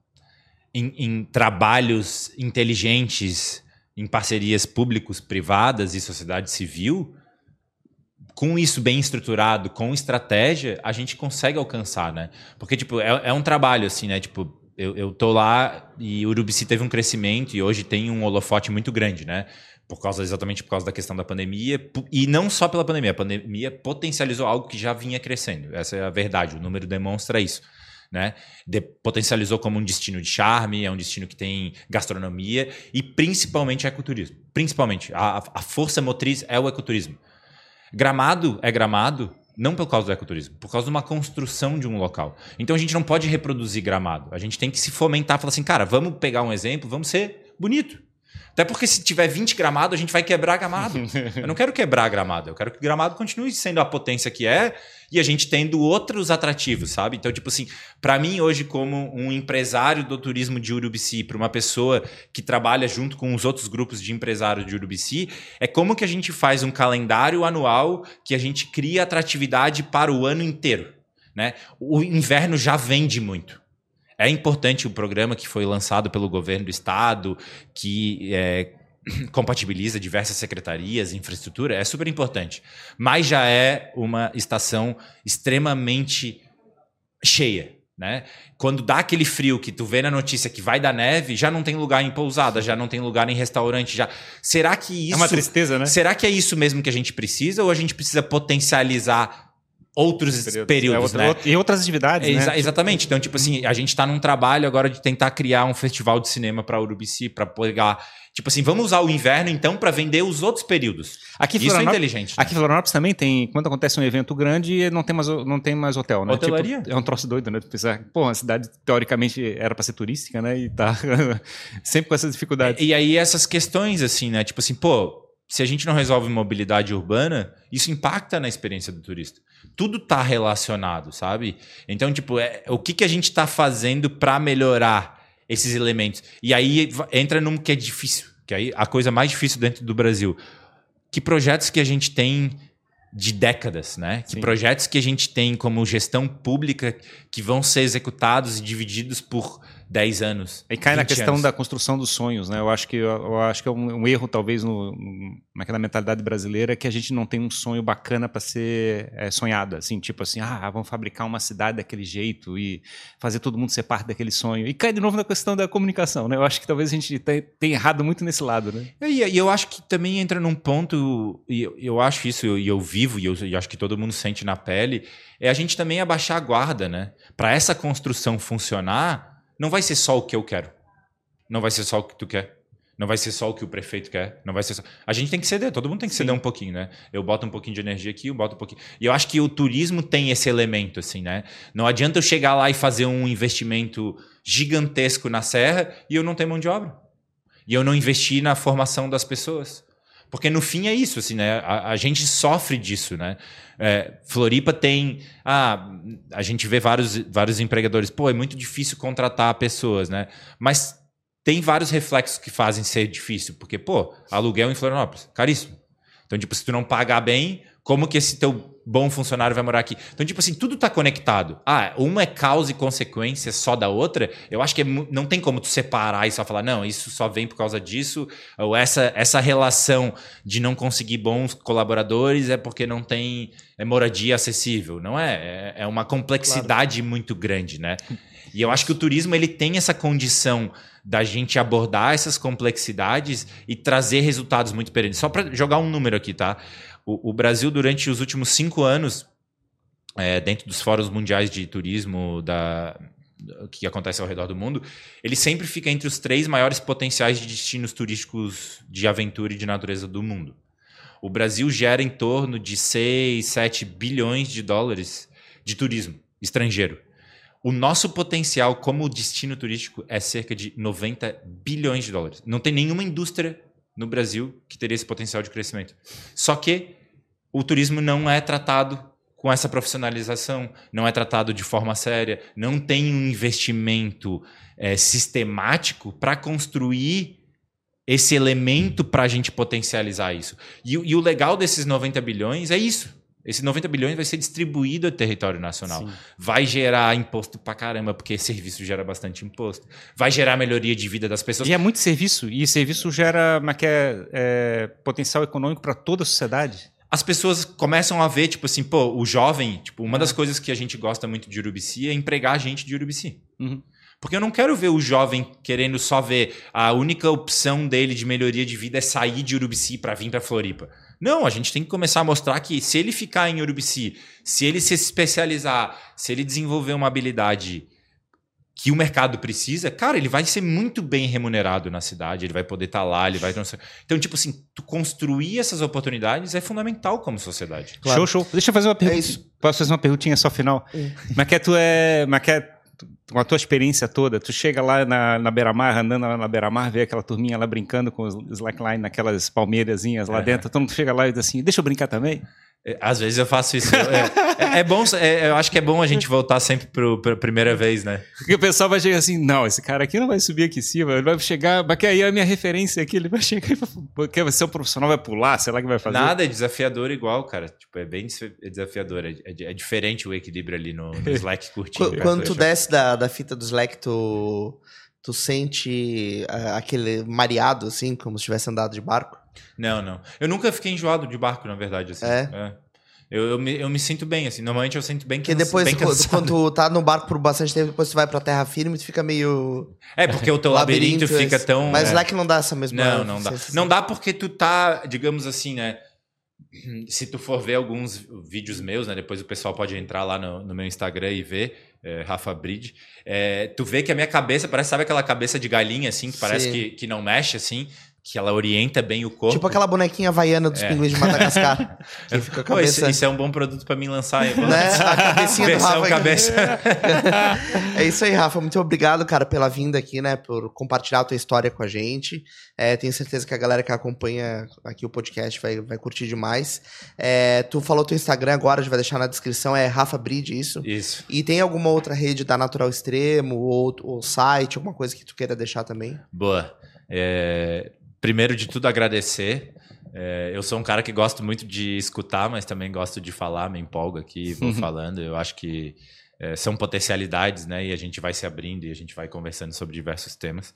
Speaker 1: em, em trabalhos inteligentes, em parcerias públicos, privadas e sociedade civil, com isso bem estruturado, com estratégia, a gente consegue alcançar, né? Porque, tipo, é, é um trabalho, assim, né? Tipo, eu, eu tô lá e Urubici teve um crescimento e hoje tem um holofote muito grande, né? Por causa, exatamente por causa da questão da pandemia. E não só pela pandemia. A pandemia potencializou algo que já vinha crescendo. Essa é a verdade. O número demonstra isso né? De, potencializou como um destino de charme, é um destino que tem gastronomia e principalmente ecoturismo. Principalmente, a, a força motriz é o ecoturismo. Gramado é gramado não por causa do ecoturismo, por causa de uma construção de um local. Então a gente não pode reproduzir gramado. A gente tem que se fomentar, falar assim, cara, vamos pegar um exemplo, vamos ser bonito. Até porque se tiver 20 gramado, a gente vai quebrar gramado. eu não quero quebrar gramado, eu quero que o gramado continue sendo a potência que é e a gente tendo outros atrativos, sabe? Então, tipo assim, para mim hoje como um empresário do turismo de Urubici, para uma pessoa que trabalha junto com os outros grupos de empresários de Urubici, é como que a gente faz um calendário anual que a gente cria atratividade para o ano inteiro, né? O inverno já vende muito. É importante o programa que foi lançado pelo governo do estado, que é, compatibiliza diversas secretarias, infraestrutura, é super importante. Mas já é uma estação extremamente cheia. Né? Quando dá aquele frio que tu vê na notícia que vai dar neve, já não tem lugar em pousada, já não tem lugar em restaurante, já. Será que isso
Speaker 3: É uma tristeza, né?
Speaker 1: Será que é isso mesmo que a gente precisa ou a gente precisa potencializar outros períodos, períodos é
Speaker 3: outra,
Speaker 1: né?
Speaker 3: E outras atividades,
Speaker 1: Exa
Speaker 3: né?
Speaker 1: Exatamente. Então, tipo assim, a gente está num trabalho agora de tentar criar um festival de cinema para Urubici, para pegar... Tipo assim, vamos usar o inverno, então, para vender os outros períodos.
Speaker 3: Aqui Isso é inteligente. Né? Aqui em Florianópolis também tem... Quando acontece um evento grande, não tem mais, não tem mais hotel, né?
Speaker 1: Hotelaria?
Speaker 3: Tipo, é um troço doido, né? Pensar, pô, a cidade, teoricamente, era para ser turística, né? E tá sempre com essas dificuldades.
Speaker 1: E, e aí, essas questões, assim, né? Tipo assim, pô, se a gente não resolve mobilidade urbana, isso impacta na experiência do turista. Tudo está relacionado, sabe? Então, tipo, é, o que, que a gente está fazendo para melhorar esses elementos? E aí entra num que é difícil, que aí a coisa mais difícil dentro do Brasil. Que projetos que a gente tem de décadas, né? Que projetos que a gente tem como gestão pública que vão ser executados e divididos por 10 anos.
Speaker 3: E cai na
Speaker 1: 20
Speaker 3: questão
Speaker 1: anos.
Speaker 3: da construção dos sonhos, né? Eu acho que, eu acho que é um, um erro, talvez, no, no- naquela mentalidade brasileira, que a gente não tem um sonho bacana para ser é, sonhado. Assim, tipo assim, ah, vamos fabricar uma cidade daquele jeito e fazer todo mundo ser parte daquele sonho. E cai de novo na questão da comunicação, né? Eu acho que talvez a gente tenha tenha errado muito nesse lado, né?
Speaker 1: E, e eu acho que também entra num ponto, e eu, eu acho isso, e eu vivo, e eu, e acho que todo mundo sente na pele, é a gente também abaixar a guarda, né? Para essa construção funcionar, não vai ser só o que eu quero. Não vai ser só o que tu quer. Não vai ser só o que o prefeito quer. Não vai ser só... A gente tem que ceder, todo mundo tem que ceder um pouquinho, né? Eu boto um pouquinho de energia aqui, eu boto um pouquinho. E eu acho que o turismo tem esse elemento, assim, né? Não adianta eu chegar lá e fazer um investimento gigantesco na serra e eu não ter mão de obra e eu não investi na formação das pessoas. Porque no fim é isso, assim, né? A, a gente sofre disso, né? É, Floripa tem. Ah, a gente vê vários, vários empregadores. Pô, é muito difícil contratar pessoas, né? Mas tem vários reflexos que fazem ser difícil. Porque, pô, aluguel em Florianópolis, caríssimo. Então, tipo, se tu não pagar bem, como que esse teu bom funcionário vai morar aqui? Então, tipo assim, tudo tá conectado. Ah, uma é causa e consequência só da outra. Eu acho que é não tem como tu separar e só falar, não, isso só vem por causa disso. Ou essa, essa relação de não conseguir bons colaboradores é porque não tem é moradia acessível. Não é? É, é uma complexidade muito grande, né? E eu acho que o turismo ele tem essa condição da gente abordar essas complexidades e trazer resultados muito perenes. Só para jogar um número aqui, tá? O, o Brasil, durante os últimos cinco anos, é, dentro dos fóruns mundiais de turismo da, que acontece ao redor do mundo, ele sempre fica entre os três maiores potenciais de destinos turísticos de aventura e de natureza do mundo. O Brasil gera em torno de 6, 7 bilhões de dólares de turismo estrangeiro. O nosso potencial como destino turístico é cerca de 90 bilhões de dólares. Não tem nenhuma indústria no Brasil que teria esse potencial de crescimento. Só que o turismo não é tratado com essa profissionalização, não é tratado de forma séria, não tem um investimento eh, sistemático para construir esse elemento para a gente potencializar isso. E, e o legal desses 90 bilhões é isso. Esse 90 bilhões vai ser distribuído ao território nacional. Vai gerar imposto pra caramba, porque serviço gera bastante imposto. Vai gerar melhoria de vida das pessoas.
Speaker 3: E é muito serviço, e serviço gera como é que é, é, potencial econômico para toda a sociedade.
Speaker 1: as pessoas começam a ver, tipo assim, pô, o jovem, tipo, uma das coisas que a gente gosta muito de Urubici é empregar gente de Urubici.
Speaker 3: Uhum.
Speaker 1: Porque eu não quero ver o jovem querendo só ver a única opção dele de melhoria de vida é sair de Urubici para vir para Floripa. Não, a gente tem que começar a mostrar que se ele ficar em Urubici, se ele se especializar, se ele desenvolver uma habilidade que o mercado precisa, cara, ele vai ser muito bem remunerado na cidade, ele vai poder estar lá, ele vai... Então, tipo assim, tu construir essas oportunidades é fundamental como sociedade.
Speaker 2: Claro.
Speaker 3: Show, show. Deixa eu fazer uma pergunta.
Speaker 2: isso.
Speaker 3: Posso fazer uma perguntinha só final? É. Mas que é tu- com a tua experiência toda, tu chega lá na, na beira-mar, andando lá na beira-mar, vê aquela turminha lá brincando com os slackline naquelas palmeirazinhas lá
Speaker 1: É.
Speaker 3: dentro, todo mundo chega lá e diz assim, deixa eu brincar também?
Speaker 1: É, Às vezes eu faço isso. É, é- é bom, é- eu acho que é bom a gente voltar sempre pro, pra primeira vez, né?
Speaker 3: Porque o pessoal vai chegar assim, não, esse cara aqui não vai subir aqui em cima, ele vai chegar, mas que aí é a minha referência aqui, ele vai chegar e vai, ser um profissional, vai pular, sei lá o que vai fazer.
Speaker 1: Nada é desafiador igual, cara. Tipo, é bem é desafiador. É, é- é diferente o equilíbrio ali no, no Slack curtinho.
Speaker 2: Qu-
Speaker 1: cara.
Speaker 2: Quando tu desce da, da fita do Slack, tu, tu sente ah, aquele mareado, assim, como se tivesse andado de barco?
Speaker 1: Não, não. Eu nunca fiquei enjoado de barco, na verdade. Assim.
Speaker 2: É?
Speaker 1: Eu, eu, me, eu me sinto bem, assim. Normalmente eu sinto bem
Speaker 2: Porque
Speaker 1: cansa-
Speaker 2: depois,
Speaker 1: bem
Speaker 2: quando, quando tu tá no barco por bastante tempo, depois tu vai pra terra firme, tu fica meio.
Speaker 1: É, porque o teu labirinto,
Speaker 2: labirinto,
Speaker 1: fica
Speaker 2: esse-
Speaker 1: tão...
Speaker 2: Mas
Speaker 1: é.
Speaker 2: Slack não dá essa mesma.
Speaker 1: Não, não dá. Não dá porque tu tá, digamos assim, né? Se tu for ver alguns vídeos meus, né? Depois o pessoal pode entrar lá no, no meu Instagram e ver, é, Rafa Bridge. É, tu vê que a minha cabeça parece, sabe aquela cabeça de galinha, assim, que parece
Speaker 2: Sim.
Speaker 1: que, que não mexe, assim, que ela orienta bem o corpo.
Speaker 2: Tipo aquela bonequinha havaiana dos
Speaker 1: É.
Speaker 2: pinguins de Madagascar. que fica a
Speaker 1: Pô, isso,
Speaker 2: cabeça.
Speaker 1: isso é um bom produto pra mim lançar. aí.
Speaker 2: Né? A cabecinha do
Speaker 1: Versão
Speaker 2: Rafa.
Speaker 1: cabeça.
Speaker 2: é isso aí, Rafa. Muito obrigado, cara, pela vinda aqui, né? Por compartilhar a tua história com a gente. É, tenho certeza que a galera que acompanha aqui o podcast vai, vai curtir demais. É, tu falou teu Instagram agora, a gente vai deixar na descrição, é Rafa Bride, isso.
Speaker 1: Isso.
Speaker 2: E tem alguma outra rede da Natural Extremo, ou, ou site, alguma coisa que tu queira deixar também?
Speaker 1: Boa. É, primeiro de tudo, agradecer. É, eu sou um cara que gosto muito de escutar, mas também gosto de falar, me empolgo aqui, vou falando. Eu acho que é, são potencialidades, né? E a gente vai se abrindo e a gente vai conversando sobre diversos temas.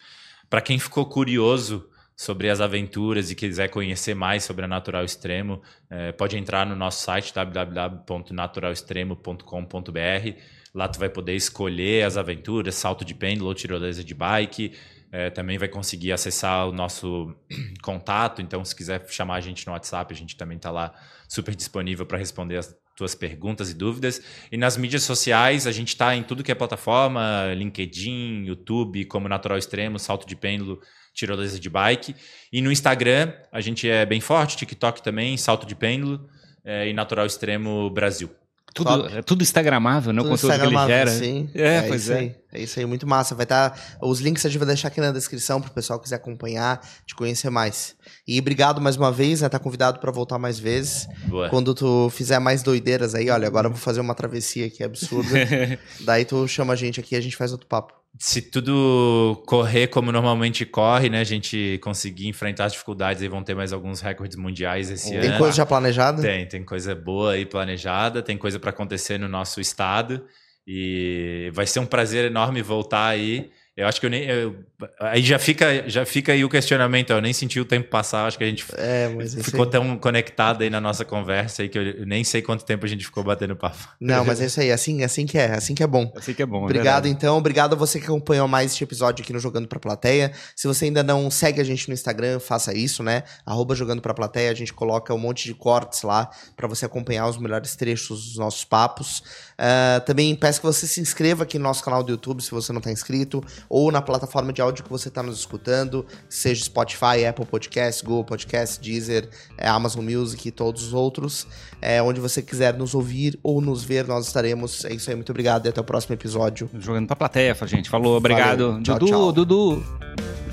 Speaker 1: Para quem ficou curioso sobre as aventuras e quiser conhecer mais sobre a Natural Extremo, é, pode entrar no nosso site www.naturalextremo.com.br. Lá tu vai poder escolher as aventuras, salto de pêndulo ou tirolesa de bike. É, também vai conseguir acessar o nosso contato. Então, se quiser chamar a gente no WhatsApp, a gente também está lá super disponível para responder as tuas perguntas e dúvidas. E nas mídias sociais, a gente está em tudo que é plataforma, LinkedIn, YouTube, como Natural Extremo, Salto de Pêndulo, Tirolesa de Bike. E no Instagram, a gente é bem forte, TikTok também, Salto de Pêndulo é, e Natural Extremo Brasil.
Speaker 3: Tudo, é tudo instagramável, né? Tudo o conteúdo que ele gera.
Speaker 2: Sim. É, é pois é. Aí. É isso aí, muito massa. Vai estar. Tá, os links a gente vai deixar aqui na descrição para o pessoal que quiser acompanhar, te conhecer mais. E obrigado mais uma vez, né? Tá convidado para voltar mais vezes. Boa. Quando tu fizer mais doideiras aí, olha, agora eu vou fazer uma travessia aqui absurda. Daí tu chama a gente aqui e a gente faz outro papo
Speaker 1: se tudo correr como normalmente corre, né? A gente conseguir enfrentar as dificuldades e vão ter mais alguns recordes mundiais esse
Speaker 2: tem
Speaker 1: ano.
Speaker 2: Tem coisa já planejada?
Speaker 1: Tem, tem coisa boa aí planejada, tem coisa para acontecer no nosso estado e vai ser um prazer enorme voltar aí eu acho que eu nem. Eu, aí já fica, já fica aí o questionamento. Eu nem senti o tempo passar. Acho que a gente é, ficou aí... tão conectado aí na nossa conversa aí que eu nem sei quanto tempo a gente ficou batendo papo.
Speaker 2: Não, mas é isso aí. Assim, assim que é. Assim que é bom.
Speaker 3: Assim que é bom.
Speaker 2: É obrigado, é então. Obrigado a você que acompanhou mais este episódio aqui no Jogando Pra Plateia. Se você ainda não segue a gente no Instagram, faça isso, né? Arroba Jogando Pra Plateia. A gente coloca um monte de cortes lá para você acompanhar os melhores trechos dos nossos papos. Uh, também peço que você se inscreva aqui no nosso canal do YouTube se você não está inscrito ou na plataforma de áudio que você está nos escutando, seja Spotify, Apple Podcast, Google Podcast, Deezer, é, Amazon Music e todos os outros. É, onde você quiser nos ouvir ou nos ver, nós estaremos. É isso aí, muito obrigado e até o próximo episódio.
Speaker 3: Jogando pra plateia, gente. Falou, obrigado.
Speaker 2: Valeu. Tchau,
Speaker 3: Dudu,
Speaker 2: tchau.
Speaker 3: Dudu.